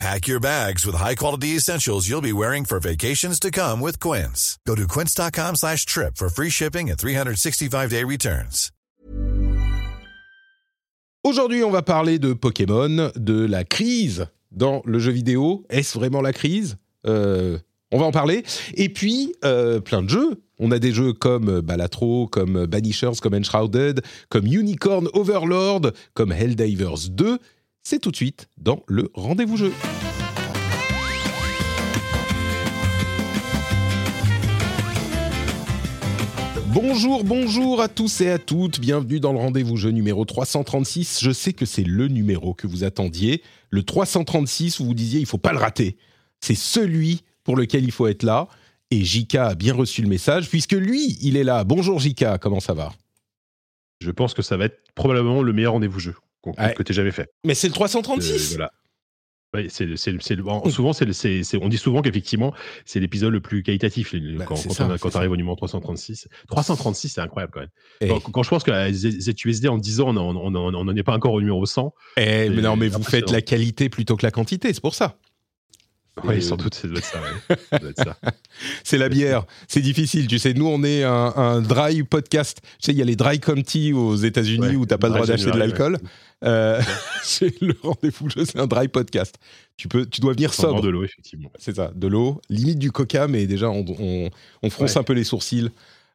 Pack your bags with high-quality essentials you'll be wearing for vacations to come with Quince. Go to quince.com slash trip for free shipping and 365-day returns. Aujourd'hui, on va parler de Pokémon, de la crise dans le jeu vidéo. Est-ce vraiment la crise? Euh, On va en parler. Et puis, euh, plein de jeux. On a des jeux comme Balatro, comme Banishers, comme Enshrouded, comme Unicorn Overlord, comme Helldivers 2. C'est tout de suite dans le rendez-vous jeu. Bonjour, bonjour à tous et à toutes. Bienvenue dans le rendez-vous jeu numéro 336. Je sais que c'est le numéro que vous attendiez. Le 336, vous vous disiez, il faut pas le rater. C'est celui pour lequel il faut être là. Et Jika a bien reçu le message, puisque lui, il est là. Bonjour Jika, comment ça va? Je pense que ça va être probablement le meilleur rendez-vous jeu Ouais. que tu jamais fait. Mais c'est le Euh, 336 voilà. Ouais, c'est, souvent, c'est, on dit souvent qu'effectivement, c'est l'épisode le plus qualitatif Bah, quand, quand ça, on, quand arrive au numéro 336. 336, c'est incroyable quand même. Quand, quand je pense que la Z- ZUSD en 10 ans, on n'en est pas encore au numéro 100. eh, mais non, mais vous faites la qualité plutôt que la quantité, c'est pour ça. Oui, sans doute, ça doit être ça. ouais. C'est la bière, c'est difficile. Tu sais, nous, on est un, un dry podcast. Tu sais, il y a les dry county aux États-Unis Ouais, où t'as pas le droit d'acheter de l'alcool. Euh, c'est le rendez-vous c'est un dry podcast. Tu peux, tu dois venir sobre. de l'eau, effectivement. C'est ça, de l'eau, limite du coca, mais déjà on, on, on fronce un peu les sourcils.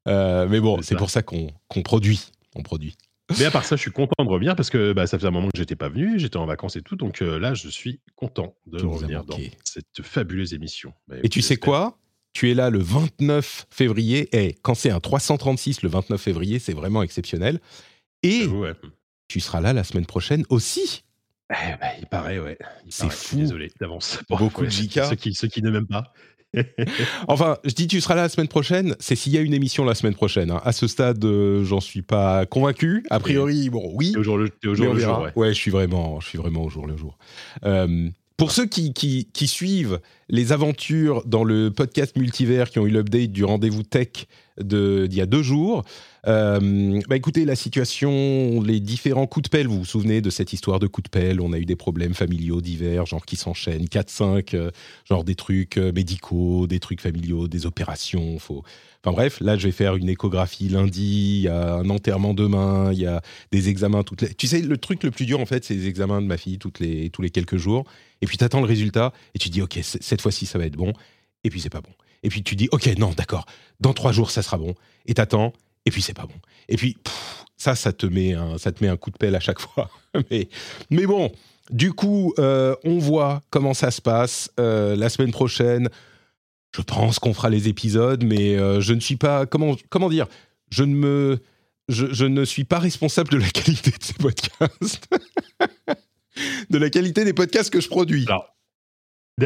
Euh, mais bon, C'est pour ça qu'on qu'on produit. On produit. Mais à part ça, je suis content de revenir parce que bah, ça faisait un moment que j'étais pas venu, j'étais en vacances et tout, donc euh, là, je suis content de revenir dans manqué. cette fabuleuse émission. Bah, Et tu sais j'espère. quoi? Tu es là le 29 février. Et quand c'est un 336 le 29 février, c'est vraiment exceptionnel. Et J'avoue, ouais. tu seras là la semaine prochaine aussi. Eh ben, il paraît, ouais. Il C'est paraît. fou. Désolé d'avance. Beaucoup de JK. Ceux qui, ceux qui ne m'aiment pas. Enfin, je dis tu seras là la semaine prochaine. C'est s'il y a une émission la semaine prochaine. hein. À ce stade, euh, j'en suis pas convaincu. A priori, bon, oui. Au jour le, au jour, on le jour, ouais. je suis vraiment, je suis vraiment au jour le jour. Euh, pour ceux qui, qui, qui suivent les aventures dans le podcast multivers qui ont eu l'update du rendez-vous tech d'il y a deux jours, euh, bah écoutez, la situation, les différents coups de pelle, vous vous souvenez de cette histoire de coups de pelle? On a eu des problèmes familiaux divers, genre qui s'enchaînent, 4-5, euh, genre des trucs euh, médicaux, des trucs familiaux, des opérations. Faut... Enfin bref, là je vais faire une échographie lundi, il y a un enterrement demain, il y a des examens toutes les... Tu sais, le truc le plus dur, en fait, c'est les examens de ma fille toutes les, tous les quelques jours. Et puis, tu attends le résultat et tu dis, OK, cette fois-ci, ça va être bon. Et puis, c'est pas bon. Et puis, tu dis, OK, non, d'accord, dans trois jours, ça sera bon. Et t'attends, et puis, c'est pas bon. Et puis, ça, ça te, met un, ça te met un coup de pelle à chaque fois. mais, mais bon, du coup, euh, on voit comment ça se passe. Euh, la semaine prochaine, je pense qu'on fera les épisodes, mais euh, je ne suis pas... Comment, comment dire? Je ne me je, je ne suis pas responsable de la qualité de ces podcasts. de la qualité des podcasts que je produis. Alors,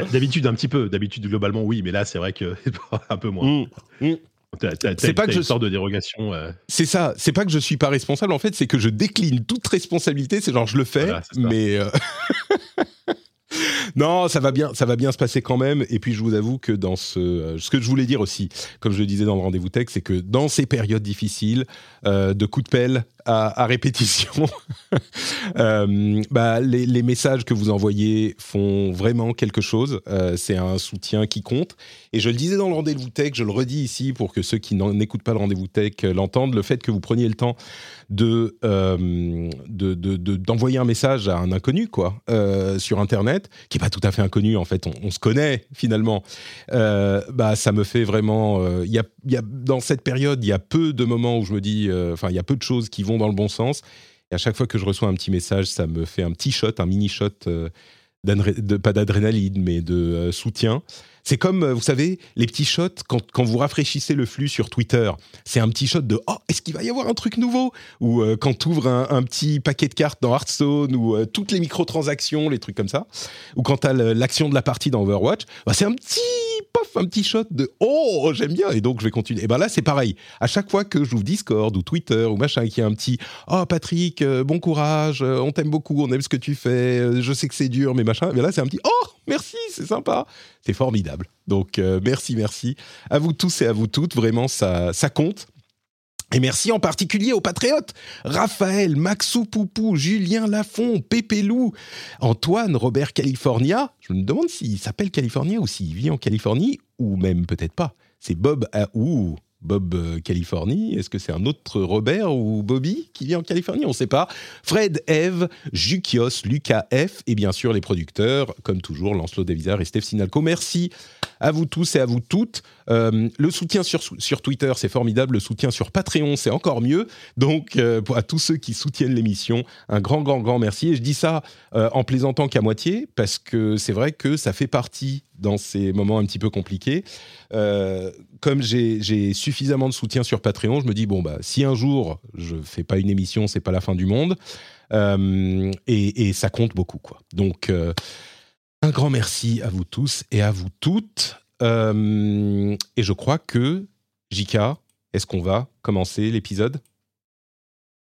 D'habitude, un petit peu. D'habitude, globalement, oui, mais là, c'est vrai que un peu moins. Mm. Mm. T'as- t'as- C'est pas que je- sorte de dérogation. euh, C'est ça, c'est pas que je suis pas responsable, en fait, c'est que je décline toute responsabilité, c'est genre je le fais, Voilà, mais... euh, non, ça va bien, ça va bien se passer quand même. Et puis je vous avoue que dans ce, euh, ce que je voulais dire aussi, comme je le disais dans le rendez-vous tech, c'est que dans ces périodes difficiles, euh, de coups de pelle à, répétition, euh, bah, les, messages que vous envoyez font vraiment quelque chose. Euh, c'est un soutien qui compte. Et je le disais dans le rendez-vous tech, je le redis ici pour que ceux qui n'écoutent pas le rendez-vous tech euh, l'entendent, le fait que vous preniez le temps de de- de- de- d'envoyer un message à un inconnu quoi sur internet qui est pas tout à fait inconnu en fait on, se connaît finalement bah ça me fait vraiment il y, a, dans cette période il y a peu de moments où je me dis enfin il y a peu de choses qui vont dans le bon sens. Et à chaque fois que je reçois un petit message ça me fait un petit shot un mini shot euh, pas d'adrénaline mais de euh, soutien C'est comme, euh, vous savez, les petits shots, quand, quand vous rafraîchissez le flux sur Twitter, c'est un petit shot de « Oh, est-ce qu'il va y avoir un truc nouveau ?» Ou euh, quand tu ouvres un, petit paquet de cartes dans Hearthstone, ou euh, toutes les microtransactions, les trucs comme ça. Ou quand tu as l'action de la partie dans Overwatch, bah, c'est un petit pof, un petit shot de « Oh, j'aime bien !» Et donc, je vais continuer. Et ben là, c'est pareil. À chaque fois que j'ouvre Discord ou Twitter ou machin, qu'il y a un petit « Oh, Patrick, bon courage, on t'aime beaucoup, on aime ce que tu fais, je sais que c'est dur, mais machin. » Et là, c'est un petit « Oh, merci, c'est sympa !» C'est formidable. Donc euh, merci, merci à vous tous et à vous toutes. Vraiment, ça, ça compte. Et merci en particulier aux patriotes Raphaël, Maxou Poupou, Julien Lafont, Pépé Lou, Antoine, Robert California. Je me demande s'il s'appelle California ou s'il vit en Californie, ou même peut-être pas. C'est Bob. À, ouh, Bob euh, Californie Est-ce que c'est un autre Robert ou Bobby qui vit en Californie? On ne sait pas. Fred, Eve, Jukios, Lucas F et bien sûr les producteurs, comme toujours, Lancelot Davizard et Steph Sinalco. Merci à vous tous et à vous toutes. Euh, le soutien sur, sur Twitter, c'est formidable. Le soutien sur Patreon, c'est encore mieux. Donc, euh, à tous ceux qui soutiennent l'émission, un grand, grand, grand merci. Et je dis ça en plaisantant qu'à moitié, parce que c'est vrai que ça fait partie dans ces moments un petit peu compliqués comme j'ai suffisamment de soutien sur Patreon, je me dis bon bah si un jour je fais pas une émission, c'est pas la fin du monde, euh, et, ça compte beaucoup quoi. Donc euh, un grand merci à vous tous et à vous toutes. Euh, et je crois que Jika, est-ce qu'on va commencer l'épisode?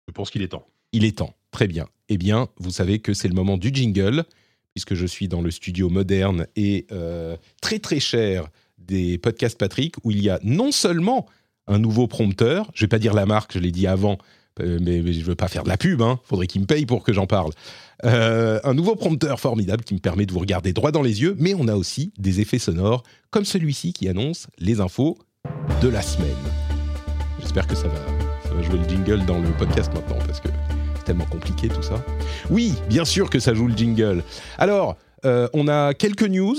Je pense qu'il est temps. Il est temps, très bien. Eh bien, vous savez que c'est le moment du jingle, puisque je suis dans le studio moderne et très très cher des podcasts Patrick où il y a non seulement un nouveau prompteur, je vais pas dire la marque, je l'ai dit avant, euh, mais, je veux pas faire de la pub, hein, faudrait qu'il me paye pour que j'en parle. Euh, un nouveau prompteur formidable qui me permet de vous regarder droit dans les yeux, mais on a aussi des effets sonores comme celui-ci qui annonce les infos de la semaine. J'espère que ça va, ça va jouer le jingle dans le podcast maintenant parce que c'est tellement compliqué tout ça. Oui, bien sûr que ça joue le jingle. Alors, euh, on a quelques news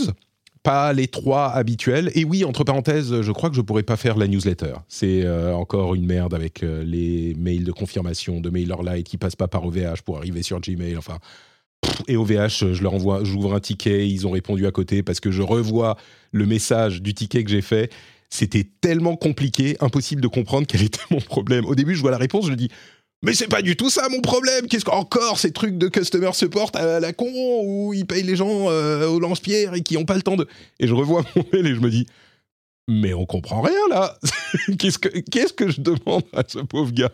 pas les trois habituels. Et oui, entre parenthèses, je crois que je pourrais pas faire la newsletter. C'est euh, encore une merde avec euh, les mails de confirmation de MailerLite qui passent pas par OVH pour arriver sur Gmail. Enfin, et OVH, je leur envoie, j'ouvre un ticket, ils ont répondu à côté parce que je revois le message du ticket que j'ai fait. C'était tellement compliqué, impossible de comprendre quel était mon problème. Au début, je vois la réponse, je dis mais c'est pas du tout ça mon problème. Qu'est-ce qu'encore ces trucs de customer support à la con où ils payent les gens euh, au lance-pierre et qui ont pas le temps de. Et je revois mon mail et je me dis, mais on comprend rien là. qu'est-ce que qu'est-ce que je demande à ce pauvre gars?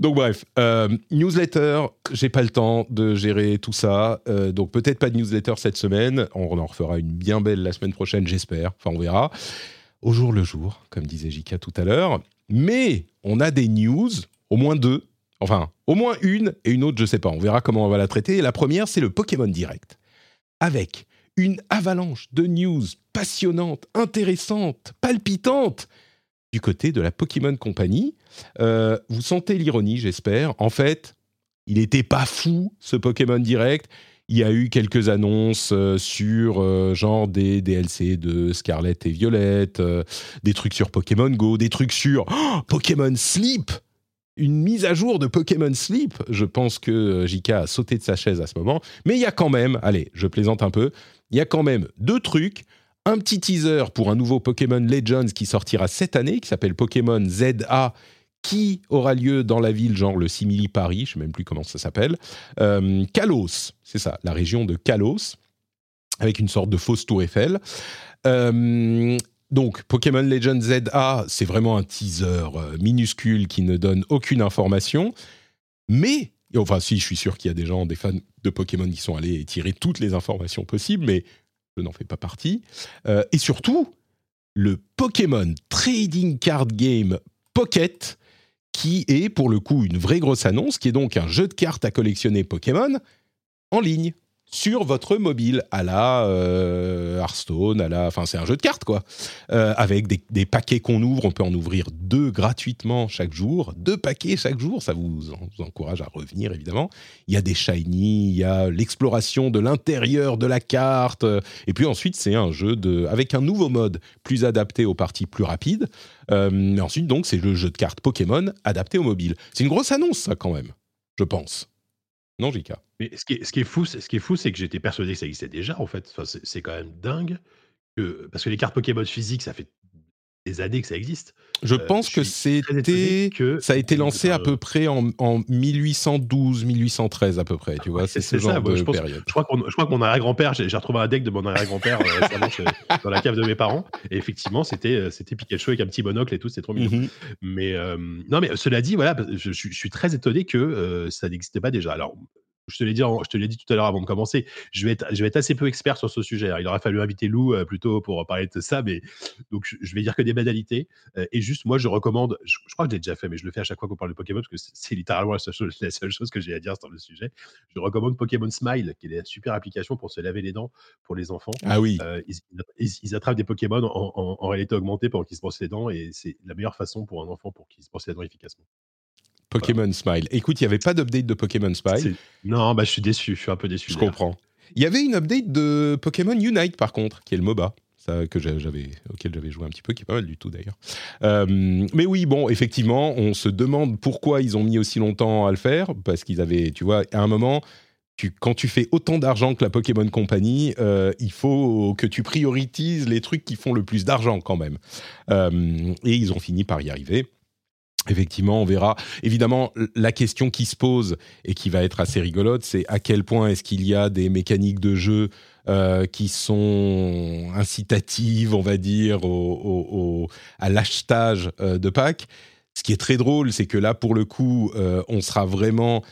Donc bref, euh, newsletter, j'ai pas le temps de gérer tout ça, euh, donc peut-être pas de newsletter cette semaine. On en refera une bien belle la semaine prochaine, j'espère. Enfin, on verra. Au jour le jour, comme disait Jika tout à l'heure. Mais on a des news au moins deux, enfin, au moins une et une autre, je ne sais pas. On verra comment on va la traiter. Et la première, c'est le Pokémon Direct. Avec une avalanche de news passionnantes, intéressantes, palpitantes du côté de la Pokémon Company. Euh, vous sentez l'ironie, j'espère. En fait, il n'était pas fou, ce Pokémon Direct. Il y a eu quelques annonces euh, sur euh, genre des DLC de Scarlet et Violette, des trucs sur Pokémon Go, des trucs sur oh, Pokémon Sleep une mise à jour de Pokémon Sleep. Je pense que euh, JK a sauté de sa chaise à ce moment. Mais il y a quand même, allez, je plaisante un peu, il y a quand même deux trucs. Un petit teaser pour un nouveau Pokémon Legends qui sortira cette année, qui s'appelle Pokémon ZA, qui aura lieu dans la ville, genre le Simili Paris, je ne sais même plus comment ça s'appelle. Euh, Kalos, c'est ça, la région de Kalos, avec une sorte de fausse tour Eiffel. Euh, donc, Pokémon Legends ZA, c'est vraiment un teaser euh, minuscule qui ne donne aucune information. Mais, enfin, si, je suis sûr qu'il y a des gens, des fans de Pokémon qui sont allés tirer toutes les informations possibles, mais je n'en fais pas partie. Euh, et surtout, le Pokémon Trading Card Game Pocket, qui est pour le coup une vraie grosse annonce, qui est donc un jeu de cartes à collectionner Pokémon en ligne sur votre mobile à la euh, Hearthstone, à la, enfin c'est un jeu de cartes quoi, euh, avec des, paquets qu'on ouvre, on peut en ouvrir deux gratuitement chaque jour, deux paquets chaque jour, ça vous, encourage à revenir évidemment. Il y a des shiny, il y a l'exploration de l'intérieur de la carte, et puis ensuite c'est un jeu de, avec un nouveau mode plus adapté aux parties plus rapides. Euh, ensuite donc c'est le jeu de cartes Pokémon adapté au mobile. C'est une grosse annonce ça quand même, je pense. Non, JK. Mais ce qui est, fou, ce qui est fou, c'est que j'étais persuadé que ça existait déjà, en fait. Enfin, c'est quand même dingue que parce que les cartes Pokémon physiques, ça fait des années que ça existe. Je pense que c'était, ça a été lancé à peu près en, 1812, 1813 à peu près, tu vois, c'est ce genre de période. Je crois, je crois que mon arrière-grand-père, j'ai retrouvé un deck de mon arrière-grand-père euh, dans la cave de mes parents, et effectivement, c'était c'était Pikachu avec un petit monocle et tout, c'est trop mignon. Mhm. Mais non, mais cela dit, voilà, je, je, suis très étonné que ça n'existait pas déjà. Alors, je te l'ai dit, je te l'ai dit tout à l'heure avant de commencer. Je vais être, je vais être assez peu expert sur ce sujet. Il aurait fallu inviter Lou euh, plutôt pour parler de ça, mais donc je, vais dire que des banalités. Euh, et juste, moi, je recommande. Je, crois que je l'ai déjà fait, mais je le fais à chaque fois qu'on parle de Pokémon parce que c'est littéralement la seule, chose, que j'ai à dire sur le sujet. Je recommande Pokémon Smile, qui est une super application pour se laver les dents pour les enfants. Ah oui. Euh, ils, attrapent des Pokémon en, réalité augmentée pendant qu'ils se brossent les dents, et c'est la meilleure façon pour un enfant pour qu'il se brosse les dents efficacement. Pokémon Smile. Écoute, il n'y avait pas d'update de Pokémon Smile. Non, bah, je suis déçu, je suis un peu déçu. Je comprends. Il y avait une update de Pokémon Unite, par contre, qui est le MOBA. Ça, que j'avais, auquel j'avais joué un petit peu, qui est pas mal du tout d'ailleurs. Euh, mais oui, bon, effectivement, on se demande pourquoi ils ont mis aussi longtemps à le faire, parce qu'ils avaient, tu vois, à un moment, tu, quand tu fais autant d'argent que la Pokémon Company, euh, il faut que tu priorises les trucs qui font le plus d'argent quand même. Euh, et ils ont fini par y arriver. Effectivement, on verra. Évidemment, la question qui se pose et qui va être assez rigolote, c'est à quel point est-ce qu'il y a des mécaniques de jeu euh, qui sont incitatives, on va dire, à l'achetage euh, de packs. Ce qui est très drôle, c'est que là, pour le coup, euh, on sera vraiment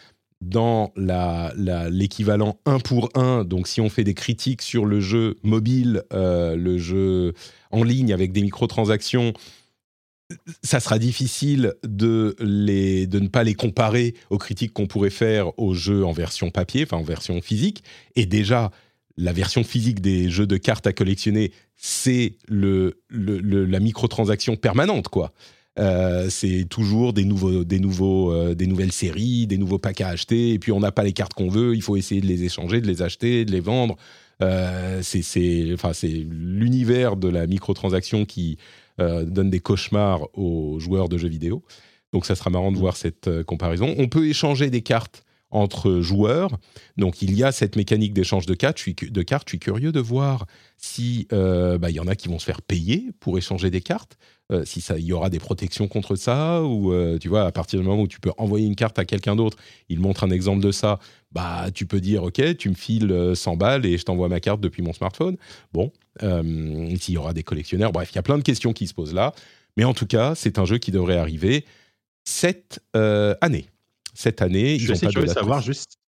dans l'équivalent la, 1 pour 1. Donc, si on fait des critiques sur le jeu mobile, le jeu en ligne avec des microtransactions, ça sera difficile de, les, de ne pas les comparer aux critiques qu'on pourrait faire aux jeux en version papier, enfin en version physique. Et déjà, la version physique des jeux de cartes à collectionner, c'est le, la microtransaction permanente, quoi. Euh, c'est toujours des, nouveaux, des, nouveaux, euh, des nouvelles séries, des nouveaux packs à acheter, et puis on n'a pas les cartes qu'on veut, il faut essayer de les échanger, de les acheter, de les vendre. Euh, c'est enfin, l'univers de la microtransaction qui donne des cauchemars aux joueurs de jeux vidéo. Donc ça sera marrant de mm. voir cette euh, comparaison. On peut échanger des cartes entre joueurs. Donc il y a cette mécanique d'échange de cartes. Je suis, de cartes. Je suis curieux de voir si euh, bah, il y en a qui vont se faire payer pour échanger des cartes. si ça, il y aura des protections contre ça ou tu vois à partir du moment où tu peux envoyer une carte à quelqu'un d'autre, il montre un exemple de ça. Bah tu peux dire ok, tu me files 100 balles et je t'envoie ma carte depuis mon smartphone. Bon, euh, s'il y aura des collectionneurs. Bref, il y a plein de questions qui se posent là. Mais en tout cas, c'est un jeu qui devrait arriver cette euh, année. Cette année, je suis assez curieux de savoir juste.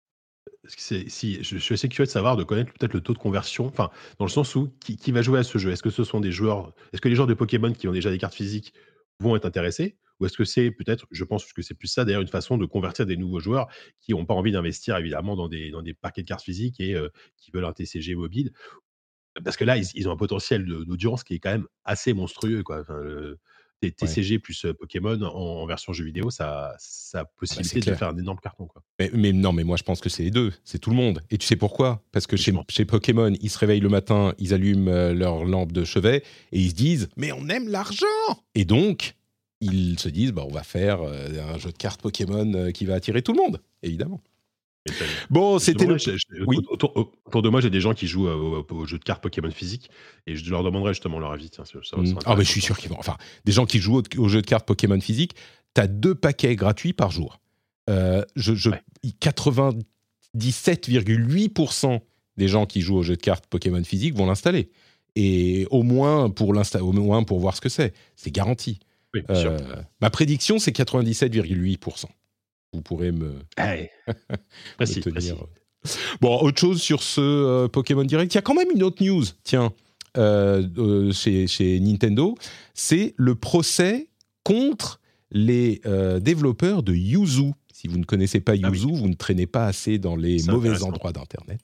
Si, je, suis assez curieux de savoir, de connaître peut-être le taux de conversion, enfin, dans le sens où qui, va jouer à ce jeu? Est-ce que ce sont des joueurs, est-ce que les joueurs de Pokémon qui ont déjà des cartes physiques vont être intéressés? Ou est-ce que c'est peut-être, je pense que c'est plus ça d'ailleurs, une façon de convertir des nouveaux joueurs qui n'ont pas envie d'investir évidemment dans des, dans des paquets de cartes physiques et euh, qui veulent un TCG mobile? Parce que là, ils, ont un potentiel d'audience qui est quand même assez monstrueux. Quoi. Enfin, TCG plus Pokémon en, version jeu vidéo, ça, ça a bah, possibilité de faire un énorme carton. Quoi. Mais, non, mais moi je pense que c'est les deux, c'est tout le monde. Et tu sais pourquoi? Parce que chez, chez, Pokémon, ils se réveillent le matin, ils allument leur lampe de chevet et ils se disent Mais on aime l'argent Et donc, ils se disent bah, On va faire un jeu de cartes Pokémon qui va attirer tout le monde, évidemment. Bon, c'était le. Oui. Autour, de moi, j'ai des gens qui jouent euh, au, jeu de cartes Pokémon physique et je leur demanderai justement leur avis. Mm. ah, mais je suis sûr qu'ils vont. Enfin, des gens qui jouent au, jeu de cartes Pokémon physique, tu as deux paquets gratuits par jour. Euh, je, 97,8% des gens qui jouent au jeu de cartes Pokémon physique vont l'installer. Et au moins pour au moins pour voir ce que c'est. C'est garanti. Euh, ma prédiction, c'est 97,8% vous pourrez me, tenir. Bon, autre chose sur ce euh, Pokémon Direct, il y a quand même une autre news, tiens, euh, euh, chez, Nintendo, c'est le procès contre les développeurs de Yuzu. Si vous ne connaissez pas ah Yuzu, vous ne traînez pas assez dans les mauvais endroits d'Internet.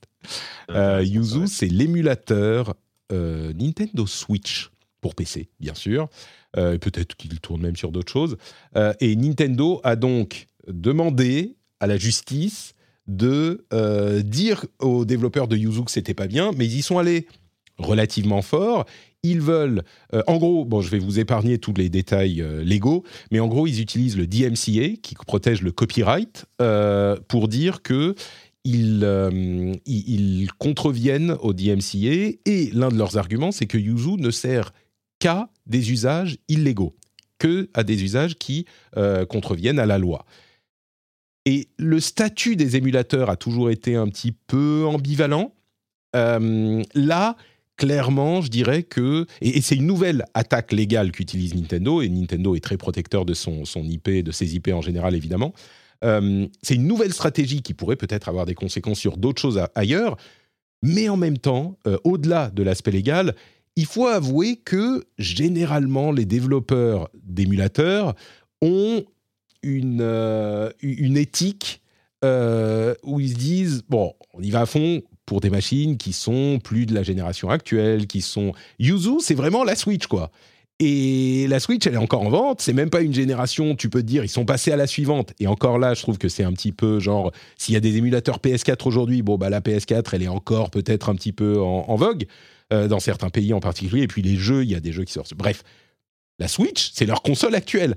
Yuzu, c'est l'émulateur Nintendo Switch pour PC, bien sûr. Peut-être qu'il tourne même sur d'autres choses. et Nintendo a donc demander à la justice de euh, dire aux développeurs de Yuzu que c'était pas bien, mais ils y sont allés relativement fort. Ils veulent, euh, en gros, bon, je vais vous épargner tous les détails euh, légaux, mais en gros, ils utilisent le DMCA qui protège le copyright pour dire que ils, ils, contreviennent au DMCA et l'un de leurs arguments, c'est que Yuzu ne sert qu'à des usages illégaux, que à des usages qui contreviennent à la loi. Et le statut des émulateurs a toujours été un petit peu ambivalent. là, clairement, je dirais que, et, c'est une nouvelle attaque légale qu'utilise Nintendo, et Nintendo est très protecteur de son, son IP, de ses IP en général, évidemment. Euh, c'est une nouvelle stratégie qui pourrait peut-être avoir des conséquences sur d'autres choses ailleurs, mais en même temps, euh, au-delà de l'aspect légal, il faut avouer que généralement, les développeurs d'émulateurs ont une, euh, une éthique où ils se disent, bon, on y va à fond, pour des machines qui sont plus de la génération actuelle, qui sont... Yuzu, c'est vraiment la Switch, quoi. Et la Switch, elle est encore en vente. C'est même pas une génération, tu peux te dire, ils sont passés à la suivante. Et encore là, je trouve que c'est un petit peu genre, s'il y a des émulateurs PS4 aujourd'hui, bon, bah la PS4, elle est encore peut-être un petit peu en, vogue, euh, dans certains pays en particulier. Et puis les jeux, il y a des jeux qui sortent. Bref, la Switch, c'est leur console actuelle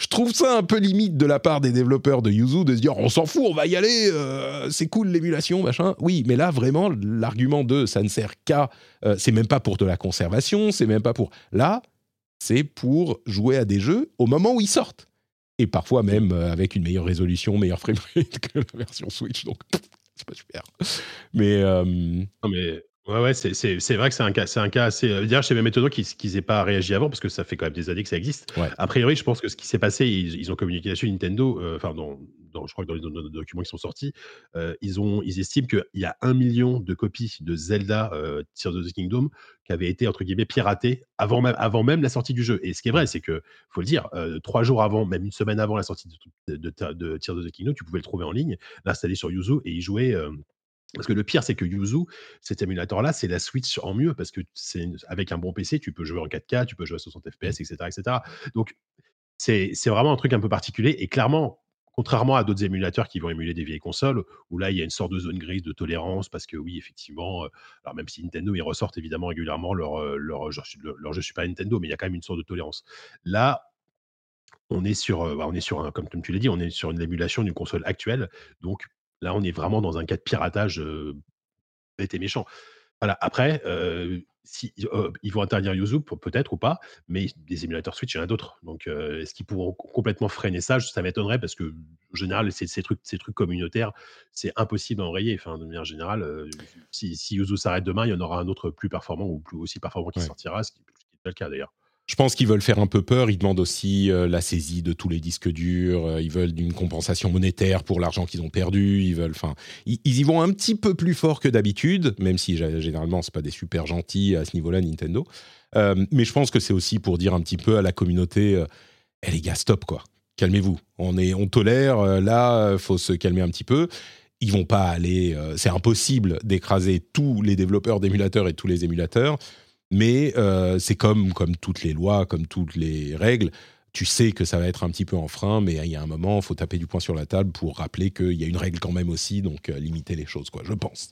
je trouve ça un peu limite de la part des développeurs de Yuzu de se dire on s'en fout, on va y aller, euh, c'est cool l'émulation, machin. Oui, mais là vraiment l'argument de ça ne sert qu'à, euh, c'est même pas pour de la conservation, c'est même pas pour. Là, c'est pour jouer à des jeux au moment où ils sortent. Et parfois même euh, avec une meilleure résolution, meilleure framerate que la version Switch. Donc c'est pas super. Mais Ouais, ouais, c'est vrai que c'est un cas, c'est un cas assez. Euh, D'ailleurs, c'est même étonnant qu'ils qu'ils aient pas réagi avant parce que ça fait quand même des années que ça existe. A priori, je pense que ce qui s'est passé, ils, ont communiqué là-dessus. Nintendo, euh, enfin, dans, dans, je crois que dans les, documents qui sont sortis, euh, ils ont, ils estiment qu'il y a un million de copies de Zelda Tears of the Kingdom qui avaient été entre guillemets piratées avant même, avant même la sortie du jeu. Et ce qui est vrai, c'est que faut le dire, trois jours avant, même une semaine avant la sortie de, de, de, Tears of the Kingdom, tu pouvais le trouver en ligne, l'installer sur Yuzu et y jouer. Parce que le pire, c'est que Yuzu, cet émulateur-là, c'est la Switch en mieux, parce que c'est avec un bon PC, tu peux jouer en 4K, tu peux jouer à 60 FPS, etc. etc. Donc, c'est vraiment un truc un peu particulier. Et clairement, contrairement à d'autres émulateurs qui vont émuler des vieilles consoles, où là, il y a une sorte de zone grise de tolérance, parce que oui, effectivement, euh, alors même si Nintendo, ils ressortent évidemment régulièrement leur, euh, leur, leur, leur jeu Super Nintendo, mais il y a quand même une sorte de tolérance. Là, on est sur, euh, bah, on est sur comme tu l'as dit, on est sur une émulation d'une console actuelle. Donc, Là, on est vraiment dans un cas de piratage bête et méchant. Voilà. Après, si, ils vont interdire Yuzu, peut-être ou pas, mais des émulateurs Switch, il y en a d'autres. Donc, est-ce qu'ils pourront complètement freiner ça? Ça m'étonnerait parce que, en général, ces, ces, trucs, ces trucs communautaires, c'est impossible à enrayer. Enfin, de manière générale, si, si Yuzu s'arrête demain, il y en aura un autre plus performant ou plus aussi performant qui sortira, ce qui n'est pas le cas d'ailleurs. Je pense qu'ils veulent faire un peu peur. Ils demandent aussi euh, la saisie de tous les disques durs. Euh, ils veulent une compensation monétaire pour l'argent qu'ils ont perdu. Ils veulent, enfin, ils, y vont un petit peu plus fort que d'habitude, même si généralement c'est pas des super gentils à ce niveau-là, Nintendo. Euh, mais je pense que c'est aussi pour dire un petit peu à la communauté, eh les gars, stop quoi, calmez-vous. On est, on tolère. là, faut se calmer un petit peu ils vont pas aller. c'est impossible d'écraser tous les développeurs d'émulateurs et tous les émulateurs. Mais euh, c'est comme, comme toutes les lois, comme toutes les règles. Tu sais que ça va être un petit peu en frein, mais il y a un moment, il faut taper du poing sur la table pour rappeler qu'il y a une règle quand même aussi, donc euh, limiter les choses, quoi, je pense.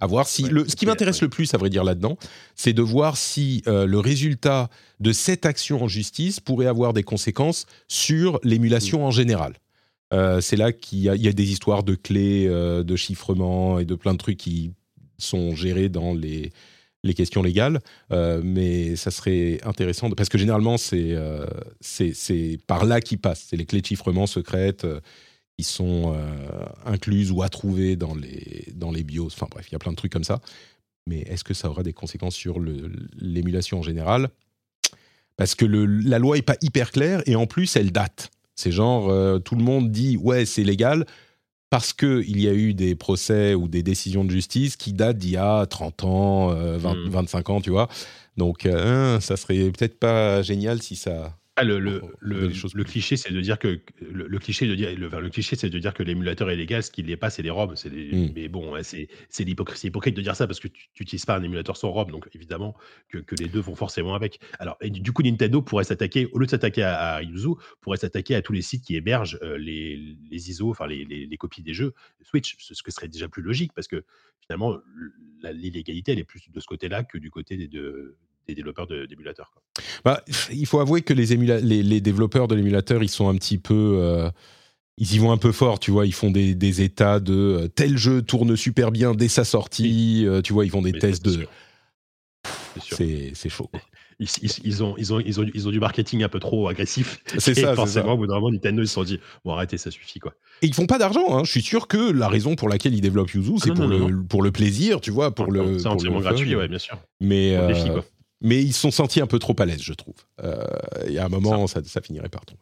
À voir si le, ce qui m'intéresse le plus, à vrai dire là-dedans, c'est de voir si euh, le résultat de cette action en justice pourrait avoir des conséquences sur l'émulation en général. c'est là qu'il y, y, a des histoires de clés, de chiffrement et de plein de trucs qui sont gérés dans les les questions légales, euh, mais ça serait intéressant, parce que généralement, euh, c'est par là qu'ils passent. C'est les clés de chiffrement secrètes euh, qui sont incluses ou à trouver dans les, dans les BIOS. Enfin bref, il y a plein de trucs comme ça. Mais est-ce que ça aura des conséquences sur l'émulation en général? Parce que la loi n'est pas hyper claire, et en plus, elle date. C'est genre, tout le monde dit, ouais, c'est légal, parce qu'il y a eu des procès ou des décisions de justice qui datent d'il y a 30 ans, 25 euh, hmm. ans, tu vois. Donc, euh, ça serait peut-être pas génial si ça, le, le, le, le, cliché, c'est de dire que le, cliché de dire le, cliché, c'est de dire que l'émulateur est légal. Ce qui n'est pas, c'est les ROM. C'est mmh. Mais bon, c'est c'est l'hypocrisie hypocrite de dire ça parce que tu n'utilises pas un émulateur sans ROM, donc évidemment que, que, les deux vont forcément avec. Alors, et du coup, Nintendo pourrait s'attaquer au lieu de s'attaquer à, à, Yuzu, pourrait s'attaquer à tous les sites qui hébergent euh, les, les, ISO, enfin les, les, les, copies des jeux Switch, ce que serait déjà plus logique parce que finalement, l'illégalité, elle est plus de ce côté-là que du côté des deux des développeurs d'émulateurs. Bah, il faut avouer que les, les, les développeurs de l'émulateur, ils sont un petit peu. Euh, ils y vont un peu fort, tu vois. Ils font des, des états de euh, tel jeu tourne super bien dès sa sortie. euh, tu vois, ils font des Mais tests c'est de. C'est. C'est c'est chaud. quoi. Ils, ils- ils ont, ils, ont, ils, ont, ils ont du marketing un peu trop agressif. C'est ça, c'est forcément, ça. au bout d'un moment, Nintendo, ils se sont dit Bon, arrêtez, ça suffit, quoi. Et ils font pas d'argent. Hein. Je suis sûr que la raison pour laquelle ils développent Yuzu, c'est non, pour, non, le, pour le plaisir, tu vois, pour le. C'est entièrement le gratuit, ouais, bien sûr. Mais, défi, quoi. Mais ils se sont sentis un peu trop à l'aise, je trouve. Il y a un moment, ça, ça finirait par tomber.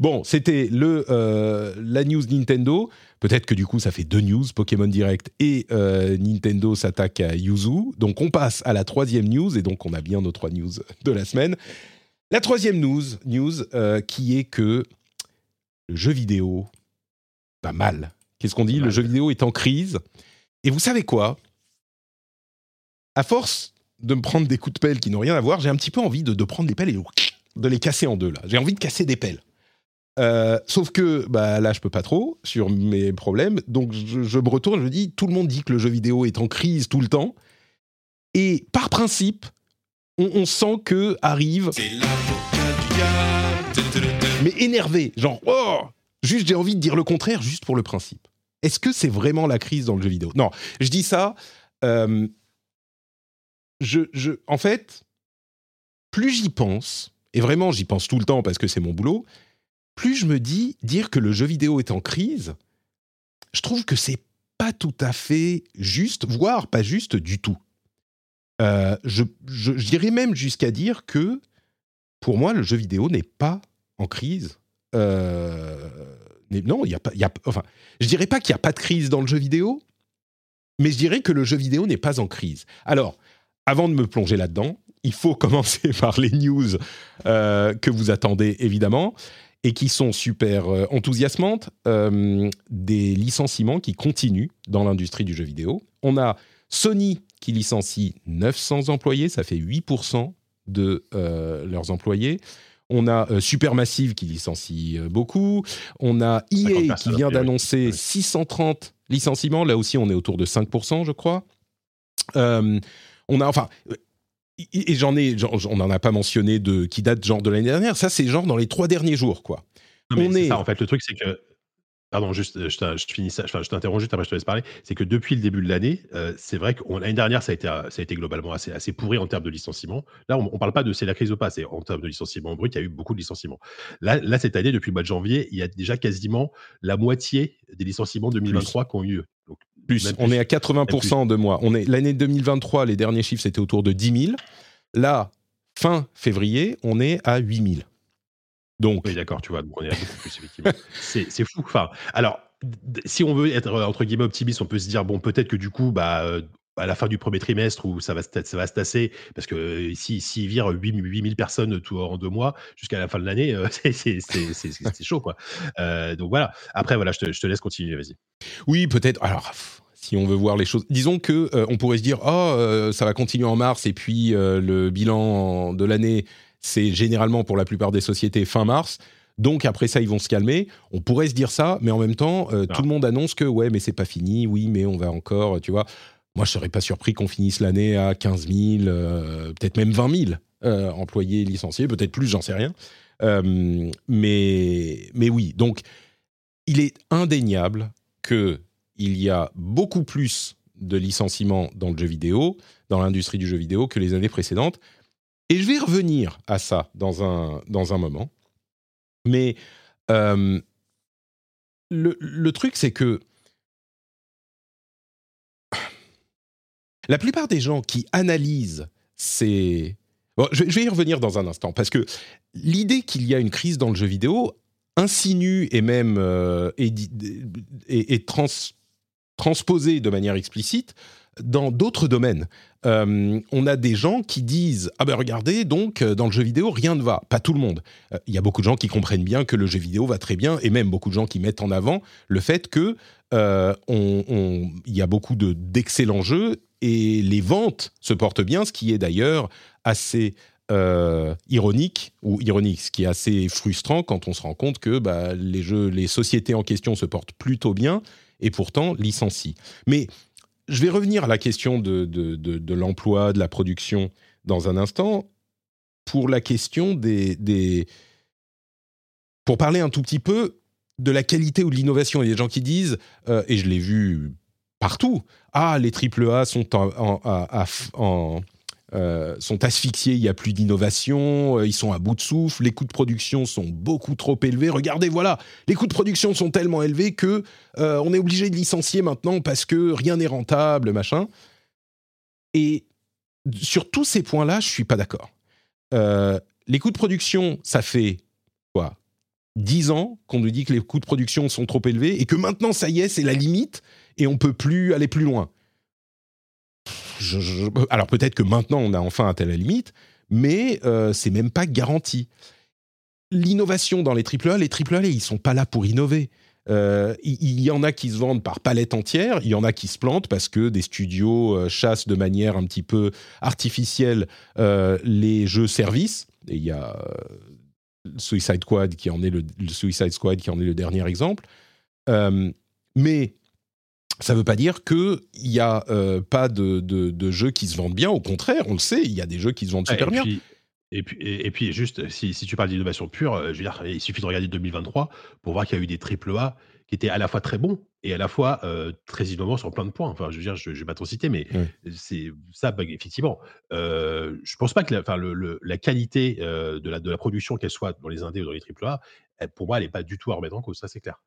Bon, c'était le euh, la news Nintendo. Peut-être que du coup, ça fait deux news, Pokémon Direct et euh, Nintendo s'attaque à Yuzu. Donc, on passe à la troisième news, et donc on a bien nos trois news de la semaine. La troisième news, news euh, qui est que le jeu vidéo va mal. Qu'est-ce qu'on dit? Le jeu vidéo est en crise. Et vous savez quoi? À force de me prendre des coups de pelle qui n'ont rien à voir, j'ai un petit peu envie de, de prendre des pelles et de les casser en deux. Là, j'ai envie de casser des pelles. Euh, sauf que bah, là, je peux pas trop sur mes problèmes. Donc, je, je me retourne, je me dis, tout le monde dit que le jeu vidéo est en crise tout le temps. Et par principe, on, on sent que arrive, mais énervé, genre, oh, juste j'ai envie de dire le contraire, juste pour le principe. Est-ce que c'est vraiment la crise dans le jeu vidéo? Non, je dis ça. euh, je, en fait, plus j'y pense, et vraiment j'y pense tout le temps parce que c'est mon boulot, plus je me dis dire que le jeu vidéo est en crise, je trouve que c'est pas tout à fait juste, voire pas juste du tout. Euh, je, j'irais même jusqu'à dire que pour moi, le jeu vidéo n'est pas en crise. Euh, non, il y a pas. Y a, enfin, je dirais pas qu'il n'y a pas de crise dans le jeu vidéo, mais je dirais que le jeu vidéo n'est pas en crise. Alors, avant de me plonger là-dedans, il faut commencer par les news euh, que vous attendez évidemment et qui sont super euh, enthousiasmantes. Euh, des licenciements qui continuent dans l'industrie du jeu vidéo. On a Sony qui licencie 900 employés, ça fait 8% de euh, leurs employés. On a euh, Supermassive qui licencie euh, beaucoup. On a 50 EA qui vient d'annoncer Ouais. 630 licenciements. Là aussi, on est autour de 5%, je crois. On a, enfin, et j'en ai, on n'en a pas mentionné de qui date genre de l'année dernière. Ça, c'est genre dans les trois derniers jours, quoi. Non, mais on est- ça, en fait, le truc, c'est que. Pardon, juste, euh, je, t'in- je finis ça, enfin, je t'interromps juste, après je te laisse parler. C'est que depuis le début de l'année, euh, c'est vrai que l'année dernière, ça a, été, euh, ça a été globalement assez, assez pourri en termes de licenciements. Là, on ne parle pas de c'est la crise ou pas, c'est en termes de licenciements brut, il y a eu beaucoup de licenciements. Là, là, cette année, depuis le mois de janvier, il y a déjà quasiment la moitié des licenciements 2023 qui ont eu lieu. Donc, Plus, Même on plus. est à 80% de mois. On est l'année 2023, les derniers chiffres c'était autour de 10 000. Là, fin février, on est à 8 000. Donc, Oui, d'accord, tu vois, donc on est c'est fou. Enfin, alors, si on veut être, euh, entre guillemets, optimiste, on peut se dire, bon, peut-être que du coup, bah, euh, à la fin du premier trimestre, où ça va, ça va se tasser, parce que euh, si, s'ils virent 8 8000 personnes tout en deux mois, jusqu'à la fin de l'année, euh, c'est- c'est c'est- c'est- c'est chaud, quoi. Euh, donc voilà. Après, voilà, je te, je te laisse continuer, vas-y. oui, peut-être. Alors, si on veut voir les choses, disons que euh, on pourrait se dire, oh, ça va continuer en mars, et puis le bilan de l'année, c'est généralement pour la plupart des sociétés fin mars. Donc après ça, ils vont se calmer. On pourrait se dire ça, mais en même temps, euh, Ah. tout le monde annonce que ouais, mais c'est pas fini. Oui, mais on va encore, tu vois. Moi, je serais pas surpris qu'on finisse l'année à 15 000, euh, peut-être même 20 000 euh, employés licenciés, peut-être plus, j'en sais rien. Mais, mais oui, donc il est indéniable que il y a beaucoup plus de licenciements dans le jeu vidéo, dans l'industrie du jeu vidéo, que les années précédentes. Et je vais revenir à ça dans un, dans un moment. Mais euh, le, le truc, c'est que la plupart des gens qui analysent ces... Bon, je, vais- y revenir dans un instant, parce que l'idée qu'il y a une crise dans le jeu vidéo insinue et même euh, trans, transposée de manière explicite dans d'autres domaines. Euh, on a des gens qui disent ah ben regardez donc euh, dans le jeu vidéo rien ne va. Pas tout le monde. Euh, il y a beaucoup de gens qui comprennent bien que le jeu vidéo va très bien et même beaucoup de gens qui mettent en avant le fait que il y a beaucoup de d'excellents jeux et les ventes se portent bien ce qui est d'ailleurs assez ironique ou ironique ce qui est assez frustrant quand on se rend compte que bah, les jeux les sociétés en question se portent plutôt bien et pourtant licencient. Mais je vais revenir à la question de, de, de- l'emploi, de la production dans un instant. Pour la question des, des- Pour parler un tout petit peu de la qualité ou de l'innovation. Il y a des gens qui disent, euh, et je l'ai vu partout, ah, les AAA sont en, euh, sont asphyxiés, il n'y a plus d'innovation, euh, ils sont à bout de souffle, les coûts de production sont beaucoup trop élevés. Regardez, voilà, les coûts de production sont tellement élevés que on est obligé de licencier maintenant parce que rien n'est rentable, machin. Et sur tous ces points-là, je suis pas d'accord. les coûts de production, ça fait quoi 10 ans qu'on nous dit que les coûts de production sont trop élevés et que maintenant, ça y est, c'est la limite et on peut plus aller plus loin. Alors peut-être que maintenant, on a enfin atteint la limite, mais euh, c'est même pas garanti. L'innovation dans les AAA, les AAA, ils sont pas là pour innover. Euh, il y, en a qui se vendent par palette entière, il y en a qui se plantent parce que des studios euh, chassent de manière un petit peu artificielle euh, les jeux services. Et il y a Suicide Squad qui en est le, Suicide Squad qui en est le dernier exemple. Euh, mais ça ne veut pas dire qu'il n'y a euh, pas de, de, jeux qui se vendent bien. Au contraire, on le sait, il y a des jeux qui se vendent super bien. Et puis, et, puis, juste, si, si tu parles d'innovation pure, euh, je veux dire, il suffit de regarder 2023 pour voir qu'il y a eu des triple A qui étaient à la fois très bons et à la fois très innovants sur plein de points. Enfin, je veux dire, je, ne vais pas trop citer, mais c'est ça, effectivement. Euh, je pense pas que la, enfin, le, la qualité de, la, de la production, qu'elle soit dans les indés ou dans les AAA, pour moi, elle n'est pas du tout à remettre en cause. Ça, c'est clair.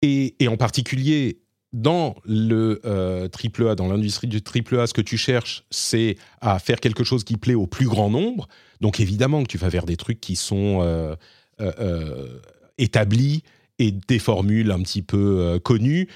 Et, et, en particulier, dans le AAA, dans l'industrie du AAA, ce que tu cherches, c'est à faire quelque chose qui plaît au plus grand nombre. Donc, évidemment que tu vas vers des trucs qui sont établis et des formules un petit peu euh, connues.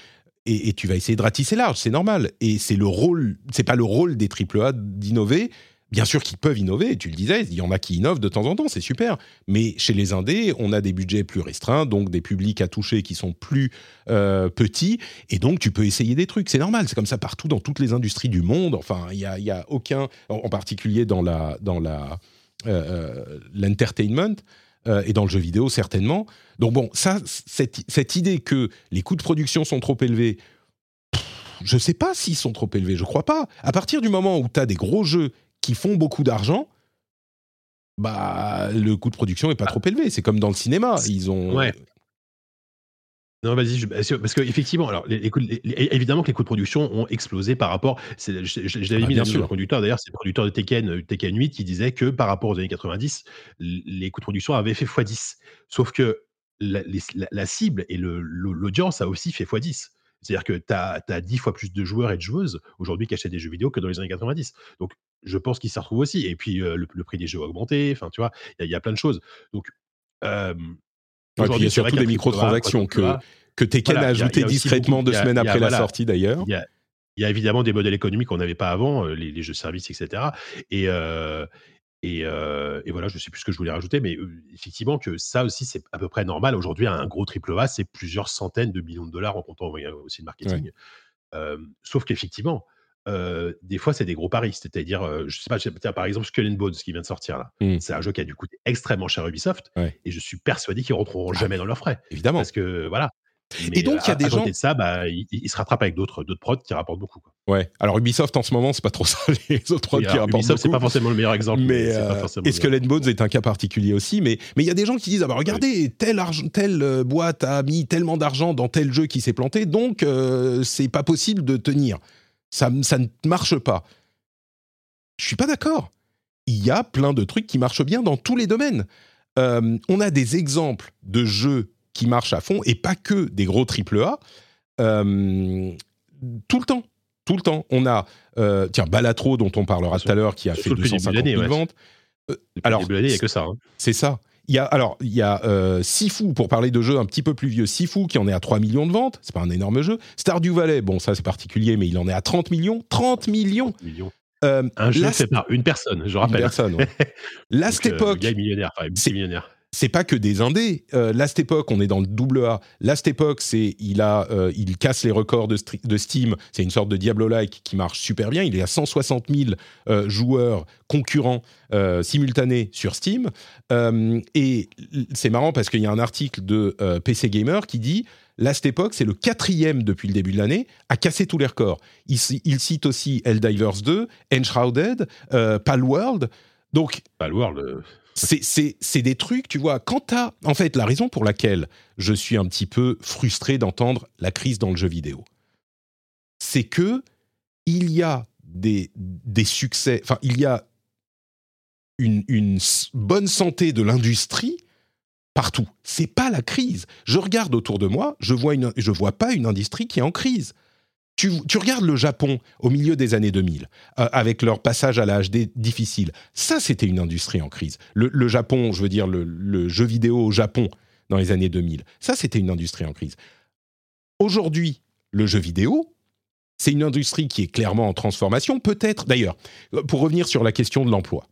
Et, tu vas essayer de ratisser large, c'est normal. Et c'est le rôle, c'est pas le rôle des AAA d'innover. Bien sûr qu'ils peuvent innover, tu le disais, il y en a qui innovent de temps en temps, c'est super. Mais chez les indés, on a des budgets plus restreints, donc des publics à toucher qui sont plus euh, petits, et donc tu peux essayer des trucs, c'est normal. C'est comme ça partout dans toutes les industries du monde. Enfin, il y a, y a, aucun, en particulier dans la dans la euh, l'entertainment. Euh, et dans le jeu vidéo certainement. Donc bon, ça, cette, idée que les coûts de production sont trop élevés, je ne sais pas s'ils sont trop élevés, je crois pas. À partir du moment où tu as des gros jeux qui font beaucoup d'argent, bah le coût de production est pas ah. trop élevé. C'est comme dans le cinéma, ils ont non, vas-y, parce qu'effectivement, alors, les, évidemment que les coûts de production ont explosé par rapport. Je, je, l'avais ah, mis dans le producteur, d'ailleurs, c'est le producteur de Tekken, euh, Tekken 8 qui disait que par rapport aux années 90, les coûts de production avaient fait x10. Sauf que la, cible et l'audience a aussi fait x10. C'est-à-dire que tu as, as, 10 fois plus de joueurs et de joueuses aujourd'hui qui achètent des jeux vidéo que dans les années 90. Donc, je pense qu'ils s'y retrouvent aussi. Et puis, euh, le, prix des jeux a augmenté. Enfin, tu vois, il y, a plein de choses. Donc, euh, il y a surtout des microtransactions que, que Tekken a, ajouté discrètement deux semaines après la sortie d'ailleurs. Il y, a évidemment des modèles économiques qu'on n'avait pas avant, euh, les, jeux services, etc. Et, euh, euh, et, voilà, je ne sais plus ce que je voulais rajouter, mais effectivement que ça aussi, c'est à peu près normal. Aujourd'hui, un gros triple A, c'est plusieurs centaines de millions de dollars en comptant aussi le marketing. sauf qu'effectivement, des fois, c'est des gros paris. C'est-à-dire, je sais pas, par exemple, Skull and Bones qui vient de sortir là. Mmh. C'est un jeu qui a du coûté extrêmement cher à Ubisoft. Et je suis persuadé qu'ils ne rentreront ah, jamais dans leurs frais. Évidemment. Parce que, voilà. et donc, il y a des gens. de ça, bah, ils, se rattrapent avec d'autres prods qui rapportent beaucoup. Quoi. Ouais. Alors, Ubisoft, en ce moment, c'est pas trop ça, les autres prods qui rapportent Ubisoft, c'est pas forcément le meilleur exemple. Mais, et Skull and Bones est un cas particulier aussi. Mais il y a des gens qui disent ah bah, regardez, telle, telle boîte a mis tellement d'argent dans tel jeu qui s'est planté, donc c'est pas possible de tenir ça, ne marche pas. Je suis pas d'accord. Il y a plein de trucs qui marchent bien dans tous les domaines. Euh, on a des exemples de jeux qui marchent à fond et pas que des gros triple A. Euh, tout le temps, tout le temps. On a euh, tiens Balatro dont on parlera tout à l'heure qui a fait 250 000 ventes. alors il n'y a que ça. Hein. C'est ça. Il y a, alors, il y a euh, Sifu, pour parler de jeux un petit peu plus vieux, Sifu, qui en est à 3 millions de ventes. C'est pas un énorme jeu. Stardew Valley, bon, ça c'est particulier, mais il en est à 30 millions. 30 millions, euh, Un jeu c'est par une personne, je rappelle. Une personne, ouais. Last Donc, Epoch. Euh, millionnaire, enfin, millionnaire c'est pas que des indés. Euh, Last Epoch, on est dans le double A. Last Epoch, c'est il a, euh, il casse les records de, Steam. C'est une sorte de Diablo-like qui marche super bien. Il est à 160 000 euh, joueurs concurrents simultanés sur Steam. et c'est marrant parce qu'il y a un article de PC Gamer qui dit Last Epoch, c'est le quatrième depuis le début de l'année à casser tous les records. Il, cite aussi Helldivers 2, Enshrouded, Palworld. Donc, Palworld c'est des trucs, tu vois, quand t'as... En fait, la raison pour laquelle je suis un petit peu frustré d'entendre la crise dans le jeu vidéo, c'est que il y a des, succès, enfin, il y a une, une bonne santé de l'industrie partout. C'est pas la crise. Je regarde autour de moi, je vois une, je vois pas une industrie qui est en crise. Tu, regardes le Japon au milieu des années 2000, euh, avec leur passage à l'âge difficile. Ça, c'était une industrie en crise. Le, Japon, je veux dire le, le, jeu vidéo au Japon dans les années 2000, ça, c'était une industrie en crise. Aujourd'hui, le jeu vidéo, c'est une industrie qui est clairement en transformation. Peut-être, d'ailleurs, pour revenir sur la question de l'emploi.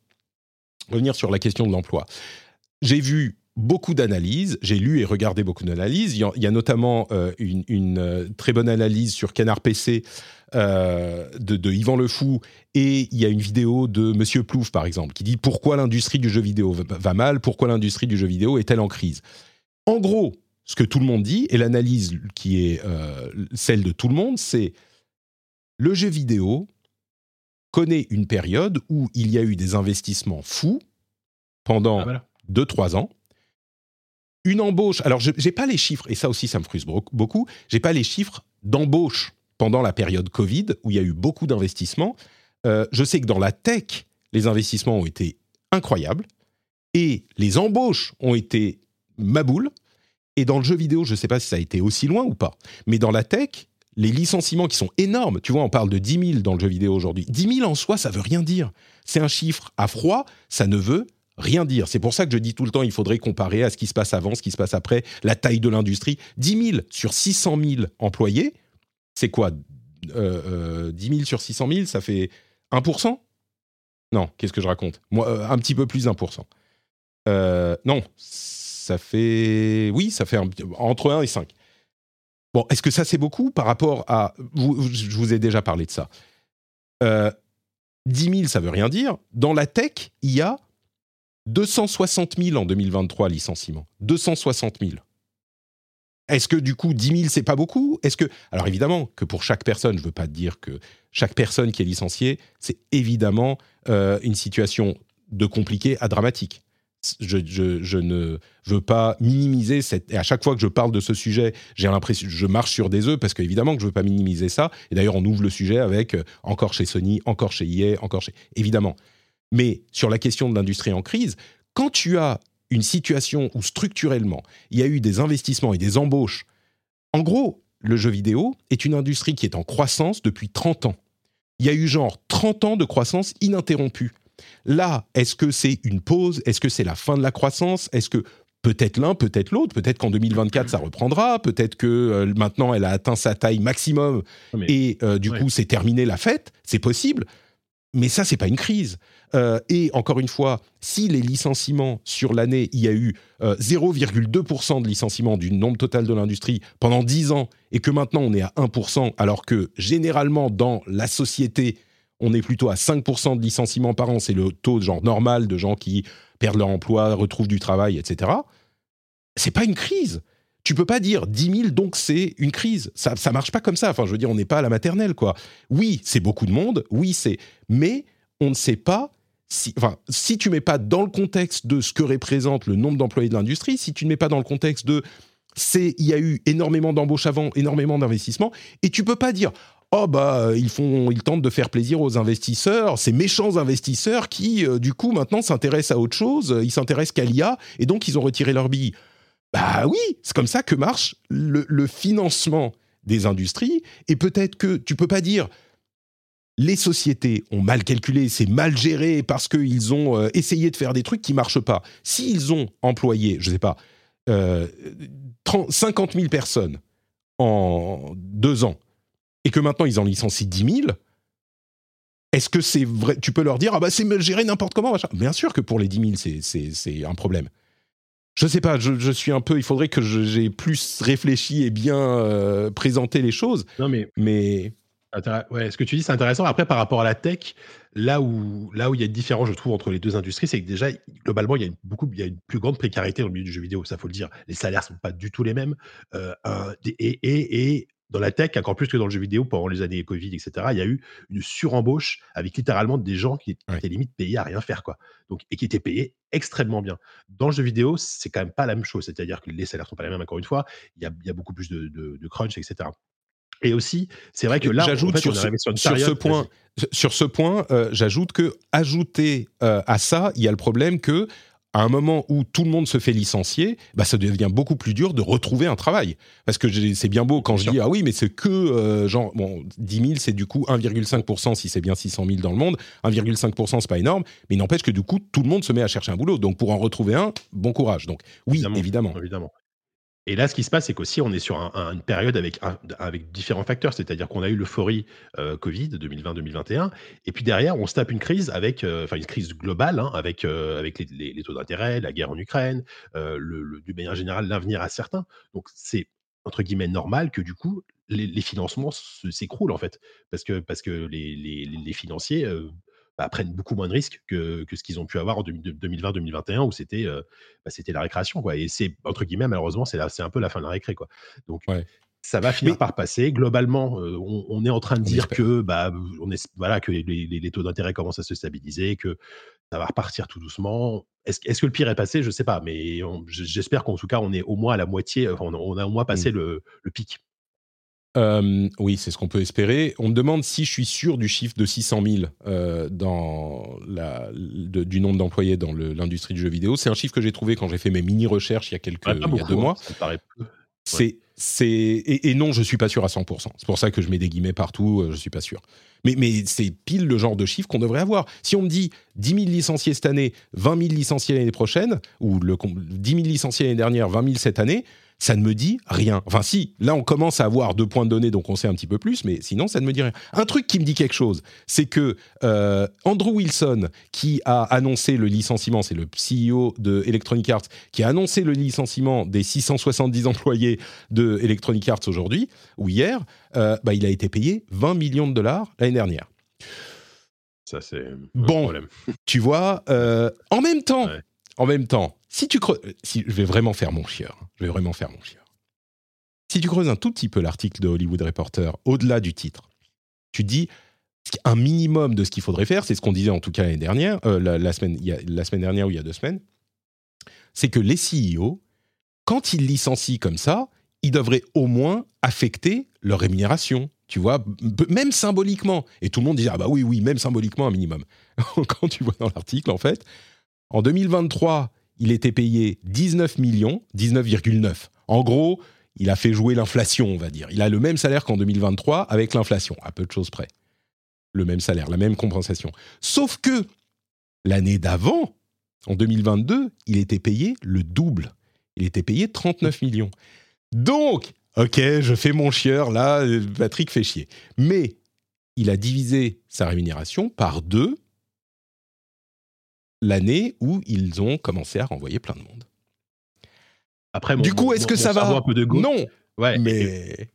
Revenir sur la question de l'emploi. J'ai vu beaucoup d'analyses. J'ai lu et regardé beaucoup d'analyses. Il, y a notamment euh, une, euh, très bonne analyse sur Canard PC euh, de, Yvan Le Fou et il y a une vidéo de Monsieur Plouf, par exemple, qui dit pourquoi l'industrie du jeu vidéo va, mal, pourquoi l'industrie du jeu vidéo est-elle en crise? En gros, ce que tout le monde dit, et l'analyse qui est celle de tout le monde, c'est le jeu vidéo connaît une période où il y a eu des investissements fous pendant 2-3 ah, ans une embauche. Alors, je n'ai pas les chiffres, et ça aussi, ça me frustre beaucoup. J'ai pas les chiffres d'embauche pendant la période Covid, où il y a eu beaucoup d'investissements. Euh, je sais que dans la tech, les investissements ont été incroyables, et les embauches ont été maboules. Et dans le jeu vidéo, je ne sais pas si ça a été aussi loin ou pas, mais dans la tech, les licenciements qui sont énormes, tu vois, on parle de 10 000 dans le jeu vidéo aujourd'hui. 10 000 en soi, ça veut rien dire. C'est un chiffre à froid, ça ne veut rien dire. C'est pour ça que je dis tout le temps, il faudrait comparer à ce qui se passe avant, ce qui se passe après, la taille de l'industrie. 10 000 sur 600 000 employés, c'est quoi? Euh, 10 euh, 000 sur 600 000, ça fait 1% Non, qu'est-ce que je raconte? Euh, Un petit peu plus 1%. Euh, non, ça fait... Oui, ça fait entre 1 et 5. Bon, est-ce que ça c'est beaucoup par rapport à... je vous ai déjà parlé de ça. 10 000, ça veut rien dire. Dans la tech, il y a 260 000 en 2023 licenciements. 260 000. Est-ce que du coup 10 000 c'est pas beaucoup? Est-ce que alors évidemment que pour chaque personne, je veux pas dire que chaque personne qui est licenciée, c'est évidemment euh, une situation de compliquée à dramatique. Je, ne veux pas minimiser cette. Et à chaque fois que je parle de ce sujet, j'ai l'impression je marche sur des œufs parce qu'évidemment que je veux pas minimiser ça. Et d'ailleurs, on ouvre le sujet avec euh, encore chez Sony, encore chez EA, encore chez. Évidemment. Mais sur la question de l'industrie en crise, quand tu as une situation où structurellement, il y a eu des investissements et des embauches, en gros, le jeu vidéo est une industrie qui est en croissance depuis 30 ans. Il y a eu genre 30 ans de croissance ininterrompue. Là, est-ce que c'est une pause? Est-ce que c'est la fin de la croissance? Est-ce que peut-être l'un, peut-être l'autre? Peut-être qu'en 2024, ça reprendra? Peut-être que euh, maintenant, elle a atteint sa taille maximum et euh, du coup, c'est terminé la fête? C'est possible. Mais ça, c'est pas une crise. Euh, et encore une fois, si les licenciements sur l'année, il y a eu 0,2% euh, de licenciements du nombre total de l'industrie pendant 10 ans, et que maintenant on est à 1%, alors que généralement dans la société, on est plutôt à 5% de licenciements par an, c'est le taux genre normal de gens qui perdent leur emploi, retrouvent du travail, etc. C'est pas une crise. Tu peux pas dire 10 000, donc c'est une crise. Ça, ça marche pas comme ça. Enfin, je veux dire, on n'est pas à la maternelle, quoi. Oui, c'est beaucoup de monde. Oui, c'est. Mais on ne sait pas si, enfin, si tu mets pas dans le contexte de ce que représente le nombre d'employés de l'industrie, si tu ne mets pas dans le contexte de il y a eu énormément d'embauches avant, énormément d'investissements, et tu peux pas dire oh bah ils font ils tentent de faire plaisir aux investisseurs, ces méchants investisseurs qui euh, du coup maintenant s'intéressent à autre chose, ils s'intéressent qu'à l'IA et donc ils ont retiré leur billes. Bah oui, c'est comme ça que marche le, financement des industries et peut-être que tu peux pas dire les sociétés ont mal calculé, c'est mal géré parce qu'ils ont euh, essayé de faire des trucs qui marchent pas. S'ils ont employé, je sais pas, 50 euh, 000 personnes en deux ans et que maintenant ils en licencient 10 000, est-ce que c'est vrai Tu peux leur dire ah bah c'est géré n'importe comment Bien sûr que pour les 10 000 c'est un problème. Je ne sais pas, je, suis un peu. Il faudrait que j'ai plus réfléchi et bien euh, présenté les choses. Non mais mais Ouais, ce que tu dis, c'est intéressant. Après, par rapport à la tech, là où, là où il y a une différence, je trouve, entre les deux industries, c'est que déjà, globalement, il y a une, beaucoup, il y a une plus grande précarité dans le milieu du jeu vidéo, ça faut le dire. Les salaires sont pas du tout les mêmes. Euh, et, et, dans la tech, encore plus que dans le jeu vidéo pendant les années Covid, etc., il y a eu une surembauche avec littéralement des gens qui étaient limite payés à rien faire, quoi. Donc, et qui étaient payés extrêmement bien. Dans le jeu vidéo, c'est quand même pas la même chose. C'est-à-dire que les salaires sont pas les mêmes, encore une fois. Il y a, beaucoup plus de, crunch, etc. Et aussi, c'est vrai que là, j'ajoute sur, ce, point, sur ce point, euh, j'ajoute que ajouter euh, à ça, il y a le problème que à un moment où tout le monde se fait licencier, bah ça devient beaucoup plus dur de retrouver un travail. Parce que c'est bien beau quand je dis ah oui, mais c'est que euh, genre bon 10 000 c'est du coup 1,5 si c'est bien 600 000 dans le monde, 1,5% c'est pas énorme, mais il n'empêche que du coup tout le monde se met à chercher un boulot. Donc pour en retrouver un, bon courage. Donc oui, évidemment. évidemment. Et là, ce qui se passe, c'est qu'aussi, on est sur une période avec, différents facteurs. C'est-à-dire qu'on a eu l'euphorie euh, Covid 2020-2021. Et puis derrière, on se tape une crise avec, euh, une crise globale, hein, avec, euh, les, taux d'intérêt, la guerre en Ukraine, le, du manière générale, l'avenir à certains. Donc, c'est, entre guillemets, normal que du coup, les, financements s'écroulent, en fait. Parce que, parce que les, les financiers bah, prennent beaucoup moins de risques que, ce qu'ils ont pu avoir en 2020-2021 où c'était bah, c'était la récréation. Quoi. Et c'est, entre guillemets, malheureusement, c'est, c'est un peu la fin de la récré. Quoi. Donc, ça va finir par passer. Globalement, on, est en train de dire que, bah, on est, voilà, que les, taux d'intérêt commencent à se stabiliser, que ça va repartir tout doucement. Est-ce, est que le pire est passé? Je ne sais pas, mais j'espère qu'en tout cas, on est au moins à la moitié, on, a au moins passé mmh. le, le pic. Euh, oui, c'est ce qu'on peut espérer. On me demande si je suis sûr du chiffre de 600 000 euh, dans la, du nombre d'employés dans l'industrie du jeu vidéo. C'est un chiffre que j'ai trouvé quand j'ai fait mes mini-recherches il y a, quelques, il y a deux mois. C'est, c'est, et, non, je suis pas sûr à 100%. C'est pour ça que je mets des guillemets partout, euh, je suis pas sûr. Mais, mais c'est pile le genre de chiffre qu'on devrait avoir. Si on me dit 10 000 licenciés cette année, 20 000 licenciés l'année prochaine, ou le, 10 000 licenciés l'année dernière, 20 000 cette année, ça ne me dit rien. Enfin, si, là, on commence à avoir deux points de données, donc on sait un petit peu plus, mais sinon, ça ne me dit rien. Un truc qui me dit quelque chose, c'est que euh, Andrew Wilson, qui a annoncé le licenciement, c'est le CEO de Electronic Arts, qui a annoncé le licenciement des 670 employés de Electronic Arts aujourd'hui, ou hier, euh, bah, il a été payé 20 millions de dollars l'année dernière. Ça, c'est bon. Problème. Tu vois, euh, en même temps, en même temps, si tu creuses, si je vais vraiment faire mon chieur, je vais vraiment faire mon chieur. Si tu creuses un tout petit peu l'article de Hollywood Reporter, au-delà du titre, tu dis un minimum de ce qu'il faudrait faire, c'est ce qu'on disait en tout cas l'année dernière, euh, la, semaine, la semaine dernière ou il y a deux semaines, c'est que les CEO, quand ils licencient comme ça, ils devraient au moins affecter leur rémunération. Tu vois, même symboliquement. Et tout le monde dit ah bah oui oui, même symboliquement un minimum. quand tu vois dans l'article en fait, en 2023, il était payé 19 millions, 19,9. En gros, il a fait jouer l'inflation, on va dire. Il a le même salaire qu'en 2023 avec l'inflation, à peu de choses près. Le même salaire, la même compensation. Sauf que l'année d'avant, en 2022, il était payé le double. Il était payé 39 millions. Donc, ok, je fais mon chieur, là, Patrick fait chier. Mais il a divisé sa rémunération par deux l'année où ils ont commencé à renvoyer plein de monde. Après, du coup, est-ce que ça va un peu de gauche, Non. Ouais, mais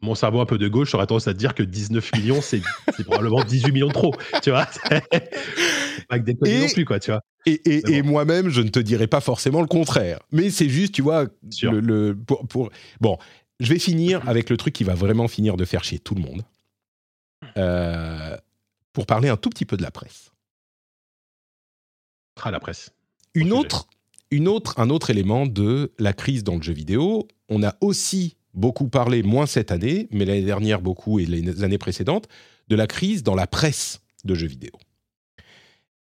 mon, cerveau un peu de gauche aurait tendance à dire que 19 millions, c'est probablement 18 millions de trop. Tu vois Pas que des non plus, quoi. Tu vois et, moi-même, je ne te dirais pas forcément le contraire. Mais c'est juste, tu vois, le, pour, bon, je vais finir avec le truc qui va vraiment finir de faire chier tout le monde. Euh, pour parler un tout petit peu de la presse à la presse. Une autre, une autre, un autre élément de la crise dans le jeu vidéo, on a aussi beaucoup parlé, moins cette année, mais l'année dernière beaucoup et les années précédentes, de la crise dans la presse de jeux vidéo.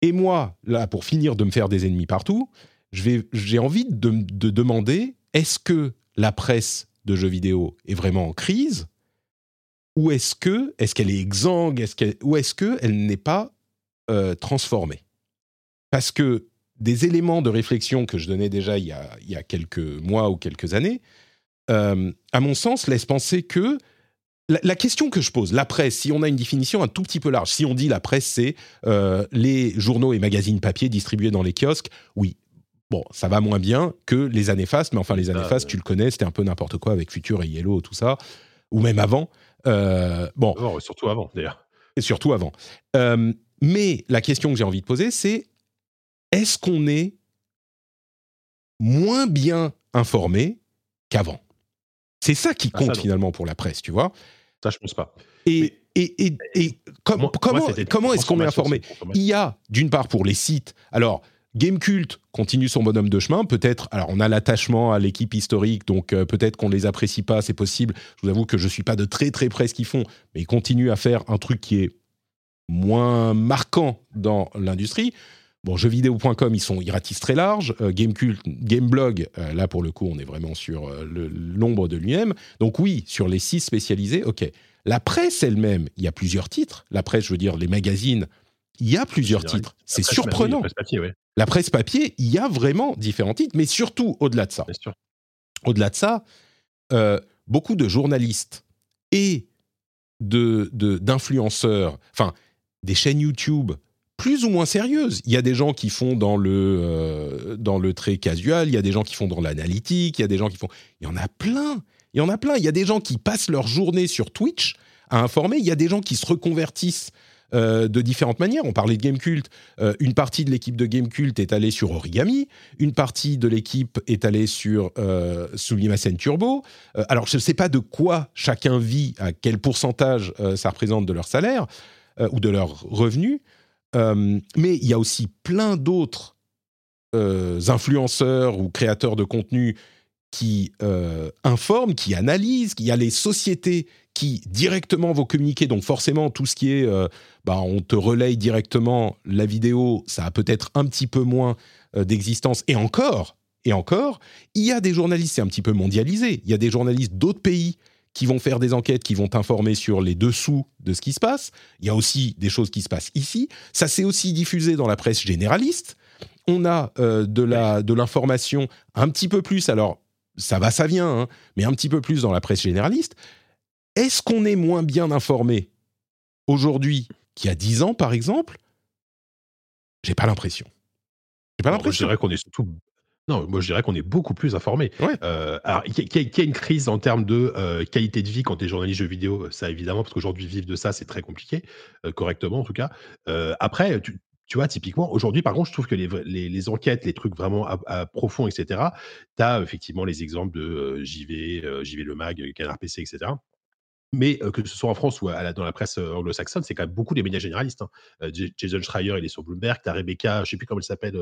Et moi, là, pour finir de me faire des ennemis partout, j'ai envie de, de demander, est-ce que la presse de jeux vidéo est vraiment en crise? Ou est-ce que est-ce qu'elle est exsangue? Est ou est-ce qu'elle n'est pas euh, transformée? Parce que des éléments de réflexion que je donnais déjà il y a, quelques mois ou quelques années, euh, à mon sens, laissent penser que la, question que je pose, la presse, si on a une définition un tout petit peu large, si on dit la presse, c'est euh, les journaux et magazines papier distribués dans les kiosques, oui, bon, ça va moins bien que les années fastes, mais enfin, les années fastes, tu le connais, c'était un peu n'importe quoi avec Future et Yellow, tout ça, ou même avant. Euh, bon. surtout avant, d'ailleurs. Et surtout avant. mais la question que j'ai envie de poser, c'est est-ce qu'on est moins bien informé qu'avant? C'est ça qui compte finalement pour la presse, tu vois? Ça, je pense pas. Et, et, et, et comment, comment est-ce qu'on est informé Il y a, d'une part, pour les sites. Alors, Gamecult continue son bonhomme de chemin. Peut-être, alors on a l'attachement à l'équipe historique, donc euh, peut-être qu'on les apprécie pas, c'est possible. Je vous avoue que je suis pas de très très près ce qu'ils font, mais ils continuent à faire un truc qui est moins marquant dans l'industrie. Bon, jeuxvideo.com, ils sont, ils ratissent très large. Euh, Gamecult, Gameblog, euh, là pour le coup, on est vraiment sur l'ombre de lui-même. Donc oui, sur les sites spécialisés, ok. La presse elle-même, il y a plusieurs titres. La presse, je veux dire, les magazines, il y a plusieurs titres. C'est surprenant. La presse papier, ouais. La presse papier, il y a vraiment différents titres, mais surtout au-delà de ça. Au-delà de ça, euh, beaucoup de journalistes et de d'influenceurs, enfin des chaînes YouTube plus ou moins sérieuses. Il y a des gens qui font dans le euh, dans le casual, il y a des gens qui font dans l'analytique, il y a des gens qui font. Il y en a plein. Il y en a plein. Il y a des gens qui passent leur journée sur Twitch à informer. Il y a des gens qui se reconvertissent euh, de différentes manières. On parlait de Gamecult. Euh, une partie de l'équipe de Gamecult est allée sur Origami. Une partie de l'équipe est allée sur euh, Turbo. Euh, alors, je ne sais pas de quoi chacun vit, à quel pourcentage ça représente de leur salaire ou de leurs revenus. Mais il y a aussi plein d'autres influenceurs ou créateurs de contenu qui euh, informent, qui analysent, il y a les sociétés qui directement vont communiquer, donc forcément tout ce qui est, euh, bah, on te relaye directement la vidéo, ça a peut-être un petit peu moins euh, d'existence, et encore, et encore, il y a des journalistes, c'est un petit peu mondialisé, il y a des journalistes d'autres pays qui vont faire des enquêtes, qui vont t'informer sur les dessous de ce qui se passe. Il y a aussi des choses qui se passent ici. Ça s'est aussi diffusé dans la presse généraliste. On a de la de l'information un petit peu plus. Alors ça va, ça vient, hein, mais un petit peu plus dans la presse généraliste. Est-ce qu'on est moins bien informé aujourd'hui qu'il y a dix ans, par exemple? J'ai pas l'impression. J'ai pas l'impression. Je dirais qu'on est surtout. Non, moi je dirais qu'on est beaucoup plus informé. Euh, alors, qu'il y, a une crise en termes de euh, qualité de vie quand tu es journaliste jeux vidéo, ça évidemment, parce qu'aujourd'hui vivre de ça c'est très compliqué, euh, correctement en tout cas. après, tu, tu vois, typiquement, aujourd'hui, par contre, je trouve que les, les, enquêtes, les trucs vraiment à, profond, etc., tu as effectivement les exemples de euh, JV, euh, JV Le Mag, Canard PC, etc. Mais euh, que ce soit en France ou dans la presse anglo-saxonne, c'est quand même beaucoup des médias généralistes. Hein. Jason Schreier, il est sur Bloomberg. Tu as Rebecca, je ne sais plus comment elle s'appelle,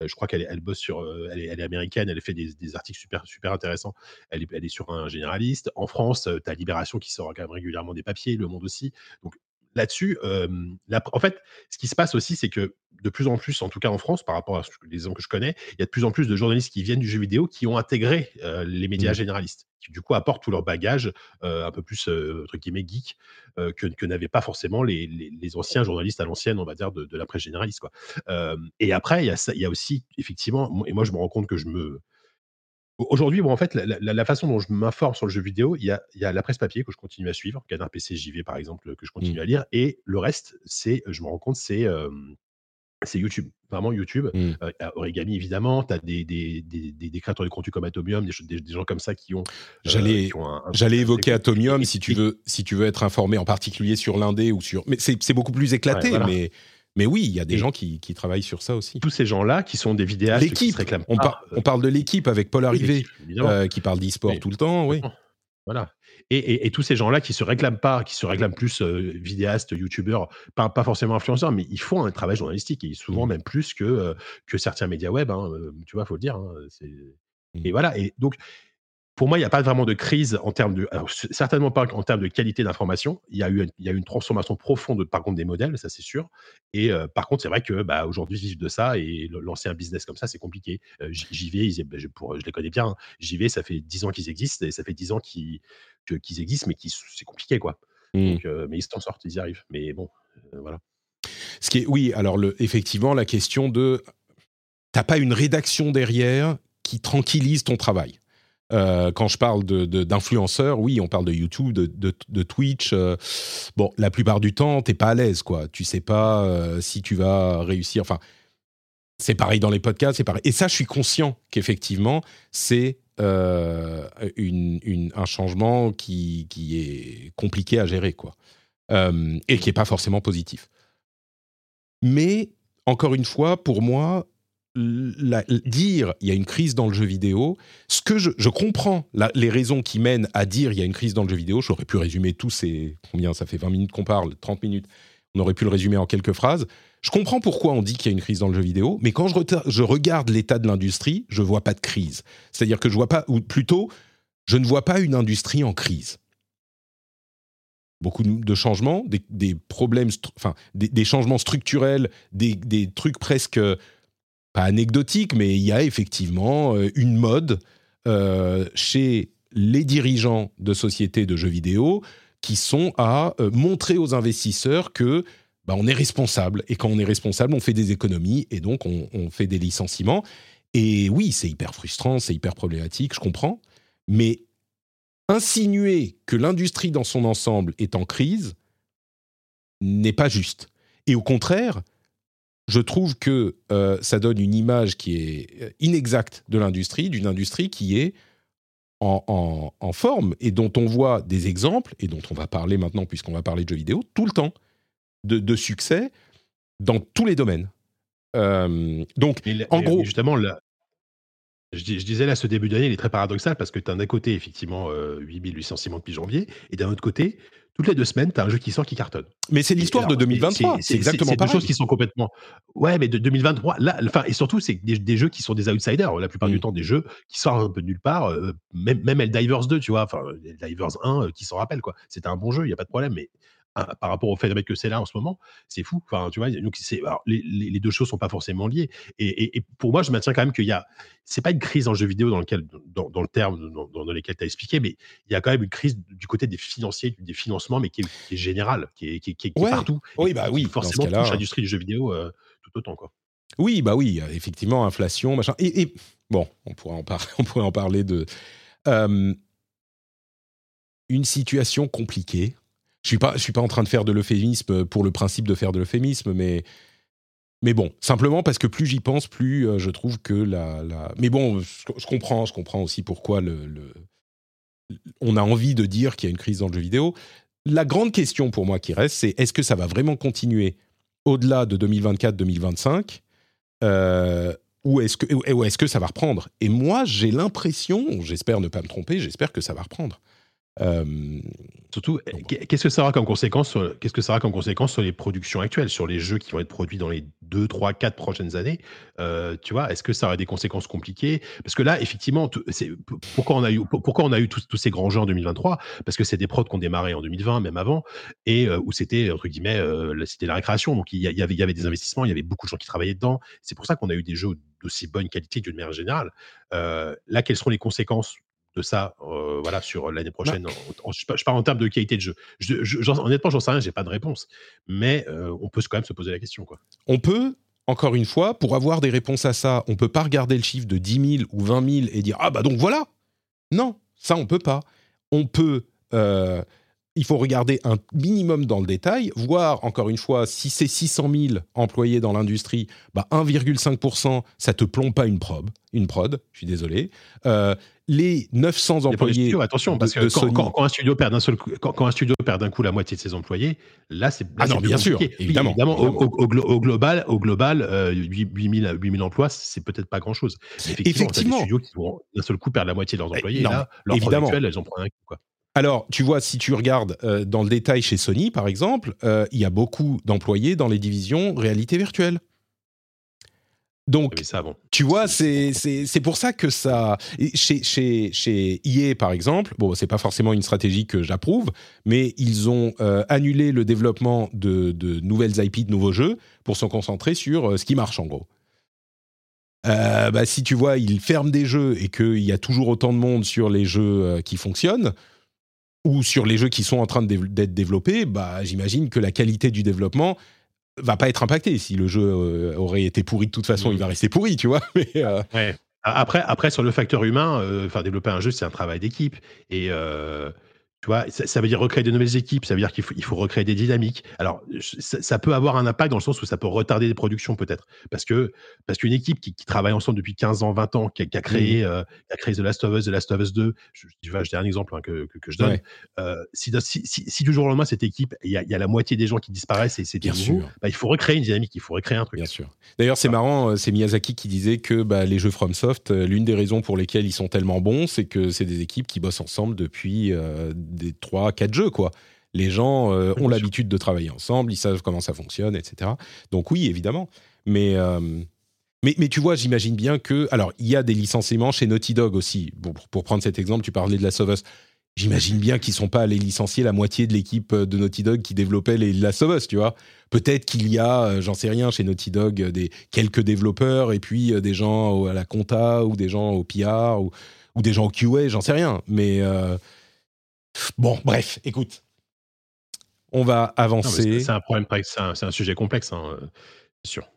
je crois qu'elle elle bosse sur. Elle est, elle, est, américaine, elle fait des, des, articles super, super intéressants. Elle est, elle est sur un généraliste. En France, tu as Libération qui sort quand même régulièrement des papiers, Le Monde aussi. Donc là-dessus, en fait, ce qui se passe aussi, c'est que de plus en plus, en tout cas en France, par rapport à les exemples que je connais, il y a de plus en plus de journalistes qui viennent du jeu vidéo qui ont intégré les médias mmh. généralistes, qui du coup apportent tout leur bagage un peu plus, entre guillemets, geek, que, que n'avaient pas forcément les, les, anciens journalistes à l'ancienne, on va dire, de, la presse généraliste. Quoi. et après, il y, a il y a aussi, effectivement, et moi je me rends compte que je me Aujourd'hui, bon, en fait, la, façon dont je m'informe sur le jeu vidéo, il y a, il y a la presse papier que je continue à suivre, Canard PC JV par exemple, que je continue mmh. à lire, et le reste, c'est, je me rends compte, c'est c'est YouTube, vraiment YouTube. Mmh. Origami, évidemment, tu as des, des, des, créateurs de contenu comme Atomium, des, des, gens comme ça qui ont. J'allais j'allais évoquer Atomium si tu, veux, si tu veux être informé en particulier sur l'indé ou sur. Mais c'est beaucoup plus éclaté, mais mais oui, il y a des gens qui, travaillent sur ça aussi. Tous ces gens-là qui sont des vidéastes qui se réclament. On, on parle de l'équipe avec Paul Arrivé, euh, qui parle d'e-sport tout le temps, oui. Voilà. Et, tous ces gens-là qui se réclament pas, qui se réclament plus euh, vidéastes, youtubeurs, pas, pas forcément influenceurs, mais ils font un travail journalistique et souvent mmh. même plus que, euh, que certains médias web, hein, tu vois, faut le dire. Hein, mmh. Et voilà. Et donc, pour moi, il n'y a pas vraiment de crise en termes de, certainement pas en termes de qualité d'information. Il y a eu, il y a une transformation profonde, par contre, des modèles, ça c'est sûr. Et euh, par contre, c'est vrai que bah, aujourd'hui, vivre de ça et lancer un business comme ça, c'est compliqué. Euh, j'y vais, bah, je, je, les connais bien. Hein. J'y vais, ça fait 10 ans qu'ils existent et ça fait 10 ans qu'ils existent, mais c'est compliqué, quoi. Mmh. Euh, mais ils s'en sortent, ils y arrivent. Mais bon, voilà. Ce qui est, oui, alors le, effectivement, la question de, t'as pas une rédaction derrière qui tranquillise ton travail. Euh, quand je parle d'influenceurs, oui, on parle de YouTube, de, Twitch. Euh, bon, la plupart du temps, t'es pas à l'aise, quoi. Tu sais pas euh, si tu vas réussir. Enfin, c'est pareil dans les podcasts, c'est pareil. Et ça, je suis conscient qu'effectivement, c'est un changement qui, qui, est compliqué à gérer, quoi. et qui est pas forcément positif. Mais encore une fois, pour moi, dire il y a une crise dans le jeu vidéo, ce que je, comprends les raisons qui mènent à dire il y a une crise dans le jeu vidéo, j'aurais pu résumer tous ces... Combien ça fait 20 minutes qu'on parle 30 minutes On aurait pu le résumer en quelques phrases. Je comprends pourquoi on dit qu'il y a une crise dans le jeu vidéo, mais quand je, je regarde l'état de l'industrie, je vois pas de crise. C'est-à-dire que je vois pas, ou plutôt, je ne vois pas une industrie en crise beaucoup de changements, des, problèmes, enfin, des, changements structurels, des, trucs presque pas anecdotiques, mais il y a effectivement euh, une mode euh, chez les dirigeants de sociétés de jeux vidéo qui sont à euh, montrer aux investisseurs que bah, on est responsable et quand on est responsable, on fait des économies et donc on, on fait des licenciements. Et oui, c'est hyper frustrant, c'est hyper problématique, je comprends, mais insinuer que l'industrie dans son ensemble est en crise n'est pas juste. Et au contraire, je trouve que euh, ça donne une image qui est euh, inexacte de l'industrie, d'une industrie qui est en, forme et dont on voit des exemples, et dont on va parler maintenant puisqu'on va parler de jeux vidéo, tout le temps, de, succès dans tous les domaines. Euh, donc, en gros... Justement, là, je, disais là, ce début d'année, il est très paradoxal parce que tu as d'un côté, effectivement, euh, 8800 depuis janvier, et d'un autre côté, toutes les deux semaines, tu as un jeu qui sort qui cartonne. Mais c'est l'histoire de 2023, c'est exactement pareil. C'est deux choses qui sont complètement. Ouais, mais de 2023, là, enfin, et surtout, c'est des, jeux qui sont des outsiders, la plupart du mm. temps, des jeux qui sortent un peu de nulle part, euh, même, même Eldivers 2, tu vois, enfin, Eldivers 1, euh, qui s'en rappelle, quoi. C'était un bon jeu, il n'y a pas de problème, mais par rapport au phénomène que c'est là en ce moment, c'est fou. Enfin, tu vois, donc les, les, deux choses sont pas forcément liées. Et, pour moi, je maintiens quand même qu'il y a, c'est pas une crise dans le jeu vidéo dans lequel, dans, le terme dans, dans lesquels tu as expliqué, mais il y a quand même une crise du côté des financiers, des financements, mais qui est, générale, qui est, qui, qui, partout. Oui, bah oui, forcément touche l'industrie du jeu vidéo euh, tout autant, quoi. Oui, bah oui, effectivement, inflation, machin. Et, bon, on pourrait en, parler, on pourrait en parler de. Euh, une situation compliquée je suis pas, je suis pas en train de faire de l'euphémisme pour le principe de faire de l'euphémisme, mais mais bon, simplement parce que plus j'y pense, plus euh, je trouve que la. Mais bon, je, comprends, je comprends aussi pourquoi le, on a envie de dire qu'il y a une crise dans le jeu vidéo. La grande question pour moi qui reste, c'est est-ce que ça va vraiment continuer au-delà de 2024-2025 euh, ou est-ce que, ou est-ce que ça va reprendre? Et moi, j'ai l'impression, j'espère ne pas me tromper, j'espère que ça va reprendre. Euh, Surtout, qu'est-ce que ça aura comme conséquence sur, qu'est-ce que ça aura comme conséquence sur les productions actuelles, sur les jeux qui vont être produits dans les 2, 3, 4 prochaines années? Euh, Tu vois, est-ce que ça aura des conséquences compliquées? Parce que là, effectivement, c'est, pourquoi on a eu, pourquoi on a eu tous, ces grands jeux en 2023 Parce que c'est des prods qui ont démarré en 2020, même avant, et euh, où c'était, entre guillemets, c'était la récréation. Donc il y, avait, il y avait des investissements, il y avait beaucoup de gens qui travaillaient dedans. C'est pour ça qu'on a eu des jeux d'aussi bonne qualité d'une manière générale. là, quelles seront les conséquences de ça euh, voilà, sur l'année bah prochaine. je, parle en termes de qualité de jeu. Je, honnêtement, j'en sais rien, j'ai pas de réponse. Mais euh, on peut quand même se poser la question. Quoi. On peut, encore une fois, pour avoir des réponses à ça, on peut pas regarder le chiffre de 10 000 ou 20 000 et dire Ah bah donc voilà Non, ça on peut pas. On peut. Euh, il faut regarder un minimum dans le détail, voir encore une fois si c'est 600 000 employés dans l'industrie, bah 1,5%, ça te plombe pas une prod, une prod. Je suis désolé. Euh, les 900 employés. attention, parce que quand, un studio perd d'un seul coup, quand, un studio perd d'un coup la moitié de ses employés, là c'est. Ah non, bien sûr, évidemment. Au, global, au global, euh, 8000, 8000 emplois, c'est peut-être pas grand-chose. Effectivement, des studios qui vont d'un seul coup perdre la moitié de leurs employés. là, leurs évidemment. elles en prennent un coup, quoi. Alors, tu vois, si tu regardes euh, dans le détail chez Sony, par exemple, euh, il y a beaucoup d'employés dans les divisions réalité virtuelle. Donc, tu vois, c'est pour ça que ça. Chez, chez, chez EA, par exemple, bon, c'est pas forcément une stratégie que j'approuve, mais ils ont euh, annulé le développement de, de, nouvelles IP, de nouveaux jeux, pour se concentrer sur ce qui marche, en gros. bah, si tu vois, ils ferment des jeux et qu'il y a toujours autant de monde sur les jeux qui fonctionnent, ou sur les jeux qui sont en train d'être développés, bah, j'imagine que la qualité du développement va pas être impactée. Si le jeu euh, aurait été pourri de toute façon, il va rester pourri, tu vois. Mais, euh, Après, après, sur le facteur humain, euh, développer un jeu, c'est un travail d'équipe. Et Tu vois, ça, veut dire recréer de nouvelles équipes, ça veut dire qu'il faut, il faut recréer des dynamiques. Alors, ça, peut avoir un impact dans le sens où ça peut retarder des productions peut-être. Parce que parce qu'une équipe qui, travaille ensemble depuis 15 ans, 20 ans, qui a, créé, mmh. euh, a créé The Last of Us, The Last of Us 2, je, je, je un exemple hein, que, que, je donne. Euh, si, si, du jour au lendemain, cette équipe, il y, a, la moitié des gens qui disparaissent et c'est bien sûr, bah, il faut recréer une dynamique, il faut recréer un truc. Bien sûr. D'ailleurs, c'est marrant, euh, c'est Miyazaki qui disait que bah, les jeux FromSoft, l'une des raisons pour lesquelles ils sont tellement bons, c'est que c'est des équipes qui bossent ensemble depuis des 3, 4 jeu, quoi. Les gens euh, ont l'habitude de travailler ensemble, ils savent comment ça fonctionne, etc. Donc oui, évidemment. Mais, euh, mais, mais, tu vois, j'imagine bien que... Alors, il y a des licenciements chez Naughty Dog aussi. Bon, pour prendre cet exemple, tu parlais de la of J'imagine bien qu'ils sont pas allés licencier la moitié de l'équipe de Naughty Dog qui développait les Last of tu vois. Peut-être qu'il y a, euh, j'en sais rien, chez Naughty Dog, des quelques développeurs et puis des gens à la compta ou des gens au PR ou, ou des gens au QA, j'en sais rien. Mais Bon, bref, écoute. On va avancer. C'est un problème, c'est un, sujet complexe, hein, c'est sûr.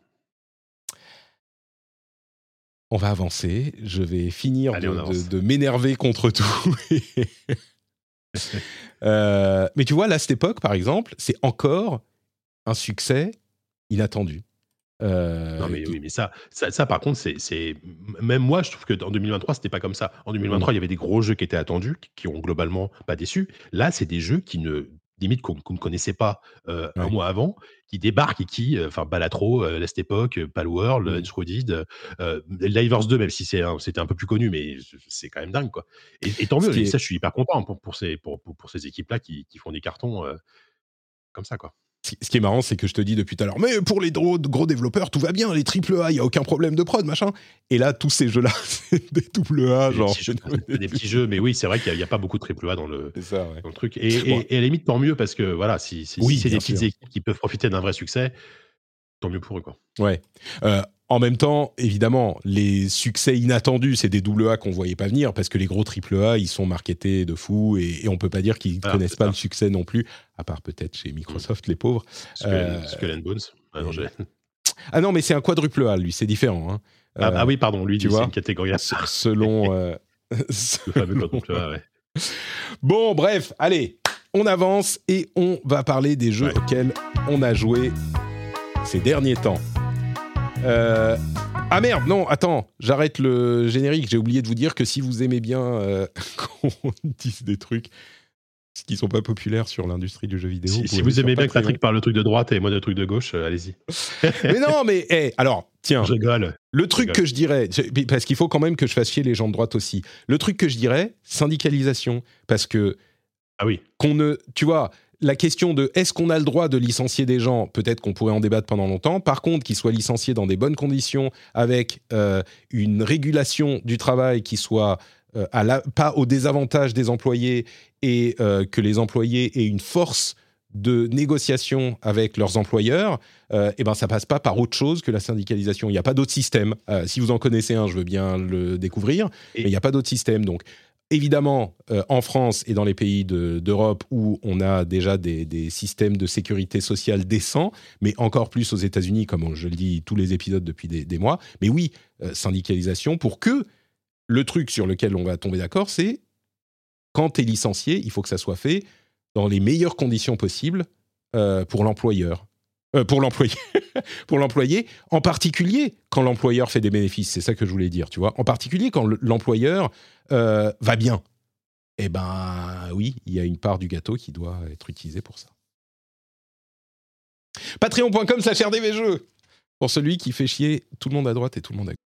On va avancer. Je vais finir de, m'énerver contre tout. Euh, mais tu vois, là, cette époque, par exemple, c'est encore un succès inattendu. Euh, non mais oui, mais ça, ça, par contre, c'est même moi, je trouve que en 2023, c'était pas comme ça. En 2023, il y avait des gros jeux qui étaient attendus, qui, ont globalement pas déçu. Là, c'est des jeux qui ne limite qu'on ne connaissait pas euh, un mois avant, qui débarquent et qui, euh, enfin, Balatro, euh, Last Epoch, Palworld, mmh. Enshrouded, euh, 2, même si c'était un peu plus connu, mais c'est quand même dingue, quoi. Et, tant mieux, ça, je suis hyper content pour, pour ces, pour, pour, ces équipes-là qui, qui, font des cartons comme ça, quoi. Ce qui est marrant, c'est que je te dis depuis tout à l'heure, mais pour les gros, gros développeurs, tout va bien, les triple A, il n'y a aucun problème de prod, machin. Et là, tous ces jeux-là, c'est des double A, genre. des petits jeux, mais oui, c'est vrai qu'il n'y a, pas beaucoup de triple A dans le, truc. Et, à la limite, tant mieux, parce que voilà, si, c'est des petites équipes qui peuvent profiter d'un vrai succès, tant mieux pour eux, quoi. Ouais. Euh, en même temps, évidemment, les succès inattendus, c'est des double A qu'on voyait pas venir parce que les gros triple A, ils sont marketés de fou et, on peut pas dire qu'ils ne ah, connaissent pas le succès non plus, à part peut-être chez Microsoft, les pauvres. Skull, euh, Bones. Ah non, ah non, mais c'est un quadruple A, lui, c'est différent. Hein. Ah, ah, oui, pardon, lui, tu vois, c'est une catégorie Selon. Euh, bon, bref, allez, on avance et on va parler des jeux auxquels on a joué ces derniers temps. Euh, ah merde, non, attends, j'arrête le générique. J'ai oublié de vous dire que si vous aimez bien euh, qu'on dise des trucs qui sont pas populaires sur l'industrie du jeu vidéo. Si, vous, aimez bien que Patrick parle le truc de droite et moi le truc de gauche, euh, allez-y. mais non, mais alors, tiens. Je rigole. Le truc que je dirais, parce qu'il faut quand même que je fasse chier les gens de droite aussi. Le truc que je dirais, syndicalisation, parce que. Ah oui. Qu'on ne. Tu vois, la question de est-ce qu'on a le droit de licencier des gens, peut-être qu'on pourrait en débattre pendant longtemps. Par contre, qu'ils soient licenciés dans des bonnes conditions, avec euh, une régulation du travail qui soit euh, pas au désavantage des employés et euh, que les employés aient une force de négociation avec leurs employeurs, euh, eh ben ça passe pas par autre chose que la syndicalisation. Il n'y a pas d'autre système. si vous en connaissez un, je veux bien le découvrir, mais il n'y a pas d'autre système. Donc évidemment, euh, en France et dans les pays d'Europe où on a déjà des, systèmes de sécurité sociale décents, mais encore plus aux États-Unis, comme je le dis tous les épisodes depuis des, mois. Mais oui, euh, syndicalisation pour que le truc sur lequel on va tomber d'accord, c'est quand tu es licencié, il faut que ça soit fait dans les meilleures conditions possibles euh, pour l'employeur. Pour l'employé, pour l'employé, en particulier quand l'employeur fait des bénéfices. C'est ça que je voulais dire, tu vois. En particulier quand l'employeur euh, va bien. Eh ben oui, il y a une part du gâteau qui doit être utilisée pour ça. Patreon.com, ça cher des jeux. Pour celui qui fait chier tout le monde à droite et tout le monde à gauche.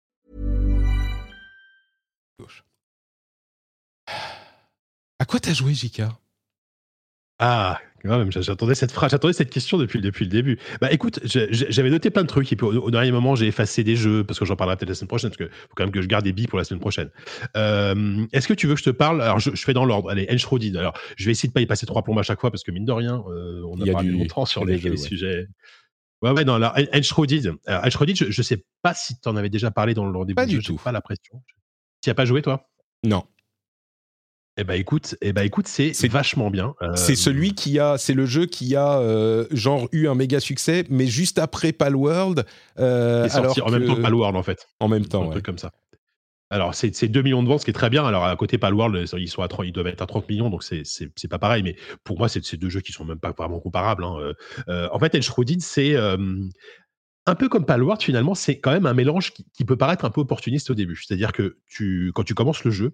À quoi t'as joué, Jika Ah, quand même, j'attendais cette phrase, j'attendais cette question depuis, depuis le début. Bah écoute, j'avais noté plein de trucs et puis au, dernier moment, j'ai effacé des jeux parce que j'en parlerai peut-être la semaine prochaine parce qu'il faut quand même que je garde des billes pour la semaine prochaine. Euh, est-ce que tu veux que je te parle? Alors, je, fais dans l'ordre. Allez, Enshrouded. Alors, je vais essayer de pas y passer trois plombes à chaque fois parce que mine de rien, euh, on a, a parlé longtemps sur les, sujets. Ouais, ouais, non, alors, Enshrouded. Enshrouded, je, je sais pas si tu en avais déjà parlé dans le rendez-vous. Pas du tout. Pas la pression. Tu as pas joué, toi? Non. Eh ben écoute, eh ben écoute, c'est vachement bien. C'est celui qui a, c'est le jeu qui a euh, genre eu un méga succès, mais juste après Palworld. Euh, sorti en même temps que Palworld en fait. En même temps, un truc comme ça. Alors c'est 2 millions de ventes, ce qui est très bien. Alors à côté Palworld, ils sont à 30, ils doivent être à 30 millions, donc c'est c'est pas pareil. Mais pour moi, c'est deux jeux qui sont même pas vraiment comparables. Hein. Euh, euh, en fait, Edge c'est un peu comme Palworld, finalement, c'est quand même un mélange qui, qui, peut paraître un peu opportuniste au début. C'est-à-dire que tu, quand tu commences le jeu,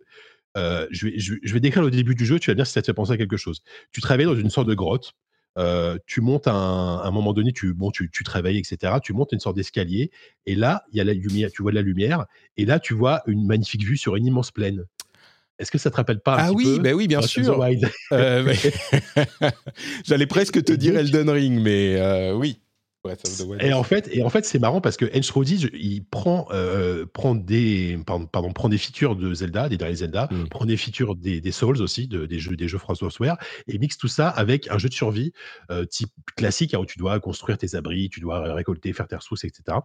euh, je, vais, je, vais, décrire le début du jeu, tu vas bien si ça te fait penser à quelque chose. Tu travailles dans une sorte de grotte, euh, tu montes à un, moment donné, tu, bon, tu, tu travailles, etc. Tu montes une sorte d'escalier, et là, il y a la lumière, tu vois de la lumière, et là, tu vois une magnifique vue sur une immense plaine. Est-ce que ça te rappelle pas un Ah oui, ben oui, bien sûr. Euh, J'allais presque te dire Elden Ring, mais oui. Et en fait, et en fait, c'est marrant parce que Enshrouded, il prend, euh, prend des, pardon, prend des features de Zelda, des derniers Zelda, mm. prend des features des, des Souls aussi, de, des jeux, des jeux Software, et mixe tout ça avec un jeu de survie euh, type classique hein, où tu dois construire tes abris, tu dois récolter, faire tes ressources, etc.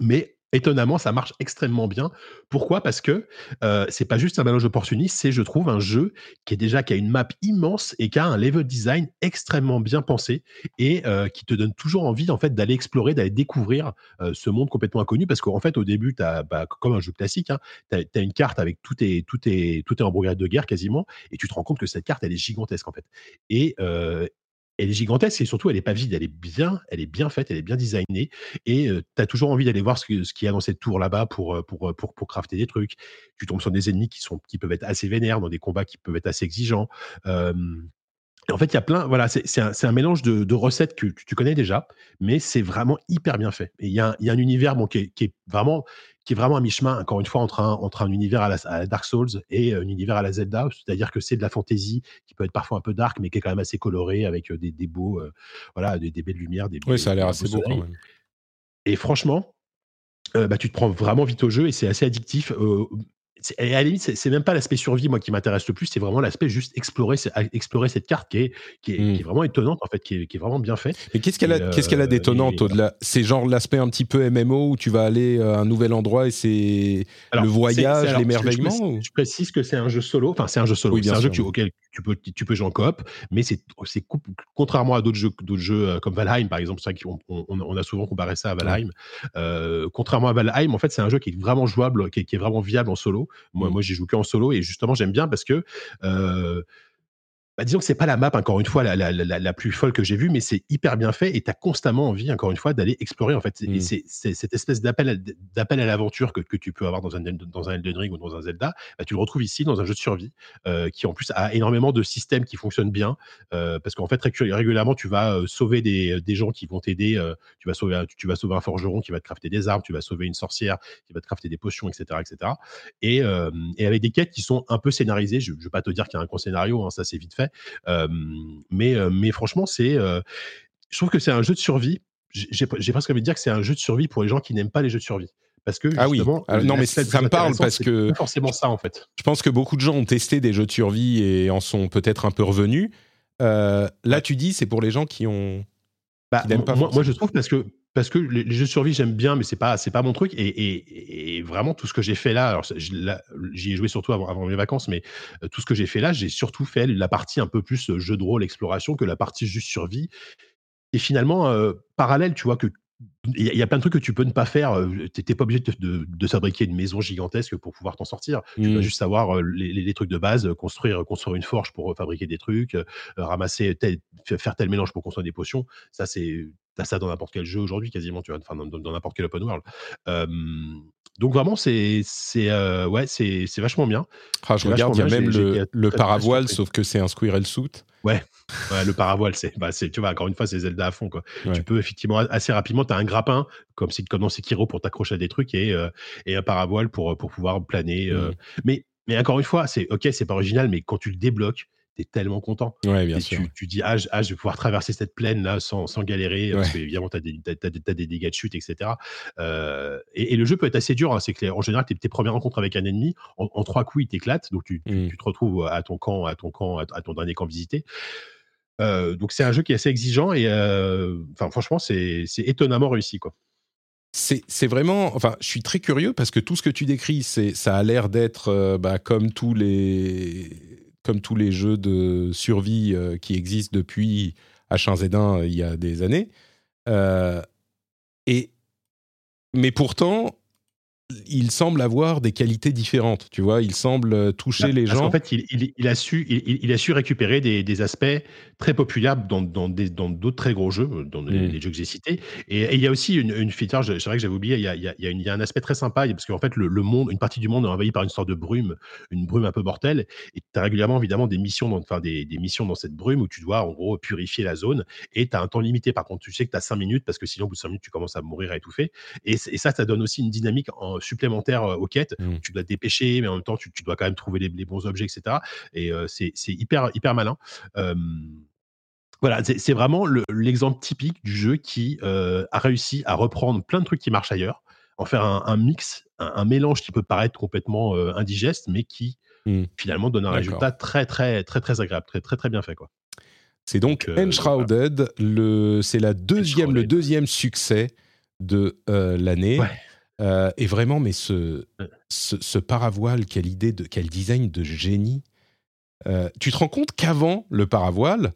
Mais étonnamment, ça marche extrêmement bien. Pourquoi? Parce que euh, c'est pas juste un mélange opportuniste, c'est, je trouve, un jeu qui est déjà qui a une map immense et qui a un level design extrêmement bien pensé et euh, qui te donne toujours envie en fait d'aller explorer, d'aller découvrir euh, ce monde complètement inconnu. Parce qu'en fait, au début, as, bah, comme un jeu classique, hein, tu as, une carte avec tout est tout est tout de guerre quasiment, et tu te rends compte que cette carte, elle est gigantesque en fait. Et, euh, elle est gigantesque et surtout elle est pas vide, elle est bien, faite, elle est bien designée et tu as toujours envie d'aller voir ce, qu'il y a dans cette tour là-bas pour, crafter des trucs. Tu tombes sur des ennemis qui, sont, qui peuvent être assez vénères, dans des combats qui peuvent être assez exigeants. En fait, il y a plein, voilà, c'est un, un, mélange de, de, recettes que tu, connais déjà, mais c'est vraiment hyper bien fait. Et il y, a, y a un univers bon, qui, est, qui est vraiment qui est vraiment à mi-chemin, encore une fois, entre un, entre un univers à la, Dark Souls et un univers à la Zelda. C'est-à-dire que c'est de la fantasy qui peut être parfois un peu dark, mais qui est quand même assez coloré avec des, des beaux, voilà, des, belles lumières. Des, oui, ça a l'air assez beau quand même. Et franchement, bah, tu te prends vraiment vite au jeu et c'est assez addictif et à la limite, c'est même pas l'aspect survie, moi, qui m'intéresse le plus, c'est vraiment l'aspect juste explorer, explorer cette carte qui est, qui est, mmh. vraiment étonnante, en fait, qui est, qui est vraiment bien fait. Mais qu'est-ce qu'elle a, qu'est-ce qu'elle a d'étonnante au-delà? C'est genre l'aspect un petit peu MMO où tu vas aller à un nouvel endroit et c'est le voyage, l'émerveillement je, précise que c'est un jeu solo, enfin, c'est un jeu solo, c'est un jeu auquel tu peux, tu peux jouer en coop, mais c'est contrairement à d'autres jeux, d'autres jeux euh, comme Valheim, par exemple, on, on, on, a souvent comparé ça à Valheim. Euh, contrairement à Valheim, en fait, c'est un jeu qui est vraiment jouable, qui est, vraiment viable en solo. Moi, mmh. moi j'y joue que en solo et justement, j'aime bien parce que euh, bah, disons que c'est pas la map, encore une fois, la, la, la, la plus folle que j'ai vue, mais c'est hyper bien fait et tu as constamment envie, encore une fois, d'aller explorer. En fait, mmh. c'est cette espèce d'appel à, à l'aventure que, que, tu peux avoir dans un, dans un Elden Ring ou dans un Zelda, bah, tu le retrouves ici dans un jeu de survie euh, qui, en plus, a énormément de systèmes qui fonctionnent bien euh, parce qu'en fait, régulièrement, tu vas euh, sauver des, des, gens qui vont t'aider. Euh, tu, vas sauver, tu, vas sauver un forgeron qui va te crafter des armes, tu vas sauver une sorcière qui va te crafter des potions, etc. etc. Et, et avec des quêtes qui sont un peu scénarisées. Je ne vais pas te dire qu'il y a un gros scénario, hein, ça c'est vite fait mais, mais franchement, c'est, je trouve que c'est un jeu de survie. J'ai presque envie de dire que c'est un jeu de survie pour les gens qui n'aiment pas les jeux de survie. Parce que ah oui, ah, non mais ça me parle parce que forcément ça en fait. Je pense que beaucoup de gens ont testé des jeux de survie et en sont peut-être un peu revenus. là, tu dis c'est pour les gens qui ont. Bah, pas moi, moi, je trouve parce que parce que les, jeux de survie j'aime bien mais c'est pas c'est pas mon truc. Et, et, vraiment tout ce que j'ai fait là alors j'y ai joué surtout avant, avant, mes vacances mais euh, tout ce que j'ai fait là j'ai surtout fait la partie un peu plus euh, jeu de rôle exploration que la partie juste survie. Et finalement euh, parallèle tu vois que il y, a plein de trucs que tu peux ne pas faire. Tu n'es pas obligé de, de, fabriquer une maison gigantesque pour pouvoir t'en sortir. Tu dois mmh. juste savoir les, les, trucs de base, construire, construire une forge pour fabriquer des trucs, ramasser, faire tel mélange pour construire des potions. Ça, c'est T'as ça dans n'importe quel jeu aujourd'hui, quasiment, tu vois, enfin, dans, n'importe quel open world. donc vraiment, c'est c'est ouais, c'est vachement bien. Ah, je regarde, il y a même le, le paravoile, sauf que c'est un squirrel suit. Ouais, ouais le paravoile, c'est, bah, tu vois, encore une fois, c'est Zelda à fond, quoi. Tu peux effectivement assez rapidement, tu as un grappin, comme, comme dans Sekiro, pour t'accrocher à des trucs, et, et un paravoile pour, pour pouvoir planer. Mmh. mais, mais encore une fois, c'est ok, c'est pas original, mais quand tu le débloques, es tellement content. Ouais, bien Et sûr. tu, tu dis, ah, je ah, je vais pouvoir traverser cette plaine là sans, sans galérer, parce Ouais. qu'évidemment, tu as, des t'as- t'as des- t'as des dégâts de chute, etc. Euh, et, et le jeu peut être assez dur. hein, c'est que en général, tes, tes premières rencontres avec un ennemi, en, en trois coups, il t'éclate. Donc, tu, tu- Mm. tu te retrouves à ton camp, à ton camp, à, à ton dernier camp visité. Euh, donc, c'est un jeu qui est assez exigeant et euh, enfin, franchement, c'est étonnamment réussi. Quoi. C'est vraiment. Enfin, je suis très curieux parce que tout ce que tu décris, ça a l'air d'être euh, bah, comme tous les comme tous les jeux de survie qui existent depuis H1Z1 euh, il y a des années. Et mais pourtant, il semble avoir des qualités différentes. Tu vois, il semble euh, toucher Bah, les parce gens. qu'en fait, il, il- il a su, il, a su récupérer des, des aspects très populaires dans dans des- dans d'autres très gros jeux, dans les, Mm. les jeux que j'ai cités. Et, et il y a aussi une, une feature, je- c'est vrai que j'avais oublié, il y a, il y a- il y a une- il y a un aspect très sympa, parce qu'en fait, le, le monde, une partie du monde est envahi par une sorte de brume, une brume un peu mortelle. Et tu as régulièrement, évidemment, des missions, dans, enfin, des, des missions dans cette brume où tu dois, en gros, purifier la zone. Et tu as un temps limité. Par contre, tu sais que tu as 5 minutes, parce que sinon, au bout de 5 minutes, tu commences à mourir à étouffer. Et, et ça, ça donne aussi une dynamique en- supplémentaire euh, aux quêtes. Mm. Tu dois te dépêcher, mais en même temps, tu, tu dois quand même trouver les, les bons objets, etc. Et euh, c'est hyper, hyper malin. Voilà, c'est vraiment le- l'exemple typique du jeu qui euh, a réussi à reprendre plein de trucs qui marchent ailleurs, en faire un, un mix, un, un mélange qui peut paraître complètement euh, indigeste, mais qui Mm. finalement donne un résultat très, très, très, très agréable, très, très, très bien fait. Quoi. C'est donc Donc, euh, Enshrouded. Le, c'est la deuxième, le deuxième succès de l'année. Ouais. Euh, et vraiment, mais ce, Ouais. ce, ce paravoile, quelle idée, de, quel design de génie. Euh, tu te rends compte qu'avant le paravoile,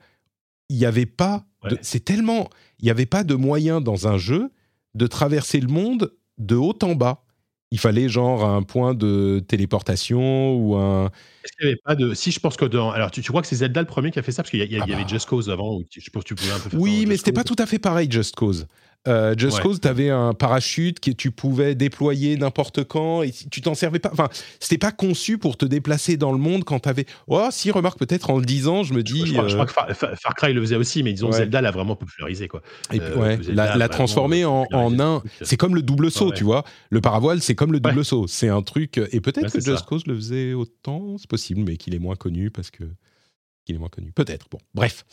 il n'y avait pas. Ouais. c'est tellement. Il n'y avait pas de moyen dans un jeu de traverser le monde de haut en bas. Il fallait genre un point de téléportation ou un. Est-ce qu'il n'y avait pas de. Si, je pense que dans. Alors, tu, tu crois que c'est Zelda le premier qui a fait ça? Parce qu'il y, il Ah il y avait bah. Just Cause avant, où tu- je pense que tu pouvais un peu faire Oui, mais c'était pas tout à fait pareil, Just Cause. Euh, Just Ouais. Cause, tu avais un parachute que tu pouvais déployer n'importe quand et tu t'en servais pas. Enfin, c'était pas conçu pour te déplacer dans le monde quand tu avais. Oh, si, remarque, peut-être en le disant, je me dis. je crois, je euh, crois que Far, Far- Cry le faisait aussi, mais disons Ouais. Zelda l'a vraiment popularisé. Quoi. et puis, euh, ouais, la, la euh, en, un. C'est comme le double saut, tu vois. Le paravoile, c'est comme le double saut. C'est un truc. Et peut-être que Just ça. Cause le faisait autant, c'est possible, mais qu'il est moins connu parce que. Qu'il est moins connu. Peut-être. Bon, bref.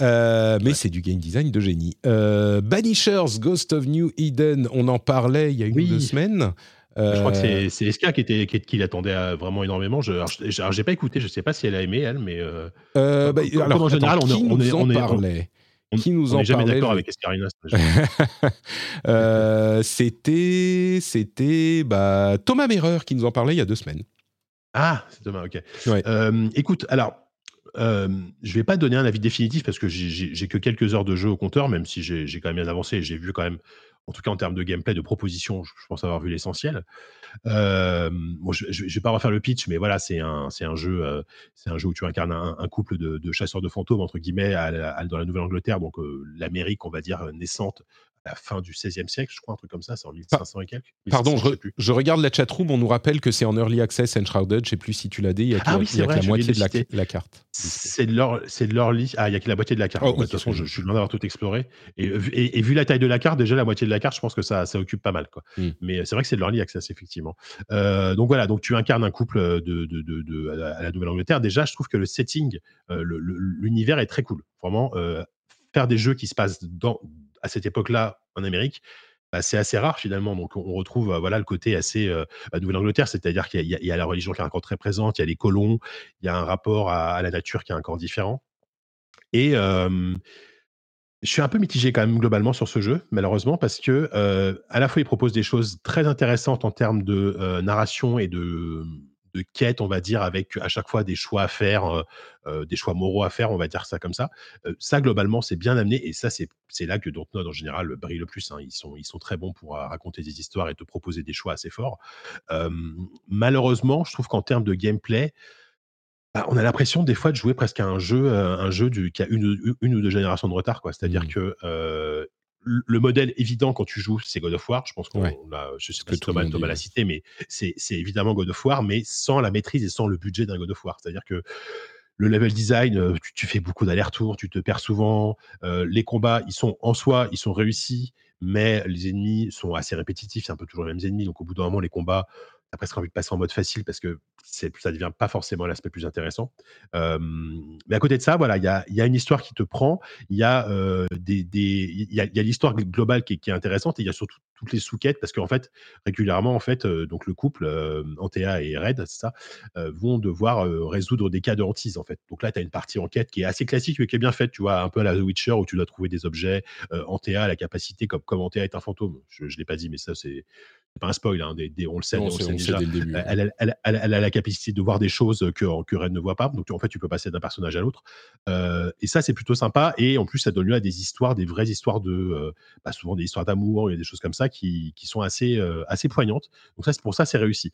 Euh, mais c'est du game design de génie. Euh, Banishers, Ghost of New Eden, on en parlait il y a une Oui. ou deux semaines. Je crois que Euh, c'est c'est SK qui, était, qui, qui l'attendait euh, vraiment énormément. Je, alors, je- alors, j'ai pas écouté, je sais pas si elle a aimé, elle, mais bah, Comme- comme alors, en général, attends, on est- on est- en on est- parlait? on Qui nous on en n'est jamais parlait d'accord je- avec Escarina. c'est un jeu. Euh, C'était, c'était bah, Thomas Merreur qui nous en parlait il y a deux semaines. Ah, c'est demain, ok. Ouais. Euh, écoute, alors, euh, je vais pas donner un avis définitif parce que j'ai- que quelques heures de jeu au compteur, même si j'ai quand même bien avancé. J'ai vu quand même, en tout cas en termes de gameplay, de propositions, je, pense avoir vu l'essentiel. Euh, je, je, je vais pas refaire le pitch, mais voilà, c'est un, euh, jeu où tu incarnes un, couple de, chasseurs de fantômes entre guillemets dans la Nouvelle-Angleterre, donc euh, l'Amérique, on va dire naissante la fin du XVIe siècle, je crois, un truc comme ça, c'est en 1500 et quelques. Pardon, 1600, je, plus. regarde la chatroom, on nous rappelle que c'est en early access Enshrouded, je sais plus si tu l'as dit, il y a, Ah que- oui, il y c'est a que vrai, la moitié de la, carte. C'est de lit. Ah, il y a que la moitié de la carte. Oh, bah, de toute façon, je, suis loin d'avoir tout exploré. Et, vu- et, et vu la taille de la carte, déjà la moitié de la carte, je pense que ça, ça occupe pas mal. Quoi. Mm. Mais c'est vrai que c'est de leur lit access, effectivement. Euh, donc voilà, donc tu incarnes un couple de, de, de, de- à la, Nouvelle-Angleterre. Déjà, je trouve que le setting, euh, l'univers est très cool. Vraiment, euh, faire des jeux qui se passent dans, à cette époque-là en Amérique. bah, c'est assez rare finalement, donc on retrouve euh, voilà le côté assez euh, Nouvelle-Angleterre, c'est-à-dire qu'il y, a- la religion qui est encore très présente, il y a les colons, il y a un rapport à, la nature qui est encore différent. Et je suis un peu mitigé quand même globalement sur ce jeu, malheureusement, parce que euh, à la fois il propose des choses très intéressantes en termes de euh, narration et de, de quête, on va dire, avec à chaque fois des choix à faire, euh, euh, des choix moraux à faire, on va dire ça comme ça. Euh, ça globalement c'est bien amené et ça c'est c'est là que Dontnod en général brille le plus. hein. Ils sont ils sont très bons pour raconter des histoires et te proposer des choix assez forts. Malheureusement, je trouve qu'en termes de gameplay, bah, on a l'impression des fois de jouer presque à un jeu, un jeu du, qui a une, ou- une ou deux générations de retard. quoi. C'est-à-dire Mhm. que euh, le le modèle évident quand tu joues, c'est God of War. Je pense qu'on Ouais. l'a, je sais que pas le Thomas, Thomas l'a cité, mais c'est évidemment God of War, mais sans la maîtrise et sans le budget d'un God of War. C'est-à-dire que le level design, euh, tu, tu fais beaucoup d'allers-retours, tu te perds souvent. euh, les combats, ils sont en soi, ils sont réussis, mais les ennemis sont assez répétitifs. C'est un peu toujours les mêmes ennemis. Donc au bout d'un moment, les combats, as presque envie de passer en mode facile parce que ça devient pas forcément l'aspect plus intéressant. mais à côté de ça, voilà, il y a, une histoire qui te prend, il y a des, il y a, l'histoire globale qui est, intéressante et il y a surtout toutes les sous-quêtes parce qu'en fait, régulièrement, en fait, donc le couple, Antea et Red, c'est ça, vont devoir résoudre des cas de hantise, en fait. Donc là, tu as une partie enquête qui est assez classique mais qui est bien faite, tu vois, un peu à la The Witcher où tu dois trouver des objets. Antea a la capacité, comme, comme Antea est un fantôme, je ne l'ai pas dit, mais ça, c'est pas un spoil, hein, on le sait, déjà. elle, a la capacité de voir des choses que, que Red ne voit pas. Donc en fait, tu peux passer d'un personnage à l'autre. Euh, et ça, c'est plutôt sympa. Et en plus, ça donne lieu à des histoires, des vraies histoires de, euh, bah, souvent des histoires d'amour, il y a des choses comme ça qui, qui sont assez, euh, assez poignantes. Donc ça, pour ça, c'est réussi.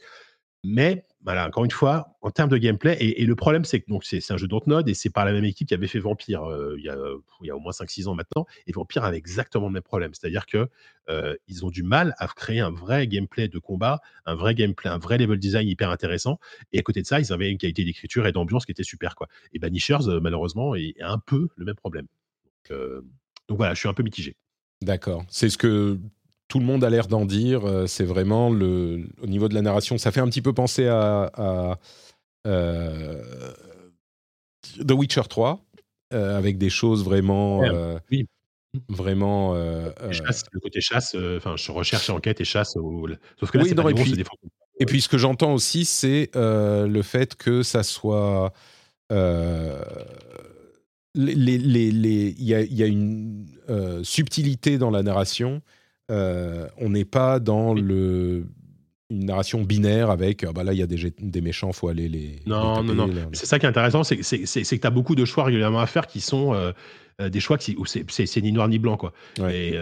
Mais voilà, encore une fois, en termes de gameplay, et, le problème, c'est que donc c'est un jeu Dontnod et c'est par la même équipe qui avait fait Vampire euh, il, y a, au moins 5-6 ans maintenant. Et Vampire avait exactement le même problème. C'est-à-dire que euh, ils ont du mal à créer un vrai gameplay de combat, un vrai gameplay, un vrai level design hyper intéressant. Et à côté de ça, ils avaient une qualité d'écriture et d'ambiance qui était super. Quoi. Et Banishers, euh, malheureusement, est un peu le même problème. Donc, donc voilà, je suis un peu mitigé. D'accord. C'est ce que tout le monde a l'air d'en dire. Euh, c'est vraiment le, au niveau de la narration, ça fait un petit peu penser à, euh, The Witcher 3, euh, avec des choses vraiment. oui. Vraiment. le côté chasse, enfin, je recherche enquête et chasse. Sauf que là, c'est et, puis, et puis, ce que j'entends aussi, c'est le fait que ça soit. Il y, a une subtilité dans la narration euh, on n'est pas dans le une narration binaire avec ah bah là il y a des, des méchants faut aller les non non non. c'est ça qui est intéressant c'est que tu as beaucoup de choix régulièrement à faire qui sont euh, euh, des choix qui, où c'est ni noir ni blanc quoi. Et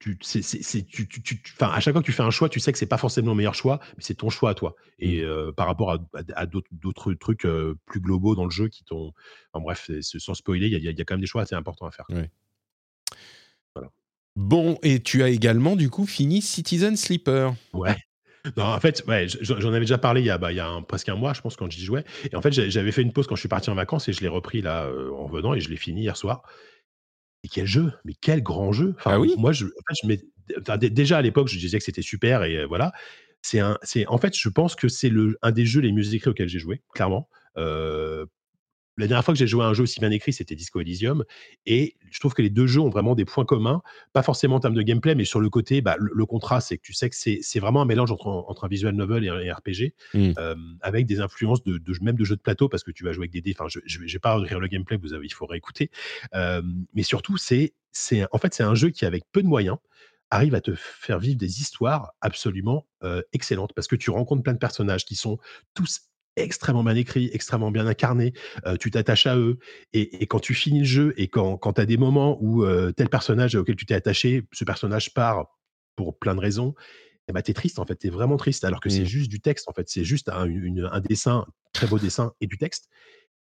tu, c'est tu, tu, à chaque fois que tu fais un choix tu sais que c'est pas forcément le meilleur choix mais c'est ton choix à toi. Et mm. par rapport à, à, d'autres trucs plus globaux dans le jeu qui t'ont enfin, bref sans spoiler il y, y, a quand même des choix assez importants à faire Bon, et tu as également du coup fini Citizen Sleeper. Ouais. Non, en fait, ouais, j'en avais déjà parlé il y a, bah, il y a presque un mois, je pense, quand j'y jouais. Et en fait, j'avais fait une pause quand je suis parti en vacances et je l'ai repris là euh, en venant et je l'ai fini hier soir. Et quel jeu Mais quel grand jeu enfin, ah oui Moi, je, en fait, déjà à l'époque, je disais que c'était super et euh, voilà. C'est un, c'est en fait, je pense que c'est le un des jeux les mieux écrits auxquels j'ai joué, clairement. Euh, la dernière fois que j'ai joué à un jeu aussi bien écrit, c'était Disco Elysium. Et je trouve que les deux jeux ont vraiment des points communs, pas forcément en termes de gameplay, mais sur le côté, bah, le, contraste, c'est que tu sais que c'est vraiment un mélange entre, un visual novel et un, RPG, mmh. euh, avec des influences de, même de jeux de plateau, parce que tu vas jouer avec des dés. Enfin, je ne vais pas rire le gameplay, vous avez, il faut réécouter. Euh, mais surtout, c'est en fait, c'est un jeu qui, avec peu de moyens, arrive à te faire vivre des histoires absolument euh, excellentes parce que tu rencontres plein de personnages qui sont tous extrêmement bien écrit, extrêmement bien incarné, euh, tu t'attaches à eux, et, quand tu finis le jeu, et quand, quand tu as des moments où euh, tel personnage auquel tu t'es attaché, ce personnage part pour plein de raisons, et eh ben, tu es triste en fait, tu es vraiment triste, alors que c'est juste du texte en fait, c'est juste un, un, dessin, très beau dessin et du texte.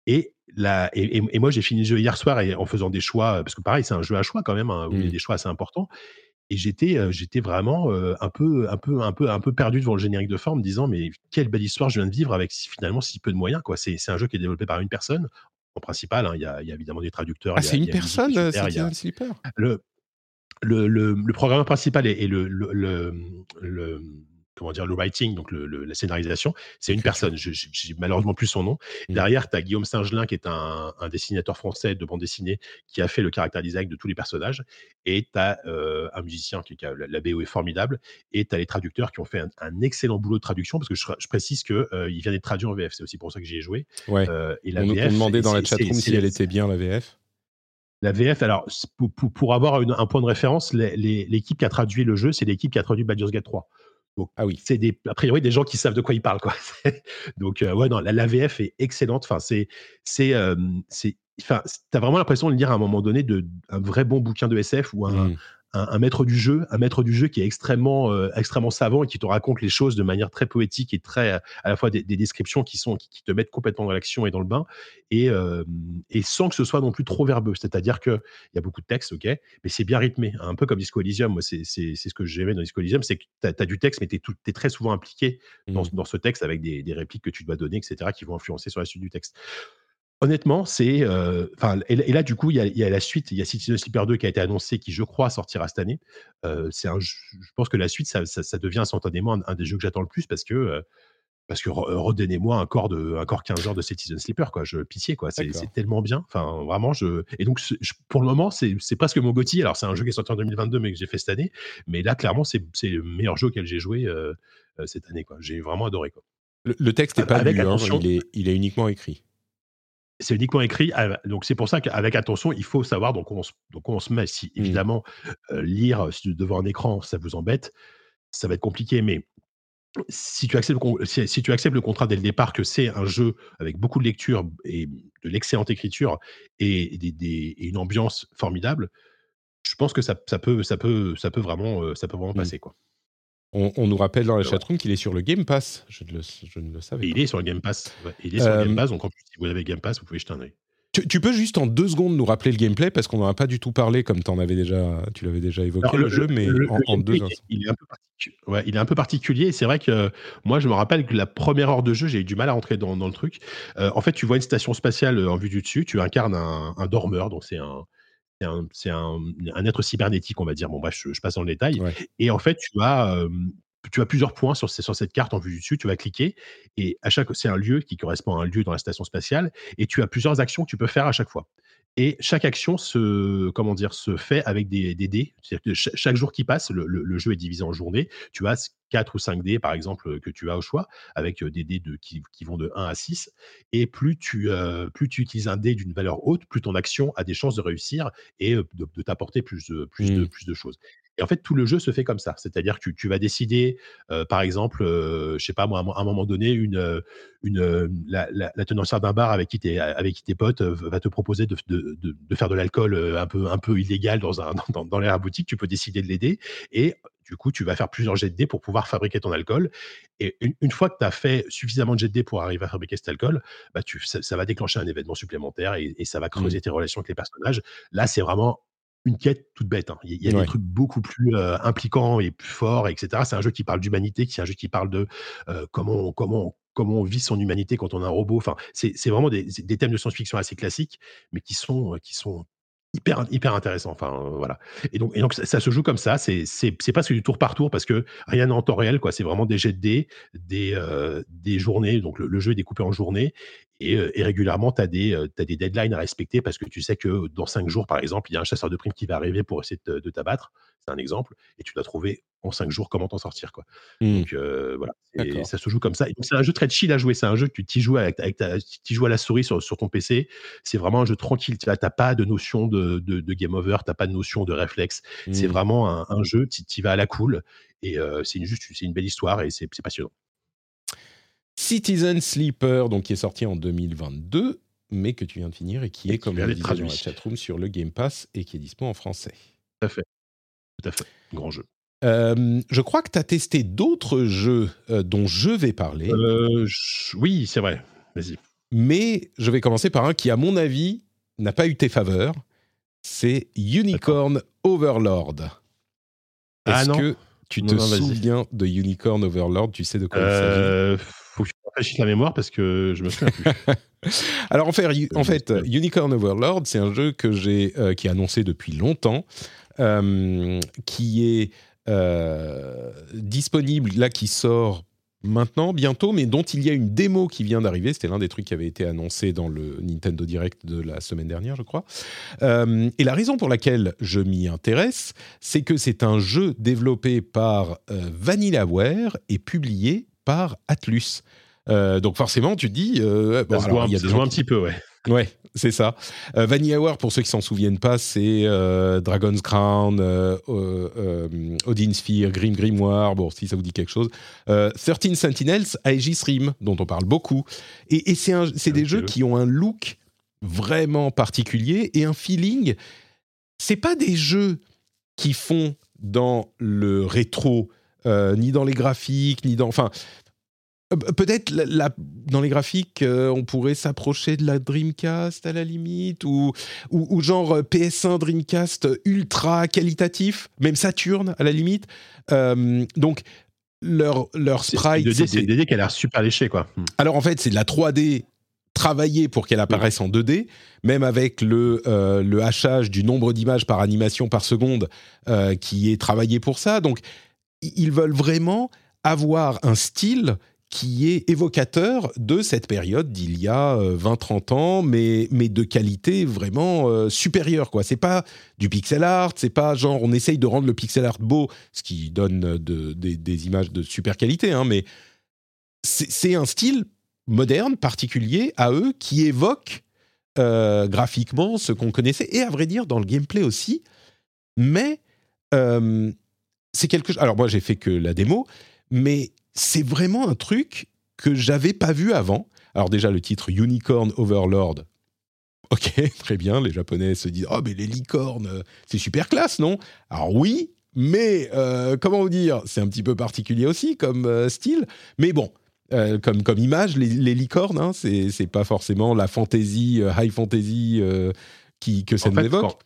Et, la, et, moi j'ai fini le jeu hier soir et en faisant des choix, parce que pareil c'est un jeu à choix quand même, hein, où il y a des choix assez importants, et j'étais j'étais vraiment un peu un peu un peu un peu perdu devant le générique de forme disant mais quelle belle histoire je viens de vivre avec finalement si peu de moyens quoi. C'est un jeu qui est développé par une personne en principal hein, il y, a, y, a évidemment des traducteurs ah c'est une personne c'est un slipper le le, le, le, programmeur principal et, le, le, le comment dire, le writing, donc le, la scénarisation, c'est une personne. Je n'ai malheureusement plus son nom. Mmh. Derrière, tu as Guillaume Singelin, qui est un, dessinateur français de bande dessinée, qui a fait le caractère design de tous les personnages. Et tu as euh, un musicien qui, a, la, BO est formidable. Et tu as les traducteurs qui ont fait un, excellent boulot de traduction, parce que je, précise qu'il euh, vient d'être traduit en VF. C'est aussi pour ça que j'y ai joué. Ouais. Euh, et la on, VF, demandait dans la chatroom si elle était bien, la VF. La VF, alors, pour, pour, avoir un point de référence, l'équipe qui a traduit le jeu, c'est l'équipe qui a traduit Baldur's Gate 3 ah oui. C'est des, a priori des gens qui savent de quoi ils parlent, quoi. Donc, euh, ouais, non, la, VF est excellente. Enfin, c'est, c'est, euh, c'est, enfin, t'as vraiment l'impression de lire à un moment donné de, un vrai bon bouquin de SF ou un, mmh un, maître du jeu, un maître du jeu qui est extrêmement, euh, extrêmement savant et qui te raconte les choses de manière très poétique et très, à la fois des, descriptions qui sont, qui, te mettent complètement dans l'action et dans le bain et, euh, et sans que ce soit non plus trop verbeux. C'est-à-dire qu'il y a beaucoup de texte, ok, mais c'est bien rythmé, un peu comme Disco Elysium. Moi, c'est ce que j'aimais dans Disco Elysium, c'est que tu as, du texte, mais tu es, très souvent impliqué dans, mmh. dans, ce texte avec des, des, répliques que tu dois donner, etc., qui vont influencer sur la suite du texte. Honnêtement, c'est. euh, et, et là, du coup, il y, a, il y a la suite. Il y a Citizen Sleeper 2 qui a été annoncé, qui, je crois, sortira cette année. Euh, c'est un, je pense que la suite, ça, ça, ça devient instantanément un, un des jeux que j'attends le plus parce que. euh, parce que re- redonnez-moi un corps de un corps 15 heures de Citizen Sleeper quoi je pitié quoi c'est tellement bien enfin vraiment je et donc je- pour le moment c'est c'est presque mon Gotti alors c'est un jeu qui est sorti en 2022 mais que j'ai fait cette année mais là clairement c'est c'est le meilleur jeu auquel j'ai joué euh, euh, cette année quoi j'ai vraiment adoré quoi Le, le texte n'est pas Avec lu, hein, il, est, il est uniquement écrit. C'est uniquement écrit. Donc c'est pour ça qu'avec attention, il faut savoir donc on se, donc on se met. Si Mm. évidemment euh, lire si devant un écran, ça vous embête, ça va être compliqué. Mais si tu acceptes, le con- si, si tu acceptes le contrat dès le départ que c'est un jeu avec beaucoup de lecture et de l'excellente écriture et, des- des- et une ambiance formidable, je pense que ça, ça peut, ça peut, ça peut vraiment, euh, ça peut vraiment Mm. passer quoi. On, on nous rappelle dans la chatroom qu'il est sur le Game Pass. Je ne le, je ne le savais Et pas. il est sur le Game Pass. ouais. Il est sur Euh, le Game Pass. Donc en plus, si vous avez Game Pass, vous pouvez jeter un œil. Tu, tu peux juste en deux secondes nous rappeler le gameplay parce qu'on n'en a pas du tout parlé comme en avais déjà, tu l'avais déjà évoqué Alors, le, jeu, mais le- en, deux instants. il est un peu particu- ouais, il est un peu particulier. C'est vrai que euh, moi, je me rappelle que la première heure de jeu, j'ai eu du mal à rentrer dans, dans le truc. Euh, en fait, tu vois une station spatiale euh, en vue du dessus. Tu incarnes un, un dormeur, donc c'est un, c'est un, c'est un, un être cybernétique, on va dire. Bon, bref, je, je passe dans le détail. Ouais. Et en fait, tu as, euh, tu as plusieurs points sur, cette carte en vue du dessus. Tu vas cliquer et à chaque, c'est un lieu qui correspond à un lieu dans la station spatiale. Et tu as plusieurs actions que tu peux faire à chaque fois. Et chaque action se, comment dire, se fait avec des, des dés. Que chaque jour qui passe, le, le- le jeu est divisé en journées. Tu as 4 ou 5 dés, par exemple, que tu as au choix, avec euh, des dés de, qui, qui vont de 1 à 6. Et plus tu, euh, plus tu utilises un dé d'une valeur haute, plus ton action a des chances de réussir et euh, de, de t'apporter plus de, plus, de, Mm. plus de choses. Et en fait, tout le jeu se fait comme ça. C'est-à-dire que tu, tu vas décider, euh, par exemple, euh, je sais pas moi, à un- moment donné, une, euh, une, euh, la, la, la tenancière d'un bar avec qui t'es avec qui tes potes euh, va te proposer de, de, de, de faire de l'alcool euh, un peu un peu illégal dans un dans, dans l'air à boutique. Tu peux décider de l'aider et du coup, tu vas faire plusieurs jets de dés pour pouvoir fabriquer ton alcool. Et une, une fois que tu as fait suffisamment de jets de dés pour arriver à fabriquer cet alcool, bah tu, ça, ça va déclencher un événement supplémentaire et, et ça va creuser tes relations avec les personnages. Là, c'est vraiment une quête toute bête. hein. Il y a, Ouais. des trucs beaucoup plus euh, impliquants et plus forts, etc. C'est un jeu qui parle d'humanité, qui est un jeu qui parle de euh, comment, on- comment, comment on vit son humanité quand on a un robot. Enfin, c'est c'est vraiment des, c'est des thèmes de science-fiction assez classiques, mais qui sont, euh, qui sont hyper, hyper intéressants. Enfin, euh, voilà. Et donc, et donc ça, se joue comme ça. C'est c'est- presque du tour par tour parce que rien n'est en temps réel. quoi. C'est vraiment des jets de dés, des, euh, des journées. Donc, le, le jeu est découpé en journées. Et, et régulièrement, tu as, des des deadlines à respecter parce que tu sais que dans cinq jours, par exemple, il y a un chasseur de primes qui va arriver pour essayer de, t'abattre. C'est un exemple. Et tu dois trouver en cinq jours comment t'en sortir. Quoi. Mm. Donc euh, voilà, Et ça se joue comme ça. C'est un jeu très chill à jouer. C'est un jeu que tu t'y joues, avec, avec ta, joues à la souris sur, sur ton PC. C'est vraiment un jeu tranquille. Tu n'as pas de notion de, de, de game over, tu n'as pas de notion de réflexe. C'est Mm. vraiment un, un jeu, tu y vas à la cool. Et euh, c'est une, juste, c'est une belle histoire et c'est c'est passionnant. Citizen Sleeper, donc qui est sorti en 2022, mais que tu viens de finir et qui Et est, comme on disait dans la traduit. chatroom, sur le Game Pass et qui est dispo en français. Tout à fait. Tout à fait. Grand jeu. Euh, je crois que tu as testé d'autres jeux euh, dont je vais parler, Euh, je- oui, c'est vrai. Vas-y. mais je vais commencer par un qui, à mon avis, n'a pas eu tes faveurs. C'est Unicorn Overlord. Ah Est-ce non. que tu te non, souviens de Unicorn Overlord Tu sais de quoi il s'agit? Faut que je rafraîchisse la mémoire parce que je me souviens plus. Alors en fait, en fait, Unicorn Overlord, c'est un jeu que j'ai, euh, qui est annoncé depuis longtemps, euh, qui est euh, disponible là, qui sort maintenant, bientôt, mais dont il y a une démo qui vient d'arriver. C'était l'un des trucs qui avait été annoncé dans le Nintendo Direct de la semaine dernière, je crois. Euh, et la raison pour laquelle je m'y intéresse, c'est que c'est un jeu développé par euh, Vanillaware et publié par Atlus. Euh, donc forcément, tu te dis, bon, alors, un- il y a des gens un qui- petit peu, ouais. Ouais, c'est ça. Euh, Vanillaware, pour ceux qui s'en souviennent pas, c'est euh, Dragon's Crown, euh, euh, euh, Odin Sphere, Grim Grimoire, bon, si ça vous dit quelque chose. Euh, 13 Sentinels, Aegis Rim, dont on parle beaucoup. Et, et c'est un- c'est des jeux qui ont un look vraiment particulier et un feeling. C'est pas des jeux qui font dans le rétro, ni dans les graphiques, ni dans. Enfin, Peut-être la- la- dans les graphiques, euh, on pourrait s'approcher de la Dreamcast à la limite, ou, ou, ou genre euh, PS1 Dreamcast ultra qualitatif, même Saturn à la limite. Euh, donc, leur, leur sprite. une 2D, c'est une 2D qui a l'air super léché, quoi. Hmm. Alors en fait, c'est de la 3D travaillé pour qu'elle apparaisse en 2D, même avec le, euh, le hachage du nombre d'images par animation par seconde euh, qui est travaillé pour ça. Donc, ils veulent vraiment avoir un style qui est évocateur de cette période d'il y a 20-30 ans, mais, mais de qualité vraiment supérieure. Quoi. C'est pas du pixel art, c'est pas genre on essaye de rendre le pixel art beau, ce qui donne de, des images de super qualité, hein, mais c'est un style moderne, particulier à eux, qui évoque euh, graphiquement ce qu'on connaissait, et à vrai dire dans le gameplay aussi. Mais euh, c'est quelque chose. Alors moi j'ai fait que la démo, mais c'est vraiment un truc que j'avais pas vu avant. Alors déjà le titre Unicorn Overlord. Ok, très bien. Les Japonais se disent oh mais les licornes, c'est super classe, non? Alors oui, mais euh, comment vous dire, c'est un petit peu particulier aussi comme style. Mais bon, euh, comme, comme image, les, licornes, hein, c'est pas forcément la fantasy, euh, high fantasy euh, qui, que ça nous évoque. Quand,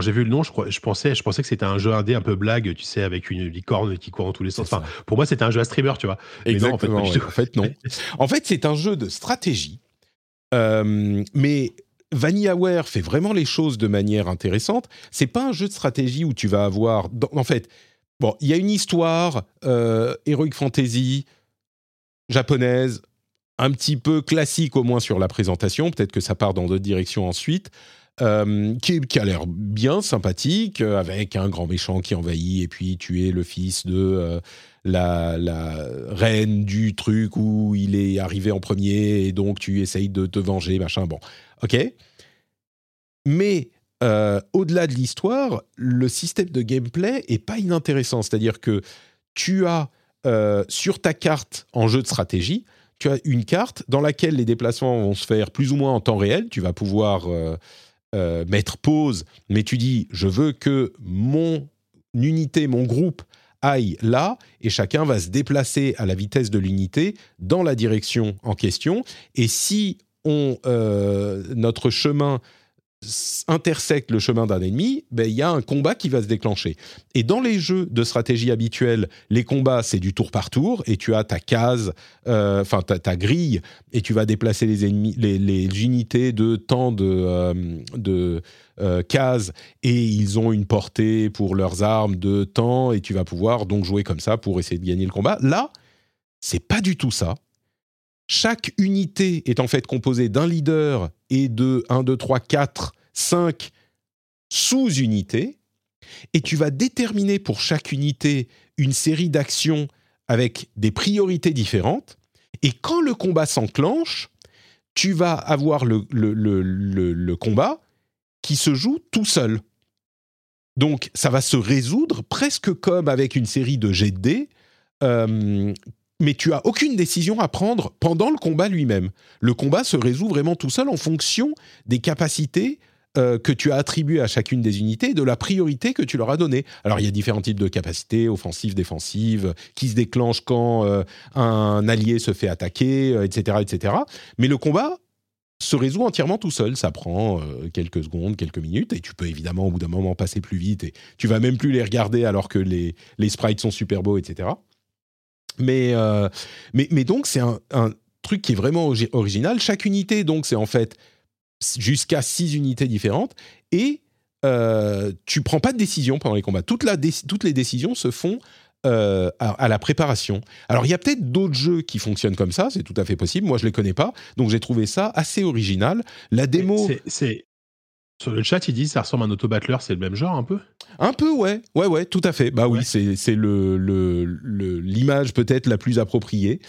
j'ai vu le nom, je, je, pensais, je pensais que c'était un jeu indé un peu blague, tu sais, avec une licorne qui court dans tous les sens. Enfin, pour moi, c'était un jeu à streamer, tu vois. Exactement. en, fait, non. en fait, c'est un jeu de stratégie, mais VanillaWare fait vraiment les choses de manière intéressante. C'est pas un jeu de stratégie où tu vas avoir, en fait, bon, il y a une histoire, heroic fantasy japonaise, un petit peu classique au moins sur la présentation, peut-être que ça part dans d'autres directions ensuite, euh, qui, a l'air bien sympathique, euh, avec un grand méchant qui envahit, et puis tu es le fils de euh, la, reine du truc où il est arrivé en premier, et donc tu essayes de te venger, machin, bon, ok. Mais au-delà de l'histoire, le système de gameplay est pas inintéressant, c'est-à-dire que tu as sur ta carte en jeu de stratégie, tu as une carte dans laquelle les déplacements vont se faire plus ou moins en temps réel. Tu vas pouvoir euh, mettre pause, mais tu dis je veux que mon unité, mon groupe aille là, et chacun va se déplacer à la vitesse de l'unité dans la direction en question. Et si on, notre chemin intersecte le chemin d'un ennemi, ben, il y a un combat qui va se déclencher. Et dans les jeux de stratégie habituels, les combats, c'est du tour par tour, et tu as ta case, euh, enfin ta, grille, et tu vas déplacer les, ennemis, les, unités de temps de, euh, de euh, cases, et ils ont une portée pour leurs armes de temps, et tu vas pouvoir donc jouer comme ça pour essayer de gagner le combat. Là, c'est pas du tout ça. Chaque unité est en fait composée d'un leader et de 1, 2, 3, 4, 5 sous-unités. Et tu vas déterminer pour chaque unité une série d'actions avec des priorités différentes. Et quand le combat s'enclenche, tu vas avoir le, le, combat qui se joue tout seul. Donc ça va se résoudre presque comme avec une série de jets euh, mais tu as aucune décision à prendre pendant le combat lui-même. Le combat se résout vraiment tout seul en fonction des capacités euh, que tu as attribuées à chacune des unités et de la priorité que tu leur as donnée. Alors il y a différents types de capacités, offensives, défensives, qui se déclenchent quand euh, un allié se fait attaquer, etc., euh, etc. Mais le combat se résout entièrement tout seul. Ça prend quelques secondes, quelques minutes, et tu peux évidemment au bout d'un moment passer plus vite, et tu vas même plus les regarder alors que les, les sprites sont super beaux, etc. Euh, mais, mais, donc, c'est un, truc qui est vraiment original. Chaque unité, donc, c'est en fait jusqu'à six unités différentes. Et euh, tu prends pas de décision pendant les combats. toutes les décisions se font euh, à, la préparation. Alors, il y a peut-être d'autres jeux qui fonctionnent comme ça, c'est tout à fait possible. Moi, je les connais pas, donc j'ai trouvé ça assez original. La démo. C'est sur le chat, ils disent ça ressemble à un auto-battler, c'est le même genre un peu? Un peu, ouais. Ouais, ouais, tout à fait. Bah oui, c'est le, l'image peut-être la plus appropriée.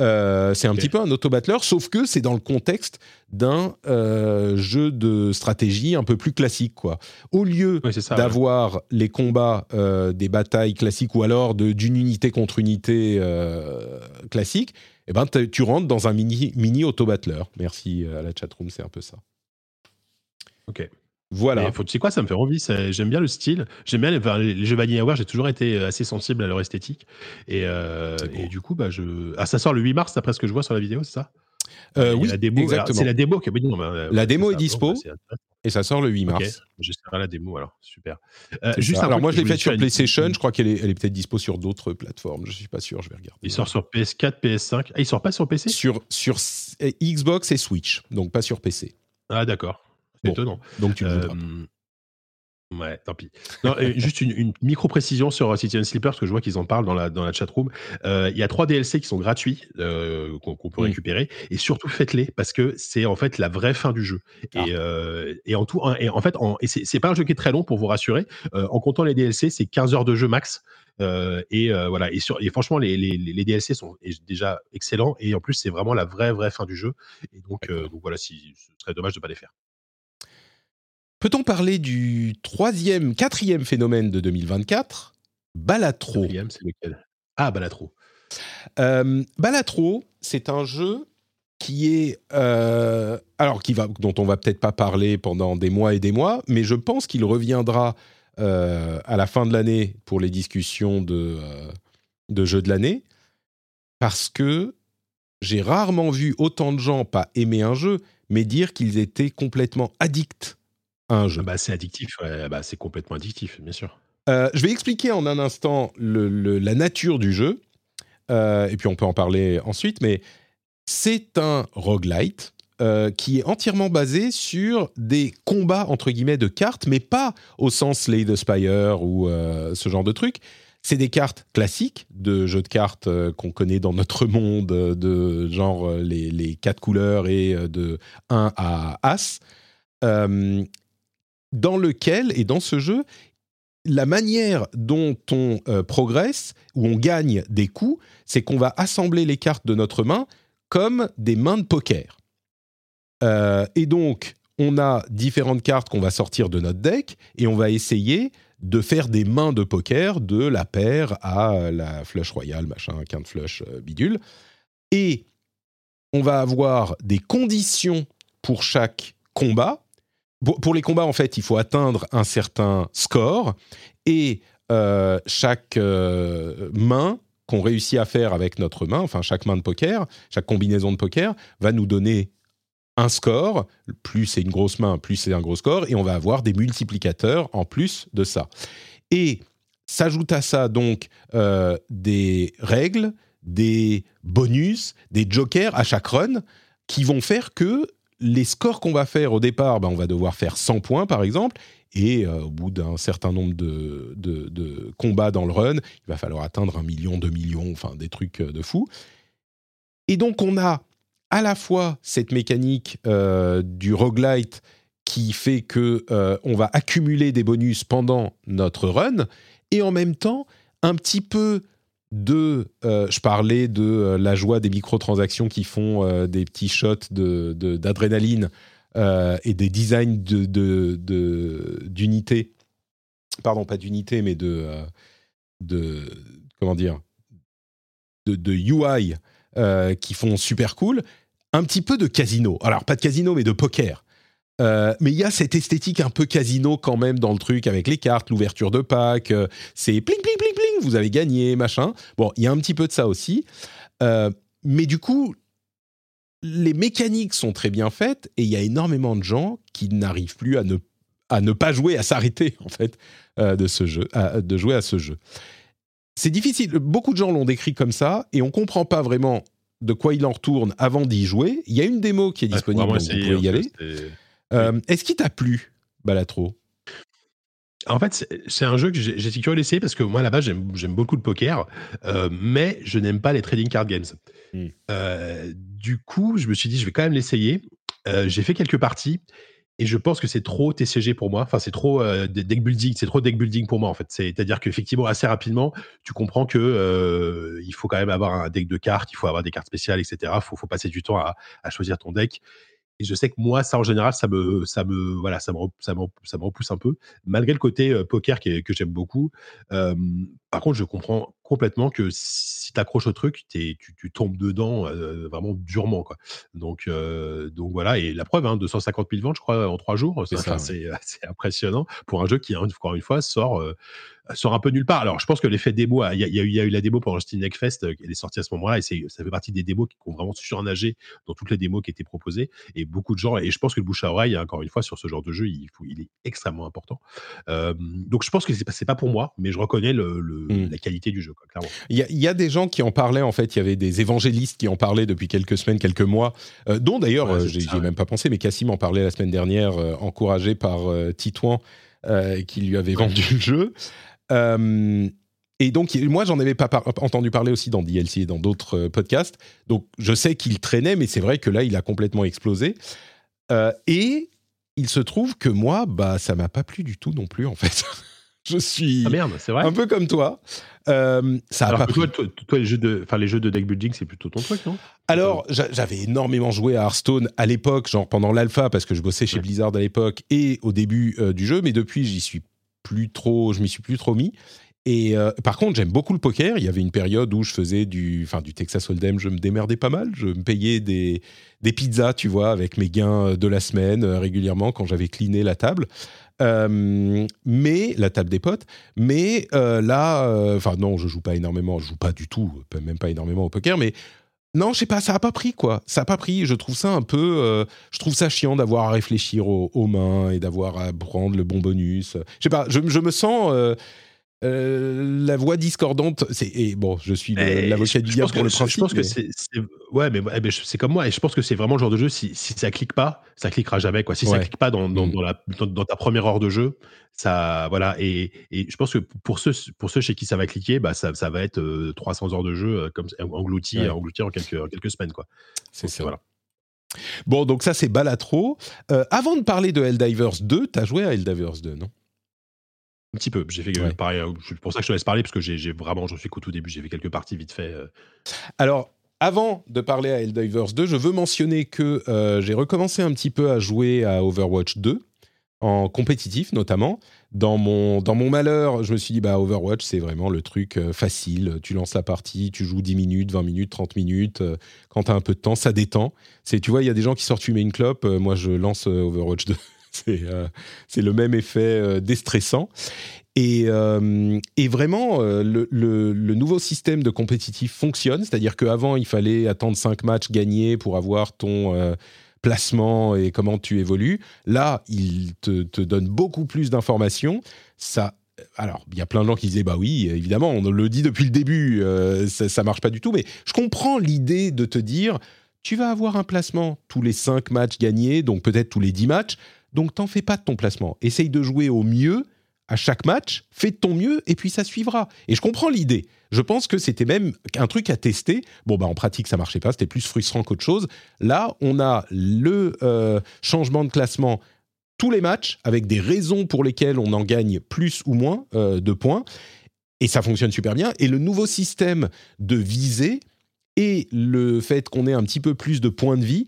Euh, c'est un petit peu un auto-battler, sauf que c'est dans le contexte d'un euh, jeu de stratégie un peu plus classique, quoi. Au lieu d'avoir les combats euh, des batailles classiques ou alors d'une unité contre unité classique, eh ben, tu rentres dans un mini, mini auto-battler. Merci à la chatroom, c'est un peu ça. Ok. Voilà. faut, tu sais quoi, ça me fait envie. J'aime bien le style. J'aime bien les, les jeux Vanillaware. J'ai toujours été euh, assez sensible à leur esthétique. Et, euh, et du coup, bah, je... ah, ça sort le 8 mars, d'après ce que je vois sur la vidéo, c'est ça? Euh, Oui, la démo. C'est la démo qui bah, La démo est dispo. Bah, et ça sort le 8 mars. J'essaierai la démo alors, super. juste alors moi je l'ai fait sur PlayStation, je crois qu'elle est, elle est peut-être dispo sur d'autres plateformes, je suis pas sûr, je vais regarder. Il sort sur PS4, PS5. Ah, il sort pas sur PC Sur sur Xbox et Switch, donc pas sur PC. Ah d'accord, c'est étonnant. Donc tu le Ouais, tant pis. Non, juste une, micro précision sur euh, City Sleeper, parce que je vois qu'ils en parlent dans la, dans la chatroom. Euh, il y a trois DLC qui sont gratuits, euh, qu'on peut récupérer. Et surtout, faites-les, parce que c'est en fait la vraie fin du jeu. Et, ah. et, en tout, et en fait, et c'est pas un jeu qui est très long pour vous rassurer. en comptant les DLC, c'est 15 heures de jeu max. et voilà. Et, sur, et franchement, les, les, les, DLC sont déjà excellents. Et en plus, c'est vraiment la vraie, vraie fin du jeu. Et donc, donc voilà, si, ce serait dommage de pas les faire. Peut-on parler du troisième, quatrième phénomène de 2024 Balatro. Quatrième, c'est lequel? Ah, Balatro. Euh, Balatro, c'est un jeu qui est euh, alors qui va dont on va peut-être pas parler pendant des mois et des mois, mais je pense qu'il reviendra euh, à la fin de l'année pour les discussions de de jeux de l'année parce que j'ai rarement vu autant de gens pas aimer un jeu, mais dire qu'ils étaient complètement addicts un jeu. Bah, c'est addictif, bah, c'est complètement addictif, bien sûr. Euh, je vais expliquer en un instant le, la nature du jeu, euh, et puis on peut en parler ensuite, mais c'est un roguelite euh, qui est entièrement basé sur des combats, entre guillemets, de cartes, mais pas au sens Slay the Spire ou ce genre de truc. C'est des cartes classiques de jeux de cartes qu'on connaît dans notre monde, de genre les, les quatre couleurs et de 1 à As dans lequel, et dans ce jeu, la manière dont on euh, progresse, où on gagne des coups, c'est qu'on va assembler les cartes de notre main comme des mains de poker. Euh, et donc, on a différentes cartes qu'on va sortir de notre deck et on va essayer de faire des mains de poker de la paire à la flush royale, machin, quinte flush, euh, bidule. Et on va avoir des conditions pour chaque combat pour les combats, en fait, il faut atteindre un certain score et euh, chaque euh, main qu'on réussit à faire avec notre main, enfin chaque main de poker, chaque combinaison de poker, va nous donner un score. Plus c'est une grosse main, plus c'est un gros score, et on va avoir des multiplicateurs en plus de ça. Et s'ajoute à ça donc euh, des règles, des bonus, des jokers à chaque run qui vont faire que les scores qu'on va faire au départ, ben, on va devoir faire 100 points par exemple, et euh, au bout d'un certain nombre de, de, combats dans le run, il va falloir atteindre un million, deux millions, enfin des trucs euh, de fou. Et donc on a à la fois cette mécanique euh, du roguelite qui fait que on va accumuler des bonus pendant notre run, et en même temps un petit peu de, euh, je parlais de euh, la joie des microtransactions qui font euh, des petits shots d'adrénaline de, et des designs d'unités. De, Pardon, pas d'unités, mais de, de. Comment dire de, UI qui font super cool. Un petit peu de casino. Alors, pas de casino, mais de poker. Mais il y a cette esthétique un peu casino quand même dans le truc avec les cartes, l'ouverture de pack. c'est pling, pling, pling, pling vous avez gagné, machin. Bon, il y a un petit peu de ça aussi. Euh, mais du coup, les mécaniques sont très bien faites et il y a énormément de gens qui n'arrivent plus à ne, à ne pas jouer, à s'arrêter en fait euh, de ce jeu, de jouer à ce jeu. C'est difficile. Beaucoup de gens l'ont décrit comme ça et on comprend pas vraiment de quoi il en retourne avant d'y jouer. Il y a une démo qui est disponible, donc vous pouvez y aller. Euh, est-ce qu'il t'a plu, Balatro? En fait, c'est un jeu que j'ai sécurisé l'essayer parce que moi, là-bas, j'aime beaucoup le poker, euh, mais je n'aime pas les trading card games. Hmm. Euh, du coup, je me suis dit, je vais quand même l'essayer. Euh, j'ai fait quelques parties et je pense que c'est trop TCG pour moi. Enfin, c'est trop deck building, c'est trop deck building pour moi en fait. C'est-à-dire qu'effectivement, assez rapidement, tu comprends que il faut quand même avoir un deck de cartes, il faut avoir des cartes spéciales, etc. Il faut, faut, passer du temps à, à choisir ton deck. Et je sais que moi, ça en général, ça me, ça me, voilà, ça me, repousse un peu, malgré le côté poker que j'aime beaucoup. Par contre, je comprends complètement que si tu accroches au truc, tu, tu, tombes dedans euh, vraiment durement. Quoi. Donc, euh, donc voilà, et la preuve, hein, 250 000 ventes, je crois, en trois jours, c'est impressionnant pour un jeu qui, encore une fois, sort sort un peu nulle part. Alors, je pense que l'effet démo, il y, a eu la démo pendant Steam Fest, euh, elle est sortie à ce moment-là, et ça fait partie des démos qui ont vraiment surnagé dans toutes les démos qui étaient proposées. Et beaucoup de gens, et je pense que le bouche à oreille, encore une fois, sur ce genre de jeu, il, faut, il est extrêmement important. Euh, donc, je pense que c'est pas, pas pour moi, mais je reconnais le, mm. la qualité du jeu, clairement. Il y, a des gens qui en parlaient, en fait, il y avait des évangélistes qui en parlaient depuis quelques semaines, quelques mois, dont d'ailleurs, j'ai même pas pensé, mais Cassim en parlait la semaine dernière, encouragé par Titouan, qui lui avait vendu le jeu. Et donc, moi, j'en avais pas entendu parler aussi dans DLC et dans d'autres euh, podcasts. Donc, je sais qu'il traînait, mais c'est vrai que là, il a complètement explosé. Euh, et il se trouve que moi, bah, ça m'a pas plu du tout non plus, en fait. je suis ah merde, vrai un peu comme toi. Euh, ça a pas toi, toi, les jeux de, les jeux de deck building, c'est plutôt ton truc, non? Alors, j'avais énormément joué à Hearthstone à l'époque, genre pendant l'alpha, parce que je bossais chez Blizzard à l'époque et au début du jeu, mais depuis, j'y suis plus trop, je m'y suis plus trop mis. Et euh, par contre, j'aime beaucoup le poker. Il y avait une période où je faisais du, enfin, du Texas Hold'em, je me démerdais pas mal. Je me payais des, des pizzas, tu vois, avec mes gains de la semaine euh, régulièrement quand j'avais cleané la table. Euh, mais la table des potes. Mais là, enfin non, je joue pas énormément. Je joue pas du tout, même pas énormément au poker. Mais non, je sais pas, ça a pas pris quoi. Ça a pas pris. Je trouve ça un peu, je trouve ça chiant d'avoir à réfléchir aux, mains et d'avoir à prendre le bon bonus. Je sais pas, je, me sens euh, la voix discordante, c'est et bon, je suis l'avocat du diable pour le principe. Je pense que c'est ouais, mais, eh ben, c'est comme moi et je pense que c'est vraiment le genre de jeu si, si ça clique pas, ça cliquera jamais quoi. Si ça clique pas dans, dans, mm. la, dans, ta première heure de jeu, ça voilà et, et, je pense que pour ceux pour ceux chez qui ça va cliquer, bah ça, ça va être 300 euh, heures de jeu euh, comme englouti englouti en quelques quelques semaines quoi. C'est ça. Voilà. Bon, donc ça c'est Balatro. avant de parler de Helldivers 2, tu as joué à Helldivers 2, non? Un petit peu. J'ai fait pareil. Euh, c'est pour ça que je te laisse parler parce que j'ai vraiment, je suis qu'au tout début. J'ai fait quelques parties vite fait. Euh. Alors, avant de parler à Helldivers 2, je veux mentionner que euh, j'ai recommencé un petit peu à jouer à Overwatch 2 en compétitif notamment. Dans mon, dans mon malheur, je me suis dit, bah, Overwatch, c'est vraiment le truc facile. Tu lances la partie, tu joues 10 minutes, 20 minutes, 30 minutes. quand tu as un peu de temps, ça détend. C'est, tu vois, il y a des gens qui sortent fumer une clope. moi, je lance Overwatch 2. Euh, c'est le même effet euh, déstressant. Et, euh, et vraiment, le, le, nouveau système de compétitif fonctionne, c'est-à-dire qu'avant, il fallait attendre 5 matchs gagnés pour avoir ton placement et comment tu évolues. Là, il te, te donne beaucoup plus d'informations. Ça alors, il y a plein de gens qui disaient, bah oui, évidemment, on le dit depuis le début, ça, ça marche pas du tout, mais je comprends l'idée de te dire, tu vas avoir un placement tous les 5 matchs gagnés, donc peut-être tous les 10 matchs, donc, t'en fais pas de ton placement. Essaye de jouer au mieux à chaque match, fais de ton mieux et puis ça suivra. Et je comprends l'idée. Je pense que c'était même un truc à tester. Bon, bah en pratique, ça marchait pas, c'était plus frustrant qu'autre chose. Là, on a le euh, changement de classement tous les matchs avec des raisons pour lesquelles on en gagne plus ou moins euh, de points. Et ça fonctionne super bien. Et le nouveau système de visée et le fait qu'on ait un petit peu plus de points de vie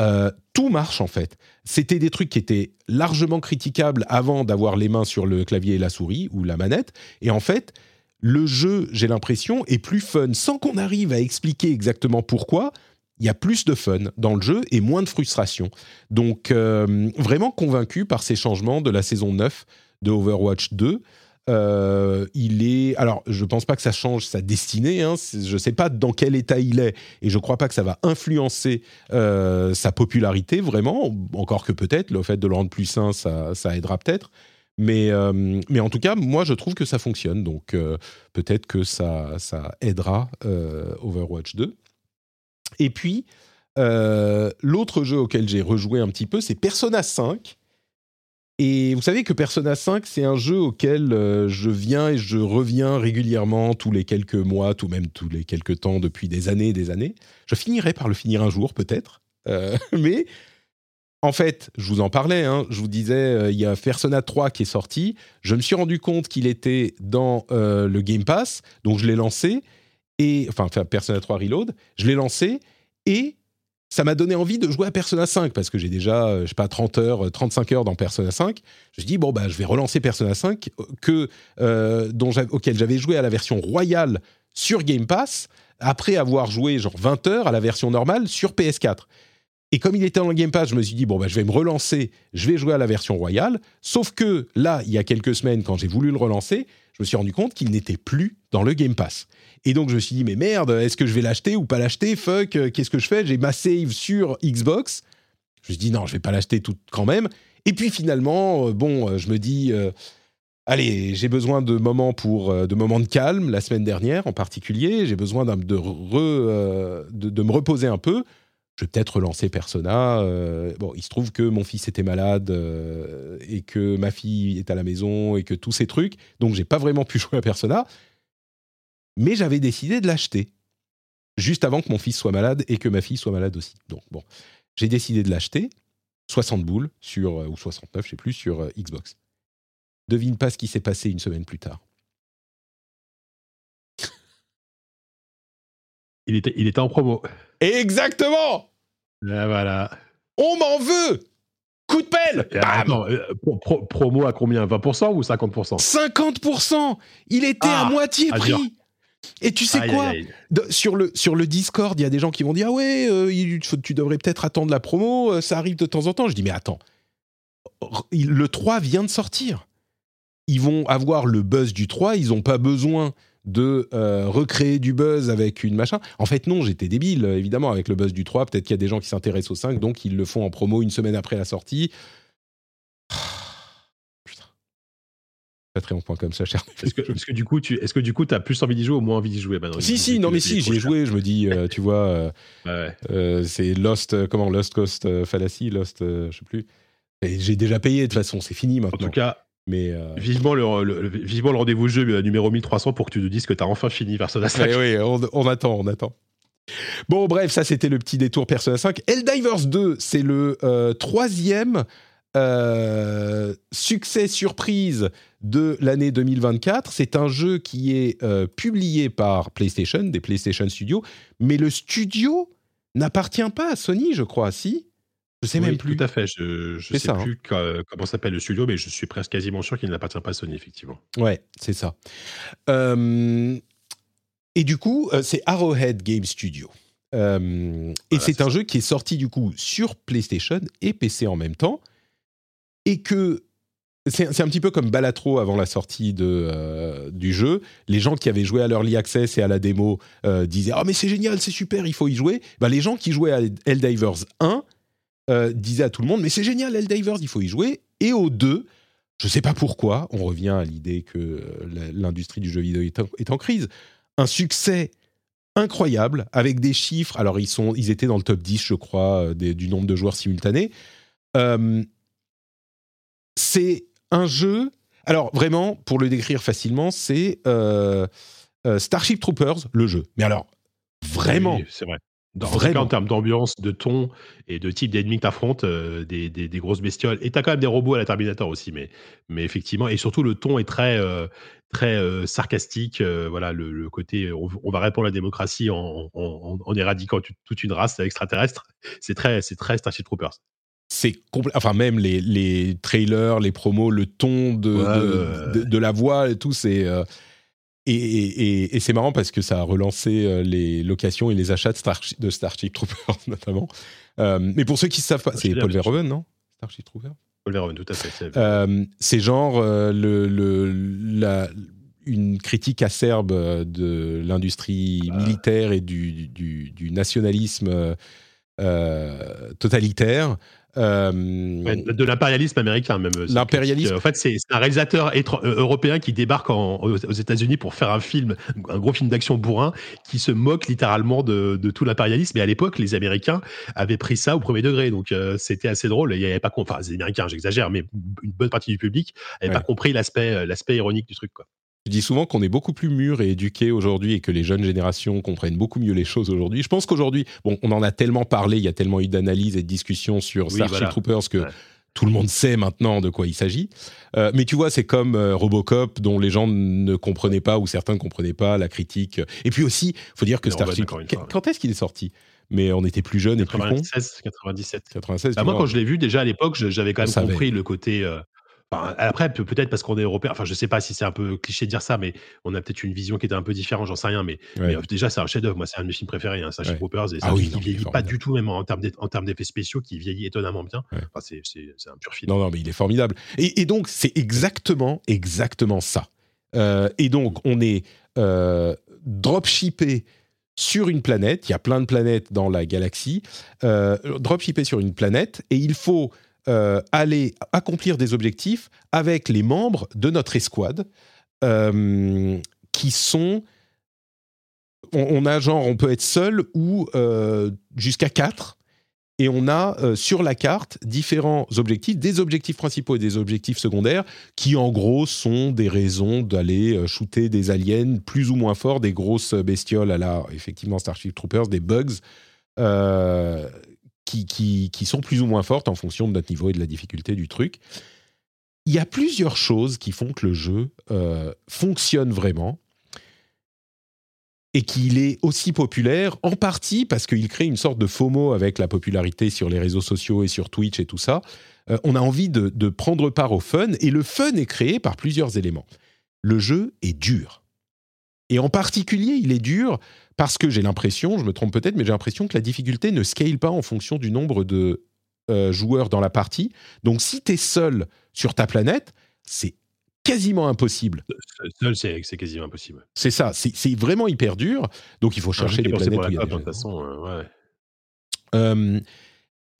euh, tout marche en fait. C'était des trucs qui étaient largement critiquables avant d'avoir les mains sur le clavier et la souris ou la manette. Et en fait, le jeu, j'ai l'impression, est plus fun. Sans qu'on arrive à expliquer exactement pourquoi, il y a plus de fun dans le jeu et moins de frustration. Donc, euh, vraiment convaincu par ces changements de la saison 9 de Overwatch 2. Euh, il est. Alors, je pense pas que ça change sa destinée. Hein. Je sais pas dans quel état il est, et je crois pas que ça va influencer euh, sa popularité vraiment. Encore que peut-être le fait de le rendre plus sain, ça, ça aidera peut-être. Mais, euh, mais en tout cas, moi, je trouve que ça fonctionne. Donc, peut-être que ça, ça aidera Overwatch 2. Et puis, l'autre jeu auquel j'ai rejoué un petit peu, c'est Persona 5 et vous savez que Persona 5, c'est un jeu auquel euh, je viens et je reviens régulièrement tous les quelques mois, tout même tous les quelques temps depuis des années et des années. Je finirai par le finir un jour peut-être, euh, mais en fait, je vous en parlais, hein, je vous disais, euh, il y a Persona 3 qui est sorti, je me suis rendu compte qu'il était dans le Game Pass, donc je l'ai lancé, et enfin Persona 3 Reload, je l'ai lancé, et ça m'a donné envie de jouer à Persona 5 parce que j'ai déjà, euh, je sais pas, 30 heures, 35 euh, heures dans Persona 5. Je dis bon bah je vais relancer Persona 5 euh, que auquel j'avais joué à la version royale sur Game Pass après avoir joué genre 20 heures à la version normale sur PS4. Et comme il était en Game Pass, je me suis dit bon bah je vais me relancer, je vais jouer à la version royale. Sauf que là, il y a quelques semaines, quand j'ai voulu le relancer, je me suis rendu compte qu'il n'était plus dans le Game Pass. Et donc je me suis dit, mais merde, est-ce que je vais l'acheter ou pas l'acheter? Fuck, euh, qu'est-ce que je fais? J'ai ma save sur Xbox. Je me suis dit, non, je vais pas l'acheter tout quand même. Et puis finalement, euh, bon, euh, je me dis, allez, j'ai besoin de moments pour de moments de calme la semaine dernière en particulier. J'ai besoin de, de, de, me reposer un peu. Je vais peut-être relancer Persona. bon, il se trouve que mon fils était malade et que ma fille est à la maison et que tous ces trucs. Donc, j'ai pas vraiment pu jouer à Persona. Mais j'avais décidé de l'acheter juste avant que mon fils soit malade et que ma fille soit malade aussi. Donc, bon, j'ai décidé de l'acheter. 60 boules sur, ou 69, je sais plus, sur Xbox. Devine pas ce qui s'est passé une semaine plus tard. Il était, il était en promo. Exactement ah, Voilà. On m'en veut Coup de pelle euh, Promo à combien? 20% ou 50% 50% Il était à ah, moitié ah, prix et tu sais quoi sur, le, sur le Discord, il y a des gens qui vont dire Ah ouais, euh, tu devrais peut-être attendre la promo, euh, ça arrive de temps en temps. Je dis Mais attends, le 3 vient de sortir ils vont avoir le buzz du 3, ils n'ont pas besoin de euh, recréer du buzz avec une machin. En fait, non, j'étais débile, évidemment, avec le buzz du 3. Peut-être qu'il y a des gens qui s'intéressent au 5, donc ils le font en promo une semaine après la sortie. Patreon.com, ça cher. Est-ce que, est que, du coup, tu est-ce que du coup, as plus envie d'y jouer ou moins envie d'y jouer? Maintenant Si, si, non, mais si, j'y ai joué. Je me dis, euh, tu vois, euh, c'est Lost, comment Lost Coast Fallacy, Lost, je sais plus. J'ai déjà payé de toute façon, c'est fini maintenant. En tout cas, mais euh, vivement, le, vivement le rendez-vous jeu euh, numéro 1300 pour que tu nous dises que tu as enfin fini Persona 5. oui, on, attend, on attend. Bon, bref, ça c'était le petit détour Persona 5. Helldivers 2, c'est le euh, troisième succès surprise de l'année 2024. C'est un jeu qui est publié par PlayStation, des PlayStation Studios, mais le studio n'appartient pas à Sony, je crois, si? Je sais même plus. Tout à fait. Je ne sais hein. plus comment s'appelle le studio, mais je suis presque quasiment sûr qu'il n'appartient pas à Sony, effectivement. Ouais, c'est ça. et du coup, euh, c'est Arrowhead Game Studio. et c'est un jeu qui est sorti du coup sur PlayStation et PC en même temps. Et que c'est un petit peu comme Balatro avant la sortie de, euh, du jeu. Les gens qui avaient joué à l'Early Access et à la démo euh, disaient Ah, mais c'est génial, c'est super, il faut y jouer. Ben, les gens qui jouaient à Helldivers 1 euh, disait à tout le monde, mais c'est génial, Helldivers, il faut y jouer. Et au 2, je ne sais pas pourquoi, on revient à l'idée que l'industrie du jeu vidéo est en, crise. Un succès incroyable, avec des chiffres, alors ils, sont, ils étaient dans le top 10, je crois, du nombre de joueurs simultanés. c'est un jeu... Alors vraiment, pour le décrire facilement, c'est Starship Troopers, le jeu. Mais alors, vraiment, c'est vrai. Dans, Vraiment. en termes d'ambiance, de ton et de type d'ennemis que tu affrontes, euh, des, des, grosses bestioles. Et tu as quand même des robots à la Terminator aussi, mais, mais effectivement, et surtout le ton est très, euh, très euh, sarcastique. voilà, le, côté on, va répondre à la démocratie en, en, éradiquant toute une race extraterrestre. C'est très, c'est très Starship Troopers. C'est enfin même les, les, trailers, les promos, le ton de, de, de, la voix et tout, c'est et, c'est marrant parce que ça a relancé euh, les locations et les achats de, Starship Troopers, notamment. Euh, mais pour ceux qui ne savent pas, c'est Paul Verhoeven, non? Starship Troopers? Paul Verhoeven, tout à fait. C'est euh, genre le, la, une critique acerbe de l'industrie ah. militaire et du, du, du nationalisme totalitaire euh, de l'impérialisme américain même. L'impérialisme. En fait, c'est un réalisateur euh, européen qui débarque aux, États-Unis pour faire un film, un gros film d'action bourrin, qui se moque littéralement de, tout l'impérialisme. Et à l'époque, les Américains avaient pris ça au premier degré, donc euh, c'était assez drôle. Il y avait pas, enfin, les Américains, j'exagère, mais une bonne partie du public n'avait pas compris l'aspect, l'aspect ironique du truc, quoi. Je dis souvent qu'on est beaucoup plus mûr et éduqué aujourd'hui et que les jeunes générations comprennent beaucoup mieux les choses aujourd'hui. Je pense qu'aujourd'hui, bon, on en a tellement parlé, il y a tellement eu d'analyses et de discussions sur Starship Troopers que tout le monde sait maintenant de quoi il s'agit. Euh, mais tu vois, c'est comme euh, Robocop, dont les gens ne comprenaient pas ou certains ne comprenaient pas la critique. Et puis aussi, il faut dire que Starship, quand est-ce qu'il est sorti? Mais on était plus jeunes et plus cons. 97. 96. Bah, moi, quand je l'ai vu déjà à l'époque, j'avais quand même compris le côté. Euh, après, peut-être parce qu'on est européen. Enfin, je sais pas si c'est un peu cliché de dire ça, mais on a peut-être une vision qui était un peu différente, j'en sais rien. Mais, euh, déjà, c'est un chef-d'œuvre. Moi, c'est un de mes films préférés, hein, Starship Troopers. Et ça, ah oui, vieillit pas du tout, même en termes d'effets spéciaux, qui vieillit étonnamment bien. Enfin, c'est un pur film. Non, non, mais il est formidable. Et, donc, c'est exactement, exactement ça. Euh, et donc, on est euh, dropshippé sur une planète. Il y a plein de planètes dans la galaxie. Euh, dropshippé sur une planète, et il faut euh, aller accomplir des objectifs avec les membres de notre escouade euh, qui sont. On, a genre, on peut être seul ou euh, jusqu'à quatre. Et on a sur la carte différents objectifs, des objectifs principaux et des objectifs secondaires, qui en gros sont des raisons d'aller shooter des aliens plus ou moins forts, des grosses bestioles à la, effectivement, Starship Troopers, des bugs qui, qui, sont plus ou moins fortes en fonction de notre niveau et de la difficulté du truc. Il y a plusieurs choses qui font que le jeu euh, fonctionne vraiment et qu'il est aussi populaire, en partie parce qu'il crée une sorte de FOMO avec la popularité sur les réseaux sociaux et sur Twitch et tout ça. Euh, on a envie de, de, prendre part au fun, et le fun est créé par plusieurs éléments. Le jeu est dur. Et en particulier, il est dur parce que j'ai l'impression, je me trompe peut-être, mais j'ai l'impression que la difficulté ne scale pas en fonction du nombre de euh, joueurs dans la partie. Donc si tu es seul sur ta planète, c'est quasiment impossible. Seul, c'est quasiment impossible. C'est ça, c'est vraiment hyper dur. Donc il faut chercher les planètes. Où il y a de toute façon, euh, ouais. Euh,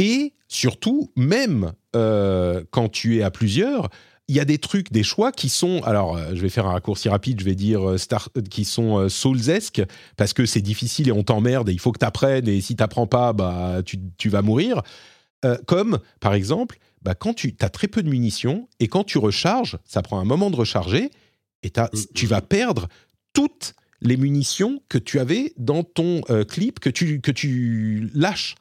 et surtout, même quand tu es à plusieurs, il y a des trucs, des choix qui sont, alors euh, je vais faire un raccourci rapide, je vais dire euh, star, euh, qui sont soulsesques parce que c'est difficile et on t'emmerde et il faut que tu apprennes et si tu n'apprends pas, bah, tu, vas mourir. comme par exemple, bah, quand tu as très peu de munitions et quand tu recharges, ça prend un moment de recharger et mm, tu vas mm. perdre toutes les munitions que tu avais dans ton clip que tu, que tu lâches.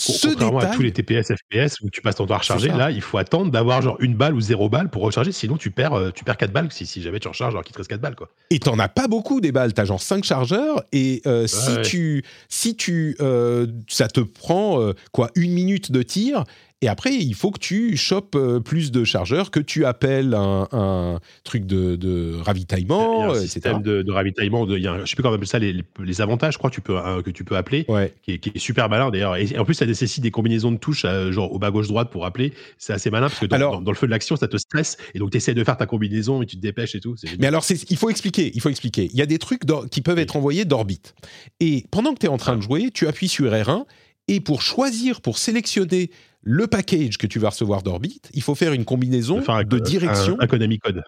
Ce Contrairement à tous les TPS, FPS où tu passes ton temps à recharger, là, il faut attendre d'avoir genre une balle ou zéro balle pour recharger, sinon tu perds, euh, tu perds 4 balles si, si jamais tu recharges alors qu'il te reste 4 balles. Quoi. Et t'en as pas beaucoup des balles, t'as genre 5 chargeurs et euh, si, Tu, si tu. Euh, ça te prend quoi, une minute de tir et après, il faut que tu chopes euh, plus de chargeurs, que tu appelles un, truc de, ravitaillement, il y a un système de, ravitaillement. De, il y a je ne sais plus comment on appelle ça, les, avantages, je crois, tu peux, que tu peux appeler, qui, est, super malin d'ailleurs. Et en plus, ça nécessite des combinaisons de touches, euh, genre au bas gauche-droite pour appeler. C'est assez malin parce que dans, dans, le feu de l'action, ça te stresse. Et donc, tu essaies de faire ta combinaison et tu te dépêches et tout. Mais alors, il faut expliquer. Il faut expliquer. Il y a des trucs qui peuvent être envoyés d'orbite. Et pendant que tu es en train de jouer, tu appuies sur R1 et pour choisir, pour sélectionner le package que tu vas recevoir d'Orbit, il faut faire une combinaison de direction. Un, Konami code.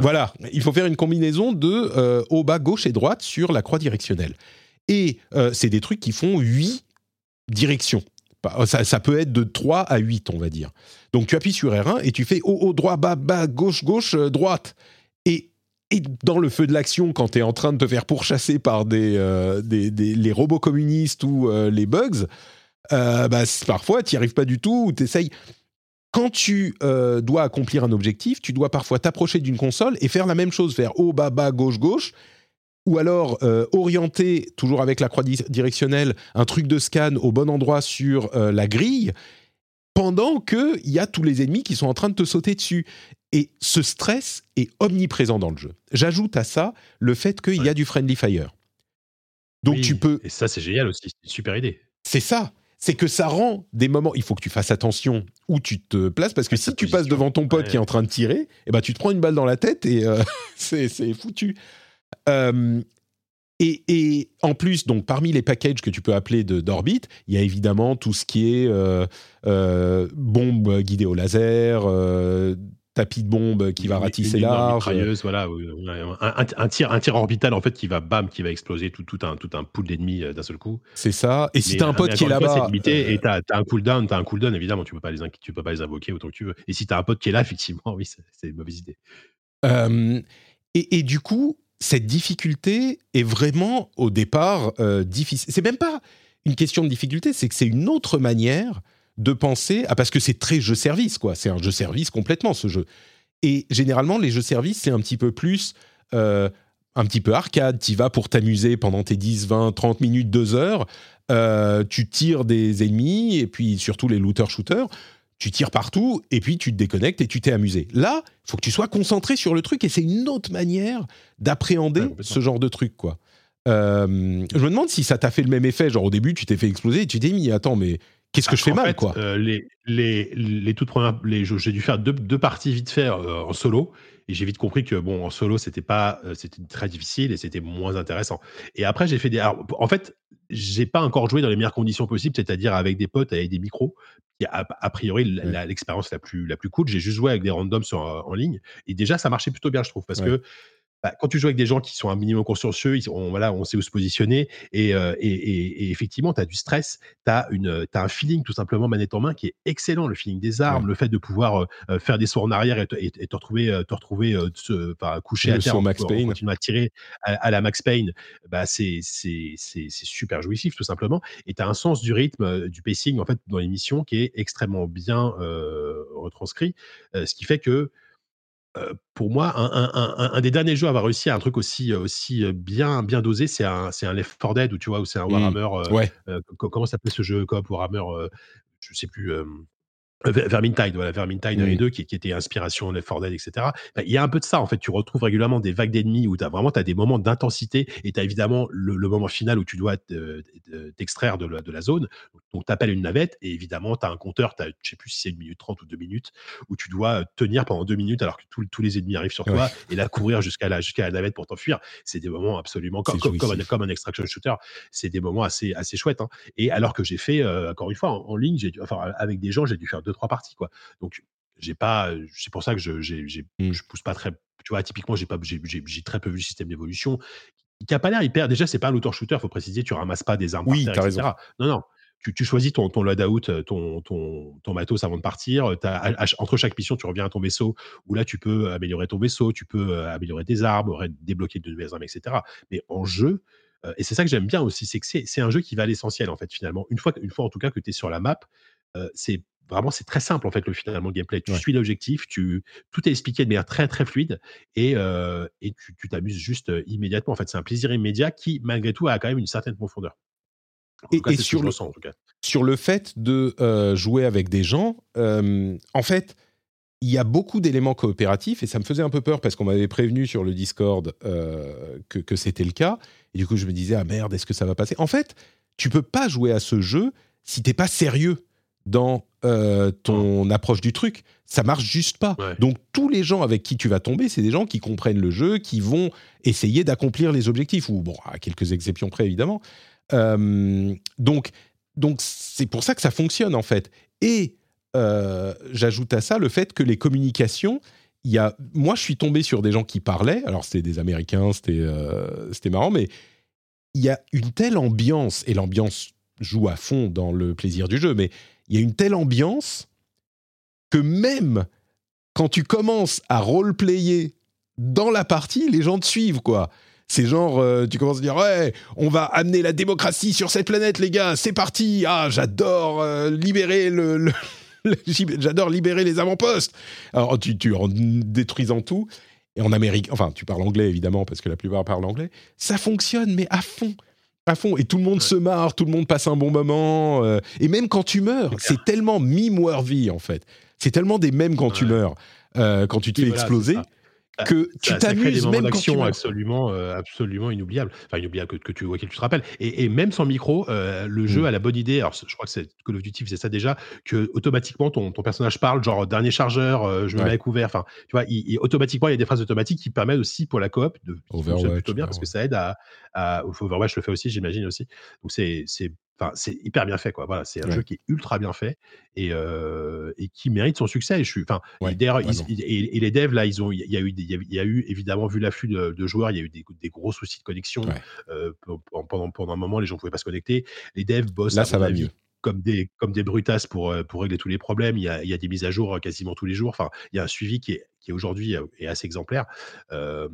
Voilà. il faut faire une combinaison de euh, haut, bas, gauche et droite sur la croix directionnelle. Et euh, c'est des trucs qui font 8 directions. Euh, ça, peut être de 3 à 8, on va dire. Donc tu appuies sur R1 et tu fais haut, haut, droit, bas, bas, gauche, gauche, droite. Et, et dans le feu de l'action, quand tu es en train de te faire pourchasser par des, des, les robots communistes ou les bugs, euh, bah, parfois, tu n'y arrives pas du tout, ou tu essayes. Quand tu euh, dois accomplir un objectif, tu dois parfois t'approcher d'une console et faire la même chose, faire haut, bas, bas, gauche, gauche, ou alors euh, orienter, toujours avec la croix directionnelle, un truc de scan au bon endroit sur la grille, pendant qu'il y a tous les ennemis qui sont en train de te sauter dessus. Et ce stress est omniprésent dans le jeu. J'ajoute à ça le fait qu'il y a du friendly fire. Donc tu peux. Et ça, c'est génial aussi, c'est une super idée. C'est ça c'est que ça rend des moments. Il faut que tu fasses attention où tu te places parce que si tu passes devant ton pote qui est en train de tirer, eh ben tu te prends une balle dans la tête et euh, c'est foutu. Euh, et, en plus, donc parmi les packages que tu peux appeler d'Orbit, il y a évidemment tout ce qui est euh, bombe guidée au laser, tapis de bombe qui va ratisser large. voilà, un, tir, un tir orbital en fait qui va bam, qui va exploser tout, tout un, tout un pool d'ennemis euh, d'un seul coup. C'est ça. Et si t'as un pote qui est là-bas, limité. Euh, et t'as as un cooldown, t'as un cooldown évidemment, tu peux pas les, tu peux pas les invoquer autant que tu veux. Et si t'as un pote qui est là, effectivement, oui, c'est une mauvaise idée. Euh, et, du coup, cette difficulté est vraiment au départ difficile. C'est même pas une question de difficulté, c'est que c'est une autre manière de penser ah, parce que c'est très jeu service quoi. C'est un jeu service complètement ce jeu. Et généralement les jeux service c'est un petit peu plus euh, un petit peu arcade. Tu vas pour t'amuser pendant tes 10, 20, 30 minutes, 2 heures. Euh, tu tires des ennemis et puis surtout les looter shooters. Tu tires partout et puis tu te déconnectes et tu t'es amusé. Là, il faut que tu sois concentré sur le truc et c'est une autre manière d'appréhender ce genre de truc quoi. Euh, je me demande si ça t'a fait le même effet. Genre au début, tu t'es fait exploser et tu t'es mis, attends, mais qu'est-ce que je fais mal, fait, quoi euh, les, les, les toutes premières, les, j'ai dû faire deux, deux parties vite fait euh, en solo. Et j'ai vite compris que bon, en solo, c'était pas, euh, c'était très difficile et c'était moins intéressant. Et après, j'ai fait des. alors, en fait, j'ai pas encore joué dans les meilleures conditions possibles, c'est-à-dire avec des potes, avec des micros. qui a, a priori Ouais. l'expérience la plus, la plus cool. J'ai juste joué avec des randoms sur, en ligne. Et déjà, ça marchait plutôt bien, je trouve. Parce Ouais. que bah, quand tu joues avec des gens qui sont un minimum consciencieux, ils, on, voilà, on sait où se positionner. Et, euh, et, et- et effectivement, tu as du stress, tu as, un feeling tout simplement manette en main qui est excellent. Le feeling des armes, le fait de pouvoir euh, euh, faire des sauts en arrière et te, et- et te retrouver, te retrouver euh, se- enfin, couché à terre en, Max en Payne. continuant à tirer à, à la Max Payne. Bah, c'est super jouissif tout simplement. Et tu as un sens du rythme, du pacing en fait dans l'émission qui est extrêmement bien retranscrit. Ce qui fait que pour moi, un, un- un- un des derniers jeux à avoir réussi à un truc aussi, aussi bien, bien dosé, c'est un, c'est un Left 4 Dead où tu vois, c'est un Mm. Warhammer. Ouais. euh, comment s'appelait ce jeu Coop Warhammer euh, Je sais plus. euh, Vermintide, voilà, Vermintide Oui. 1 et 2, qui, qui était inspiration Left 4 Dead, etc. Bah, Il y a un peu de ça, en fait. Tu retrouves régulièrement des vagues d'ennemis où tu as vraiment as des moments d'intensité et tu as évidemment le, le moment final où tu dois te- te- t'extraire de, la- de la zone. Donc, tu appelles une navette et évidemment, tu as un compteur, t'as- je sais plus si c'est une minute 30 ou deux minutes, où tu dois tenir pendant deux minutes alors que tous- tous les ennemis arrivent sur toi Ouais. et là courir jusqu'à la, jusqu'à la navette pour t'enfuir. C'est des moments absolument comme, comme, comme un, jouissif. comme un extraction shooter. C'est des moments assez, assez chouettes. hein. Et alors que j'ai fait, euh, encore une fois, en, en ligne, enfin, avec des gens, j'ai dû faire deux, trois parties. Quoi. Donc, j'ai pas, c'est pour ça que je, j'ai, j'ai- Mm. je pousse pas très. Tu vois, typiquement, j'ai, pas, j'ai, j'ai- j'ai très peu vu le système d'évolution qui a pas l'air hyper. Déjà, c'est pas un auto-shooter, faut préciser, tu ramasses pas des armes Oui, par terre, etc. Non, non. Tu, tu choisis ton, ton loadout, ton, ton, ton matos avant de partir. T'as- à- à- entre chaque mission, tu reviens à ton vaisseau où là, tu peux améliorer ton vaisseau, tu peux améliorer tes armes, débloquer de nouvelles armes, etc. Mais en jeu, euh, et c'est ça que j'aime bien aussi, c'est que c'est, c'est un jeu qui va à l'essentiel, en fait, finalement. Une fois, une fois en tout cas que tu es sur la map, euh, c'est vraiment c'est très simple en fait le finalement le gameplay. Tu Ouais. suis l'objectif, tu tout est expliqué de manière très très fluide et, euh, et tu t'amuses juste euh, immédiatement. En fait, c'est un plaisir immédiat qui malgré tout a quand même une certaine profondeur. En Et- tout cas, sur le- ressens en tout cas. sur le fait de euh, jouer avec des gens, euh, en fait, il y a beaucoup d'éléments coopératifs et ça me faisait un peu peur parce qu'on m'avait prévenu sur le Discord que, que c'était le cas. Et du coup, je me disais, ah merde, est-ce que ça va passer? En fait, tu peux pas jouer à ce jeu si t'es pas sérieux dans euh, ton approche du truc. Ça marche juste pas. Ouais. Donc, tous les gens avec qui tu vas tomber, c'est des gens qui comprennent le jeu, qui vont essayer d'accomplir les objectifs, ou bon, à quelques exceptions près, évidemment. Euh, donc, donc c'est pour ça que ça fonctionne en fait. Et euh, j'ajoute à ça le fait que les communications, il y a, moi je suis tombé sur des gens qui parlaient. Alors c'était des Américains, c'était c'était marrant, mais il y a une telle ambiance et l'ambiance joue à fond dans le plaisir du jeu, mais il y a une telle ambiance que même quand tu commences à roleplayer dans la partie, les gens te suivent quoi. C'est genre, euh, tu commences à dire, ouais, on va amener la démocratie sur cette planète, les gars, c'est parti. Ah, j'adore euh, libérer le, j'adore libérer les avant-postes. Alors, tu, tu en détruisant tout. Et en Amérique, enfin, tu parles anglais évidemment parce que la plupart parlent anglais. Ça fonctionne, mais à fond, à fond. Et tout le monde se marre, tout le monde passe un bon moment. euh, et même quand tu meurs, C'est tellement meme-worthy en fait. C'est tellement des mêmes quand tu meurs, euh, quand tu te Oui, fais voilà, exploser, ça. que tu Ça- des t'amuses moments même tu d'action absolument, euh, absolument inoubliables. Enfin, inoubliables que, que tu, auxquels tu te rappelles. Et, et même sans micro, euh, le jeu Mm. a la bonne idée. Alors, je crois que c'est Call of Duty faisait ça déjà, que automatiquement ton, ton personnage parle, genre dernier chargeur, euh, je me Ouais. mets à couvert. Enfin, tu vois, il, il- automatiquement il y a des phrases automatiques qui permettent aussi pour la coop de Overwatch, plutôt bien parce que ça aide à, à Overwatch le fait aussi, j'imagine aussi. Donc c'est Enfin, c'est hyper bien fait, quoi. Voilà, c'est un Ouais. jeu qui est ultra bien fait et, euh, et qui mérite son succès. Et je suis, enfin, Ouais, et les devs là, ils ont, il y a eu, il y a, il y a eu évidemment vu l'afflux de, de joueurs, il y a eu des, des gros soucis de connexion Ouais. euh, pe- pendant pendant un moment, les gens pouvaient pas se connecter. Les devs bossent Là, ça va avis, mieux. comme des comme des brutasses pour euh, pour régler tous les problèmes. Il y a, il y a des mises à jour quasiment tous les jours. Enfin, il y a un suivi qui est qui est aujourd'hui est assez exemplaire. Euh,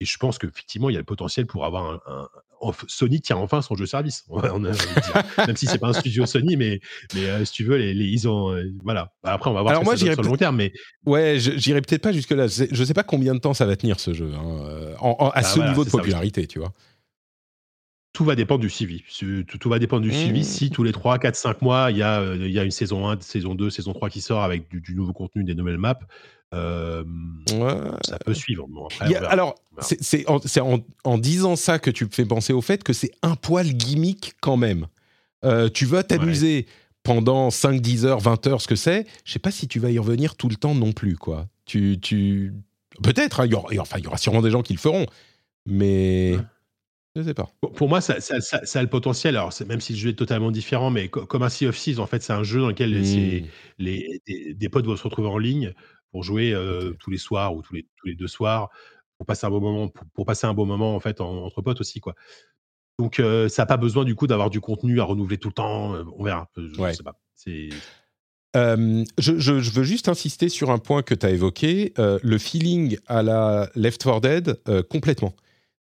et je pense qu'effectivement, il y a le potentiel pour avoir un, Sony tient enfin son jeu service. On a. Même si c'est pas un studio Sony, mais, mais euh, si tu veux, les, les- ils ont. euh, voilà. Bah, après, on va voir Alors ce que moi, ça sur le long terme. Mais Ouais, j'irai peut-être pas jusque là. C'est- Je sais pas combien de temps ça va tenir ce jeu, hein, euh, en- en- à Ah, ce voilà, niveau de ça popularité, tu vois. tout va dépendre du suivi. Su- Tout, tout va dépendre du Mmh. suivi. Si tous les 3, 4, 5 mois, il y, a, il y a une saison 1, saison 2, saison 3 qui sort avec du, du nouveau contenu, des nouvelles maps, euh, Ouais. ça peut suivre. Bon, après, a- alors, c'est en, c'est en- en disant ça que tu me fais penser au fait que c'est un poil gimmick quand même. Euh, tu vas t'amuser pendant 5, 10 heures, 20 heures, ce que c'est, je sais pas si tu vas y revenir tout le temps non plus, quoi. Tu, tu... Peut-être, hein, il y aura, enfin, il y aura sûrement des gens qui le feront, mais je sais pas. Pour moi, ça, ça, a le potentiel. Alors, même si le jeu est totalement différent, mais comme un Sea of Thieves, en fait, c'est un jeu dans lequel les, mmh. des, potes vont se retrouver en ligne pour jouer euh, tous les soirs ou tous les, tous les deux soirs pour passer un bon moment, pour, passer un bon moment en fait entre potes aussi, quoi. Donc, euh, ça n'a pas besoin du coup d'avoir du contenu à renouveler tout le temps. On verra. Je, sais pas. je, veux juste insister sur un point que tu as évoqué, le feeling à la Left 4 Dead, complètement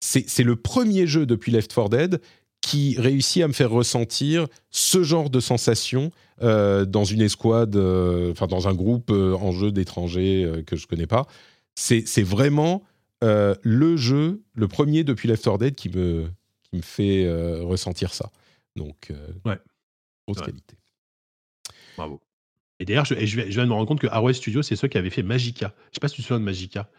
c'est le premier jeu depuis Left 4 Dead qui réussit à me faire ressentir ce genre de sensation euh, dans une escouade, euh, enfin dans un groupe euh, en jeu d'étrangers que je connais pas. C'est vraiment le jeu, le premier depuis Left 4 Dead qui me, qui me fait ressentir ça. Donc, ouais. grosse qualité. Bravo. Et d'ailleurs, je, je, viens de me rendre compte que Arrowhead Studio, c'est ceux qui avaient fait Magica. Je sais pas si tu te souviens de Magica.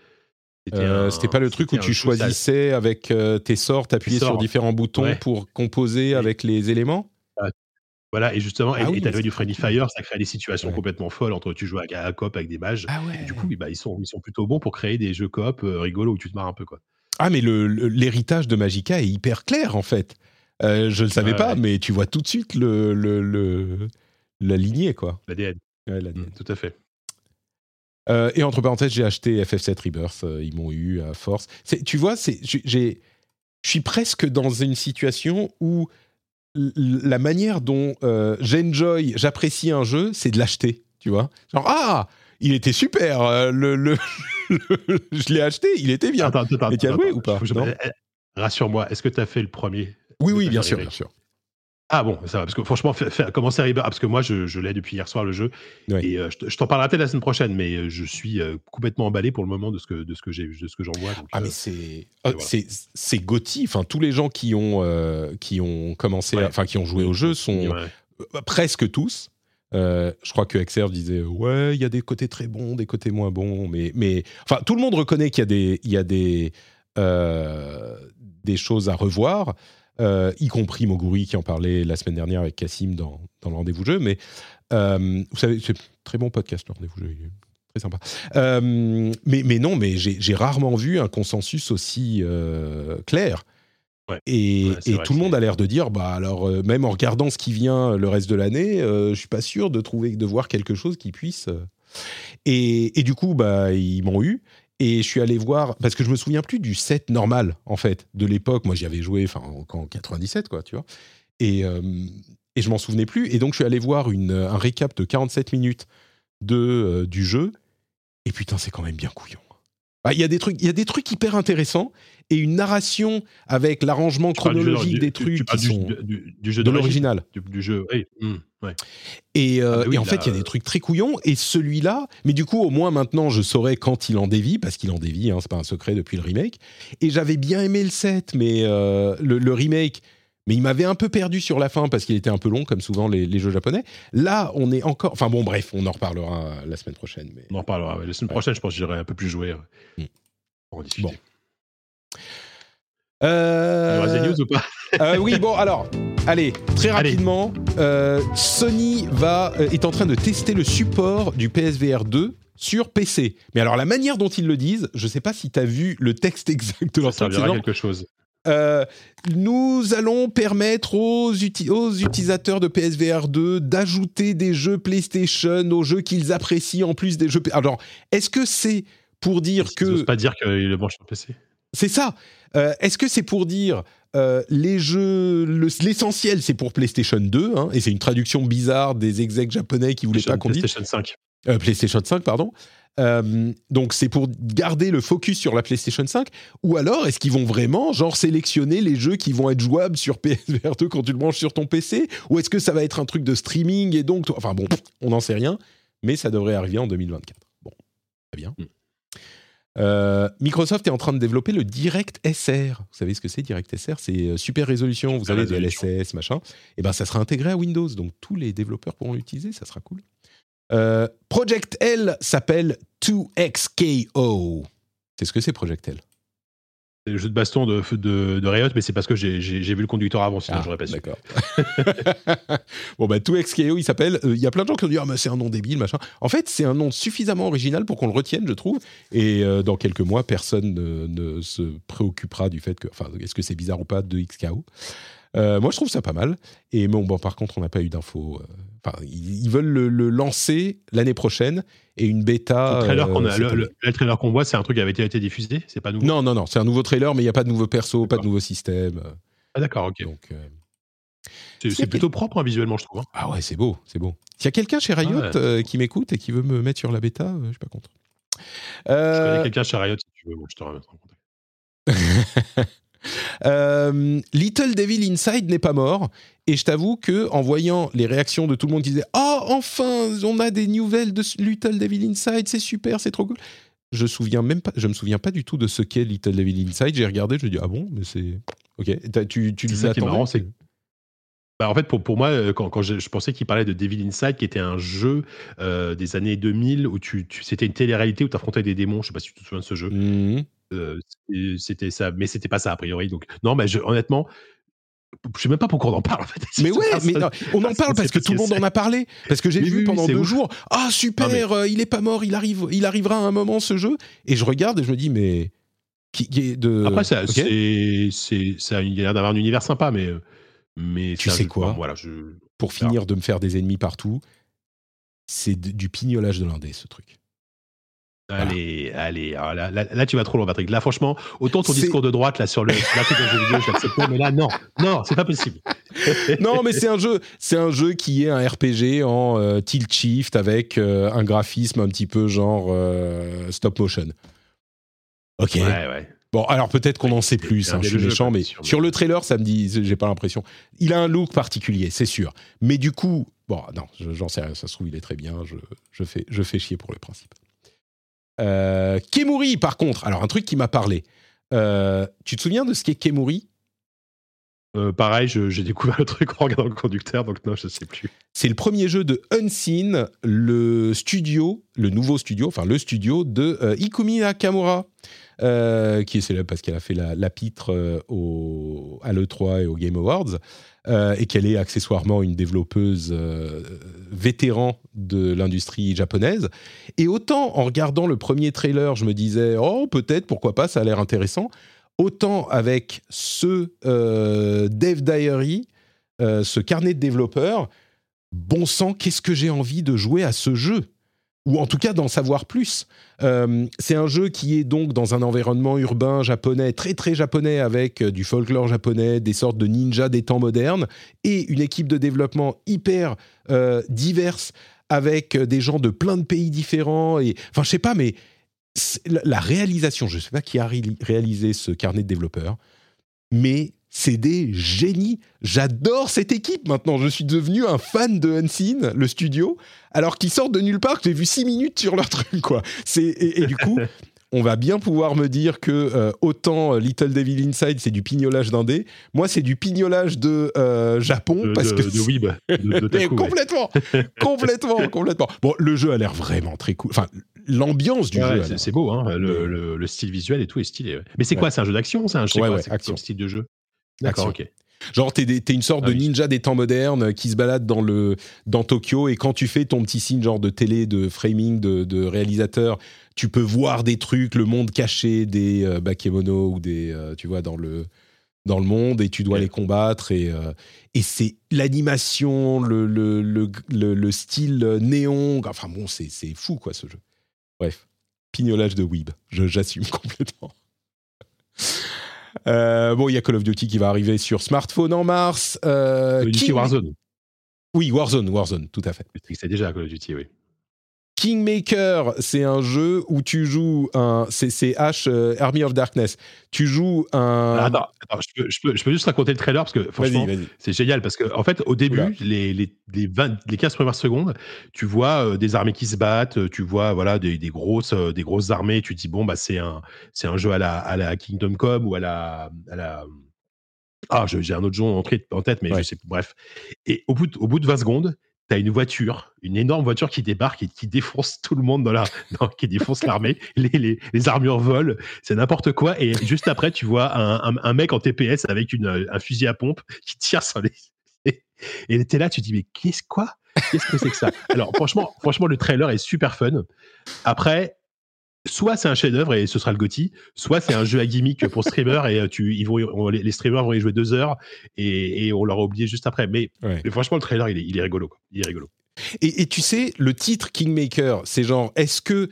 Euh, c'était pas le truc où tu choisissais avec euh, tes sorts, t'appuyais sur différents boutons pour composer avec les éléments Voilà, et justement, ah et t'avais du Friendly Fire, ça crée des situations complètement folles entre tu joues à, coop avec des mages. Ah du coup, bah, ils, sont, ils sont plutôt bons pour créer des jeux coop euh, rigolos où tu te marres un peu. quoi. Ah, mais l'héritage de Magica est hyper clair en fait. je le savais pas, mais tu vois tout de suite le, le, la lignée, quoi. L'ADN. Mmh, tout à fait. Euh, et entre parenthèses, j'ai acheté FF7 Rebirth. Euh, ils m'ont eu à force. Tu vois, je suis presque dans une situation où la manière dont euh, j'enjoy, j'apprécie un jeu, c'est de l'acheter. Tu vois Genre, ah il était super. le, je l'ai acheté, il était bien. Attends, attends, tu as joué ou pas? Rassure-moi, est-ce que tu as fait le premier? Oui, oui, bien sûr, bien sûr. Ah bon, ça va, parce que franchement, commencer à Rebirth, parce que moi, je, l'ai depuis hier soir le jeu, et euh, je, t'en parlerai peut-être la semaine prochaine, mais euh, je suis euh, complètement emballé pour le moment de ce que de ce que j'ai, de ce que j'en vois. ah mais c'est c'est c'est Enfin, tous les gens qui ont qui ont commencé, enfin qui ont joué au jeu sont presque tous. je crois que Exerve disait ouais, il y a des côtés très bons, des côtés moins bons, mais mais enfin tout le monde reconnaît qu'il y a des il y a des des choses à revoir. Euh, y compris Moguri qui en parlait la semaine dernière avec Cassim dans, dans le rendez-vous jeu. Mais euh, vous savez, c'est très bon podcast le rendez-vous jeu, très sympa. Euh, mais, mais non, mais j'ai rarement vu un consensus aussi clair. Et, et tout le monde a l'air de dire, bah alors même en regardant ce qui vient le reste de l'année, je suis pas sûr de trouver, de voir quelque chose qui puisse. Et, et, du coup, bah ils m'ont eu. Et je suis allé voir, parce que je me souviens plus du set normal, en fait, de l'époque. Moi, j'y avais joué enfin, en 97, quoi, tu vois. Et, euh, et je m'en souvenais plus. Et donc, je suis allé voir une, un récap de 47 minutes de, euh, du jeu. Et putain, c'est quand même bien couillon. Ah, il y, a des trucs, y a des trucs hyper intéressants et une narration avec l'arrangement chronologique des trucs qui sont du, jeu de l'original. Du, jeu, oui. Et, euh, ah bah en fait, il y a des trucs très couillons. Et celui-là, mais du coup, au moins maintenant, je saurais quand il en dévie, parce qu'il en dévie, hein, c'est pas un secret depuis le remake. Et j'avais bien aimé le set, mais euh, le, remake, mais il m'avait un peu perdu sur la fin parce qu'il était un peu long, comme souvent les, jeux japonais. Là, on est encore. Enfin bon, bref, on en reparlera la semaine prochaine. Mais... On en reparlera. La semaine prochaine, je pense que j'irai un peu plus jouer. Mm. Pour en discuter. Bon. Euh... news ou pas euh, Oui, bon, alors, allez, très rapidement. Euh, Sony va, euh, est en train de tester le support du PSVR 2 sur PC. Mais alors, la manière dont ils le disent, je ne sais pas si tu as vu le texte exact de leur Ça servira quelque chose. Euh, nous allons permettre aux, aux, utilisateurs de PSVR 2 d'ajouter des jeux PlayStation aux jeux qu'ils apprécient en plus des jeux. Alors, est-ce que c'est pour dire que. pas dire qu'il le branche sur PC. C'est ça. Euh, est-ce que c'est pour dire euh, les jeux, l'essentiel c'est pour PlayStation 2, hein, et c'est une traduction bizarre des execs japonais qui voulaient pas qu'on dise. PlayStation 5. Euh, PlayStation 5, pardon. donc c'est pour garder le focus sur la PlayStation 5, ou alors est-ce qu'ils vont vraiment genre sélectionner les jeux qui vont être jouables sur PSVR 2 quand tu le branches sur ton PC, ou est-ce que ça va être un truc de streaming et donc, enfin bon, on n'en sait rien, mais ça devrait arriver en 2024. Bon, très bien. Mm. Euh, Microsoft est en train de développer le Direct SR. Vous savez ce que c'est Direct SR C'est euh, super résolution, vous avez des LSS, machin. Et eh ben ça sera intégré à Windows, donc tous les développeurs pourront l'utiliser, ça sera cool. Euh, Project L s'appelle 2XKO. C'est ce que c'est Project L? Le jeu de baston de, de, de Riot, mais c'est parce que j'ai vu le conducteur avant, sinon ah, j'aurais pas su. D'accord. bon, bah, 2XKO, il s'appelle. Euh, il y a plein de gens qui ont dit Ah, mais c'est un nom débile, machin. En fait, c'est un nom suffisamment original pour qu'on le retienne, je trouve. Et euh, dans quelques mois, personne ne, se préoccupera du fait que. Enfin, est-ce que c'est bizarre ou pas, 2XKO euh, moi, je trouve ça pas mal. Et bon, bon par contre, on n'a pas eu d'infos. Enfin, ils, veulent le, lancer l'année prochaine et une bêta. Le trailer qu'on voit, c'est un truc qui avait été diffusé C'est pas nouveau Non, non, non. C'est un nouveau trailer, mais il n'y a pas de nouveau perso, pas de nouveau système. Ah, d'accord, ok. Donc. C'est plutôt propre hein, visuellement, je trouve. Hein. Ah ouais, c'est beau, c'est beau. S'il y a quelqu'un chez Riot euh, qui m'écoute et qui veut me mettre sur la bêta, euh, je suis pas contre. Je connais euh, quelqu'un chez Riot si tu veux, je te remettrai en contact. Little Devil Inside n'est pas mort. Et je t'avoue que en voyant les réactions de tout le monde qui disait oh enfin on a des nouvelles de Little Devil Inside c'est super c'est trop cool je souviens même pas je me souviens pas du tout de ce qu'est Little Devil Inside. J'ai regardé je me dis ah bon mais c'est ok. Tu tu ça qui est marrant c'est bah, en fait, pour, pour moi, euh, quand, quand je, pensais qu'il parlait de Devil Inside, qui était un jeu euh, des années 2000 où tu, tu c'était une télé-réalité où tu affrontais des démons. Je sais pas si tu te souviens de ce jeu. Mmh euh, c'était ça, mais c'était pas ça a priori. Donc, non, mais je, honnêtement, je sais même pas pourquoi on en parle en fait. Mais ouais, mais on en parle parce que tout le monde en a parlé. Parce que j'ai vu pendant deux jours, ah super, il est pas mort, il arrive, il arrivera à un moment ce jeu. Et je regarde et je me dis mais qui, est de. Après ça, c'est, ça, a l'air d'avoir un univers sympa, mais mais tu sais quoi voilà, je... Pour finir de me faire des ennemis partout, c'est du pignolage de l'indé, ce truc. Allez, allez, ah, là, là, tu vas trop loin, Patrick. Là, franchement, autant ton discours de droite là sur le la jeu vidéo, je mais là, non, non, c'est pas possible. non, mais c'est un jeu, c'est un jeu qui est un RPG en euh, tilt shift avec euh, un graphisme un petit peu genre euh, stop motion. Ok. Ouais, ouais. Bon, alors peut-être qu'on en sait plus, hein, je suis méchant, mais sur le trailer, ça me dit, j'ai pas l'impression. Il a un look particulier, c'est sûr. Mais du coup, bon, non, j'en sais rien, ça se trouve, il est très bien, je, fais, je fais chier pour le principe. Euh, Kemuri, par contre, alors un truc qui m'a parlé. Euh, tu te souviens de ce qu'est Kemuri? Euh, pareil, j'ai découvert le truc en regardant le conducteur, donc non, je sais plus. C'est le premier jeu de Unseen, le studio, le nouveau studio, enfin le studio de Ikumi Nakamura. Euh, qui est célèbre parce qu'elle a fait la, la pitre au, à l'E3 et au Game Awards, euh, et qu'elle est accessoirement une développeuse vétéran de l'industrie japonaise. Et autant en regardant le premier trailer, je me disais, oh peut-être, pourquoi pas, ça a l'air intéressant. Autant avec ce Dev Diary, ce carnet de développeurs, bon sang, qu'est-ce que j'ai envie de jouer à ce jeu? Ou en tout cas d'en savoir plus. Euh, c'est un jeu qui est donc dans un environnement urbain japonais, très très japonais, avec euh, du folklore japonais, des sortes de ninjas des temps modernes, et une équipe de développement hyper euh, diverse, avec des gens de plein de pays différents. Et, enfin, je sais pas, mais la réalisation, je sais pas qui a réalisé ce carnet de développeurs, mais c'est des génies. J'adore cette équipe maintenant. Je suis devenu un fan de Unseen, le studio, alors qu'ils sortent de nulle part, que j'ai vu six minutes sur leur truc, quoi. Et, et, du coup, on va bien pouvoir me dire que euh, autant euh, Little Devil Inside, c'est du pignolage d'indé. Moi, c'est du pignolage de euh, Japon. parce que de Weeb. complètement. complètement, complètement. Bon, le jeu a l'air vraiment très cool. Enfin, l'ambiance du jeu. C'est beau, hein. Le, style visuel et tout est stylé. Mais c'est quoi? C'est un jeu d'action C'est un jeu style de jeu? D'accord, ok. Genre, t'es, es une sorte ah de ninja des temps modernes qui se balade dans, le, dans Tokyo et quand tu fais ton petit signe genre de télé, de framing, de, réalisateur, tu peux voir des trucs, le monde caché des euh, bakemono ou des, euh, tu vois, dans le, dans le monde et tu dois les combattre et, euh, et c'est l'animation, le, le, le, le, style néon, enfin bon, c'est, c'est fou quoi ce jeu. Bref, pignolage de Weeb, j'assume complètement. Euh, bon, il y a Call of Duty qui va arriver sur smartphone en mars. Euh, Warzone. Oui, Warzone, Warzone, tout à fait. C'est déjà Call of Duty, oui. Kingmaker, c'est un jeu où tu joues un. C'est H euh, Army of Darkness. Tu joues un. Attends, je, peux, je, peux, juste raconter le trailer parce que franchement, c'est génial. Parce qu'en en fait, au début, les, les, les, 20, les 15 premières secondes, tu vois euh, des armées qui se battent, tu vois voilà, des, des grosses, euh, des grosses armées. Tu te dis, bon, bah, c'est un, un jeu à la, à la Kingdom Come ou à la. À la ah, j'ai un autre jeu en, tête, mais je sais, bref. Et au bout, de, au bout de 20 secondes, t'as une voiture, une énorme voiture qui débarque et qui défonce tout le monde dans la, qui défonce l'armée. Les, armures volent, c'est n'importe quoi. Et juste après, tu vois un, mec en TPS avec un fusil à pompe qui tire sur les. Et t'es là, tu te dis mais qu'est-ce quoi? Qu'est-ce que c'est que ça? Alors franchement, franchement, le trailer est super fun. Après, soit c'est un chef-d'œuvre et ce sera le Gotti, soit c'est un jeu à gimmick pour streamers et euh, tu, ils vont, les, streamers vont y jouer deux heures et, on l'aura oublié juste après. Mais, franchement, le trailer, il est, il est rigolo. Il est rigolo. Et, tu sais, le titre Kingmaker, c'est genre, est-ce que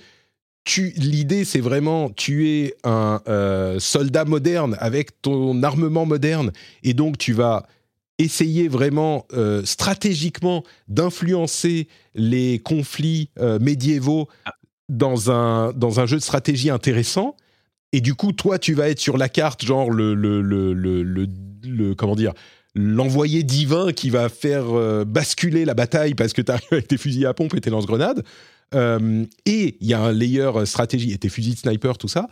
tu, l'idée, c'est vraiment, tu es un euh, soldat moderne avec ton armement moderne et donc tu vas essayer vraiment euh, stratégiquement d'influencer les conflits médiévaux ah dans un, dans un jeu de stratégie intéressant. Et du coup, toi, tu vas être sur la carte, genre le, le, le, le, comment dire, l'envoyé divin qui va faire euh, basculer la bataille parce que tu arrives avec tes fusils à pompe et tes lance-grenades. Euh, et il y a un layer stratégie et tes fusils de sniper, tout ça.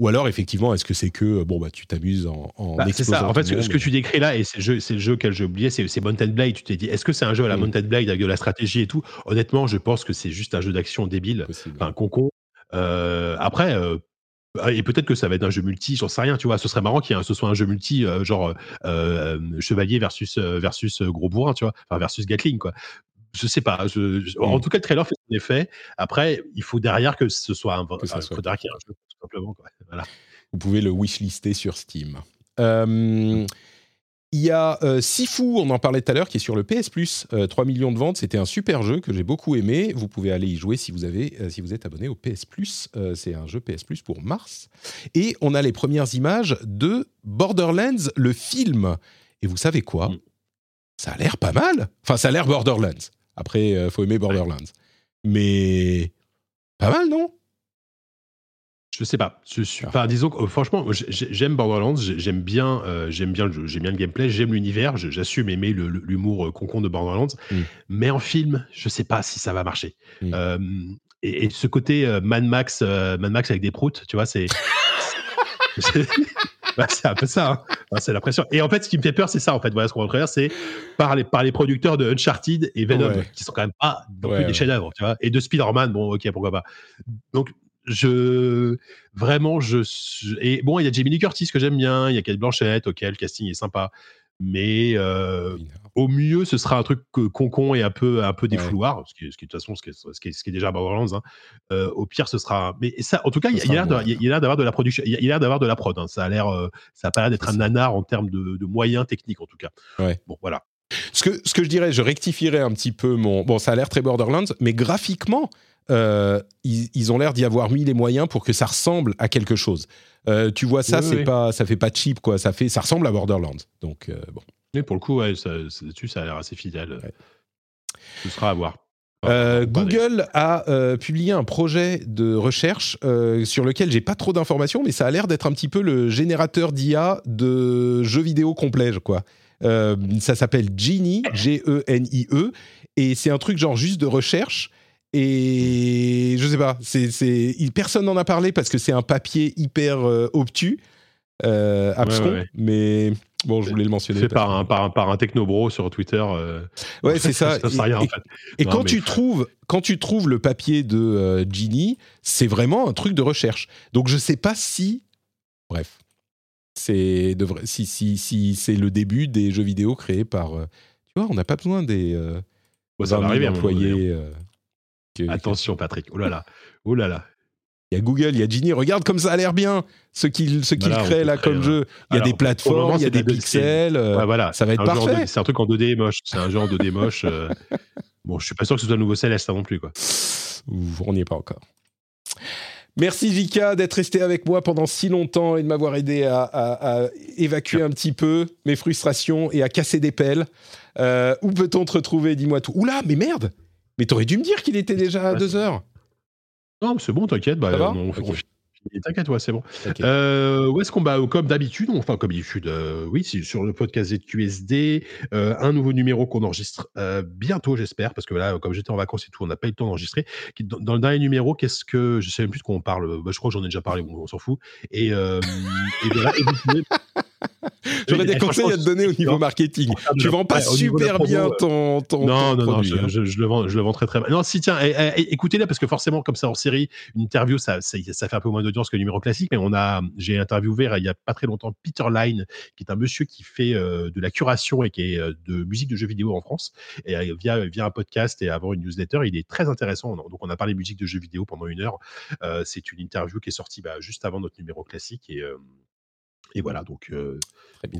Ou alors, effectivement, est-ce que c'est que bon bah tu t'amuses en, en bah, C'est ça. En fait, ce, que tu décris là, et c'est le jeu, j'ai oublié, c'est Mountain Blade. Tu t'es dit, est-ce que c'est un jeu à la mm. Mountain Blade avec de la stratégie et tout? Honnêtement, je pense que c'est juste un jeu d'action débile, enfin concon. Euh, après. Euh, et peut-être que ça va être un jeu multi, j'en sais rien, tu vois. Ce serait marrant qu'il ce soit un jeu multi, euh, genre chevalier versus versus gros bourrin, tu vois, enfin versus Gatling, quoi je sais pas. en mm. tout cas, le trailer fait son effet. Après, il faut derrière que ce soit un, que soit. derrière qu'il y ait un jeu, tout simplement. Voilà. Vous pouvez le wishlister sur Steam. Euh, il y a euh, Sifu, on en parlait tout à l'heure, qui est sur le PS Plus, 3 euh, millions de ventes. C'était un super jeu que j'ai beaucoup aimé. Vous pouvez aller y jouer si vous, avez, si vous êtes abonné au PS Plus. c'est un jeu PS Plus pour mars. Et on a les premières images de Borderlands, le film. Et vous savez quoi? Mm. Ça a l'air pas mal. Enfin, ça a l'air Borderlands. Après, il faut aimer Borderlands. Mais pas mal, non? Je sais pas. Je suis, enfin, disons que franchement, j'aime Borderlands, j'aime bien, euh, j'aime bien, j'aime bien le gameplay, j'aime l'univers, j'assume aimer l'humour euh, concon de Borderlands, mm. mais en film, je sais pas si ça va marcher. Mm. Euh, et, ce côté Mad Max, Mad Max avec des proutes, tu vois, c'est bah, c'est un peu ça. Hein. c'est la pression. Et en fait, ce qui me fait peur, c'est ça. En fait, voilà ce qu'on va faire, c'est par les, par les producteurs de Uncharted et Venom, qui sont quand même pas non plus des chefs-d'œuvre, tu vois. Et de Spider-Man, bon, ok, pourquoi pas. Donc, je vraiment je et bon il y a Jamie Lee Curtis que j'aime bien il y a Kate Blanchett ok le casting est sympa mais euh, au mieux ce sera un truc concon et un peu un peu défouloir ce, qui, ce qui de toute façon ce qui est, ce qui est, ce qui est déjà Borderlands hein. euh, au pire ce sera mais ça en tout cas il y a l'air d'avoir de la production il y a l'air d'avoir de la prod hein. ça a l'air euh, ça a pas l'air d'être un nanar en termes de, de, moyens techniques en tout cas bon voilà ce que, ce que je dirais, je rectifierais un petit peu mon. Bon, ça a l'air très Borderlands, mais graphiquement, euh, ils, ont l'air d'y avoir mis les moyens pour que ça ressemble à quelque chose. Euh, tu vois ça, c'est pas, ça fait pas cheap quoi. Ça fait, ça ressemble à Borderlands. Donc euh, bon. Mais pour le coup, ouais, ça, dessus, ça a l'air assez fidèle. Ce sera à voir. Google a publié un projet de recherche sur lequel j'ai pas trop d'informations, mais ça a l'air d'être un petit peu le générateur d'IA de jeux vidéo complets, quoi. ça s'appelle Genie, G-E-N-I-E, -E, et c'est un truc genre juste de recherche et je sais pas, c'est, personne n'en a parlé parce que c'est un papier hyper euh, obtus, euh, abscon, mais bon, je voulais le mentionner. Fait par un, par, par un technobro sur Twitter. Euh, ouais, c'est ça. ça rien, et, en fait. et quand, tu trouves, quand tu trouves le papier de euh, Ginny, c'est vraiment un truc de recherche. Donc je sais pas si. Bref. C'est de si, si, si c'est le début des jeux vidéo créés par. tu vois, on n'a pas besoin des. Bon, ça va arriver employés. Attention, Patrick. Oh là là. Oh là là. Il y a Google, il y a Genie. Regarde comme ça a l'air bien ce qu'il ce qu'il crée là comme jeu. Il y a des plateformes, il y a des pixels. Euh, voilà. Ça va être parfait. C'est un truc en 2D moche. C'est un jeu en 2D moche. Euh. bon, je suis pas sûr que ce soit le nouveau Céleste non plus quoi. on n'y est pas encore. Merci Vika d'être resté avec moi pendant si longtemps et de m'avoir aidé à, évacuer un petit peu mes frustrations et à casser des pelles. Euh, où peut-on te retrouver Dis-moi tout. Oula, mais merde mais t'aurais dû me dire qu'il était déjà à 2 heures. Non, c'est bon, t'inquiète. Bah, on, T'inquiète, ouais, c'est bon. Euh, où est-ce qu'on va Comme d'habitude, enfin comme d'habitude, euh, oui, sur le podcast ZQSD, euh, un nouveau numéro qu'on enregistre bientôt, j'espère, parce que là, comme j'étais en vacances et tout, on n'a pas eu le temps d'enregistrer. Dans, dans, le dernier numéro, qu'est-ce que je sais même plus de quoi on parle. Bah, je crois que j'en ai déjà parlé, on, s'en fout. Et, et, voilà, et vous pouvez, J'aurais des conseils à te donner au niveau marketing. Tu vends pas super bien ton, ton, Non, non, non, hein. je, le vends, je le vends très très bien. Non, si, tiens, écoutez-le parce que forcément, comme ça en série, une interview, ça, ça, fait un peu moins d'audience que le numéro classique, mais on a, j'ai interviewé il y a pas très longtemps Peter Line, qui est un monsieur qui fait euh, de la curation et qui est euh, de musique de jeux vidéo en France, et euh, via, via un podcast et avant une newsletter, il est très intéressant. Donc, on a parlé musique de jeux vidéo pendant une heure. c'est une interview qui est sortie bah, juste avant notre numéro classique et et voilà, donc,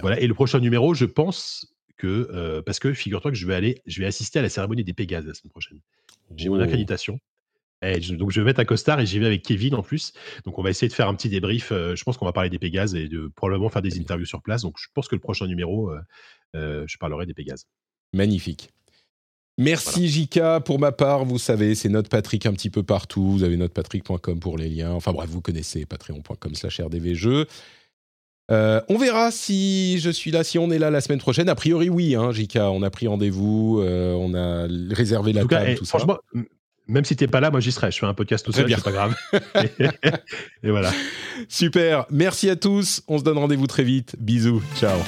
voilà. Et le prochain numéro, je pense que parce que figure-toi que je vais aller, je vais assister à la cérémonie des Pégases la semaine prochaine. J'ai mon oh. accréditation. Et donc je vais mettre un costard et j'y vais avec Kevin en plus. Donc on va essayer de faire un petit débrief. je pense qu'on va parler des Pégases et de probablement faire des interviews sur place. Donc je pense que le prochain numéro, je parlerai des Pégases. Magnifique. Merci Jika. Pour ma part, vous savez, c'est notre Patrick un petit peu partout. Vous avez notrepatrick.com pour les liens. Enfin bref, vous connaissez patreon.com slash rdvjeux. Euh, on verra si je suis là, si on est là la semaine prochaine. A priori, oui, hein, Jika. On a pris rendez-vous, euh, on a réservé la table, eh, tout franchement, Même si t'es pas là, moi j'y serai. Je fais un podcast tout seul, c'est pas grave. et voilà. Super. Merci à tous. On se donne rendez-vous très vite. Bisous. Ciao.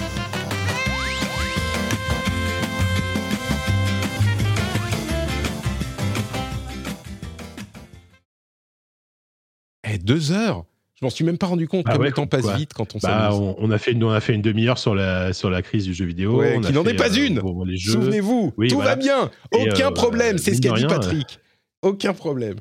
Eh, deux heures je m'en suis même pas rendu compte ah comme le temps passe vite quand on bah, on, a fait une, on a fait une demi-heure sur la, sur la crise du jeu vidéo. qui n'en est pas euh, une Souvenez-vous, tout va bien Aucun euh, problème, c'est ce qu'a dit Patrick. Aucun problème.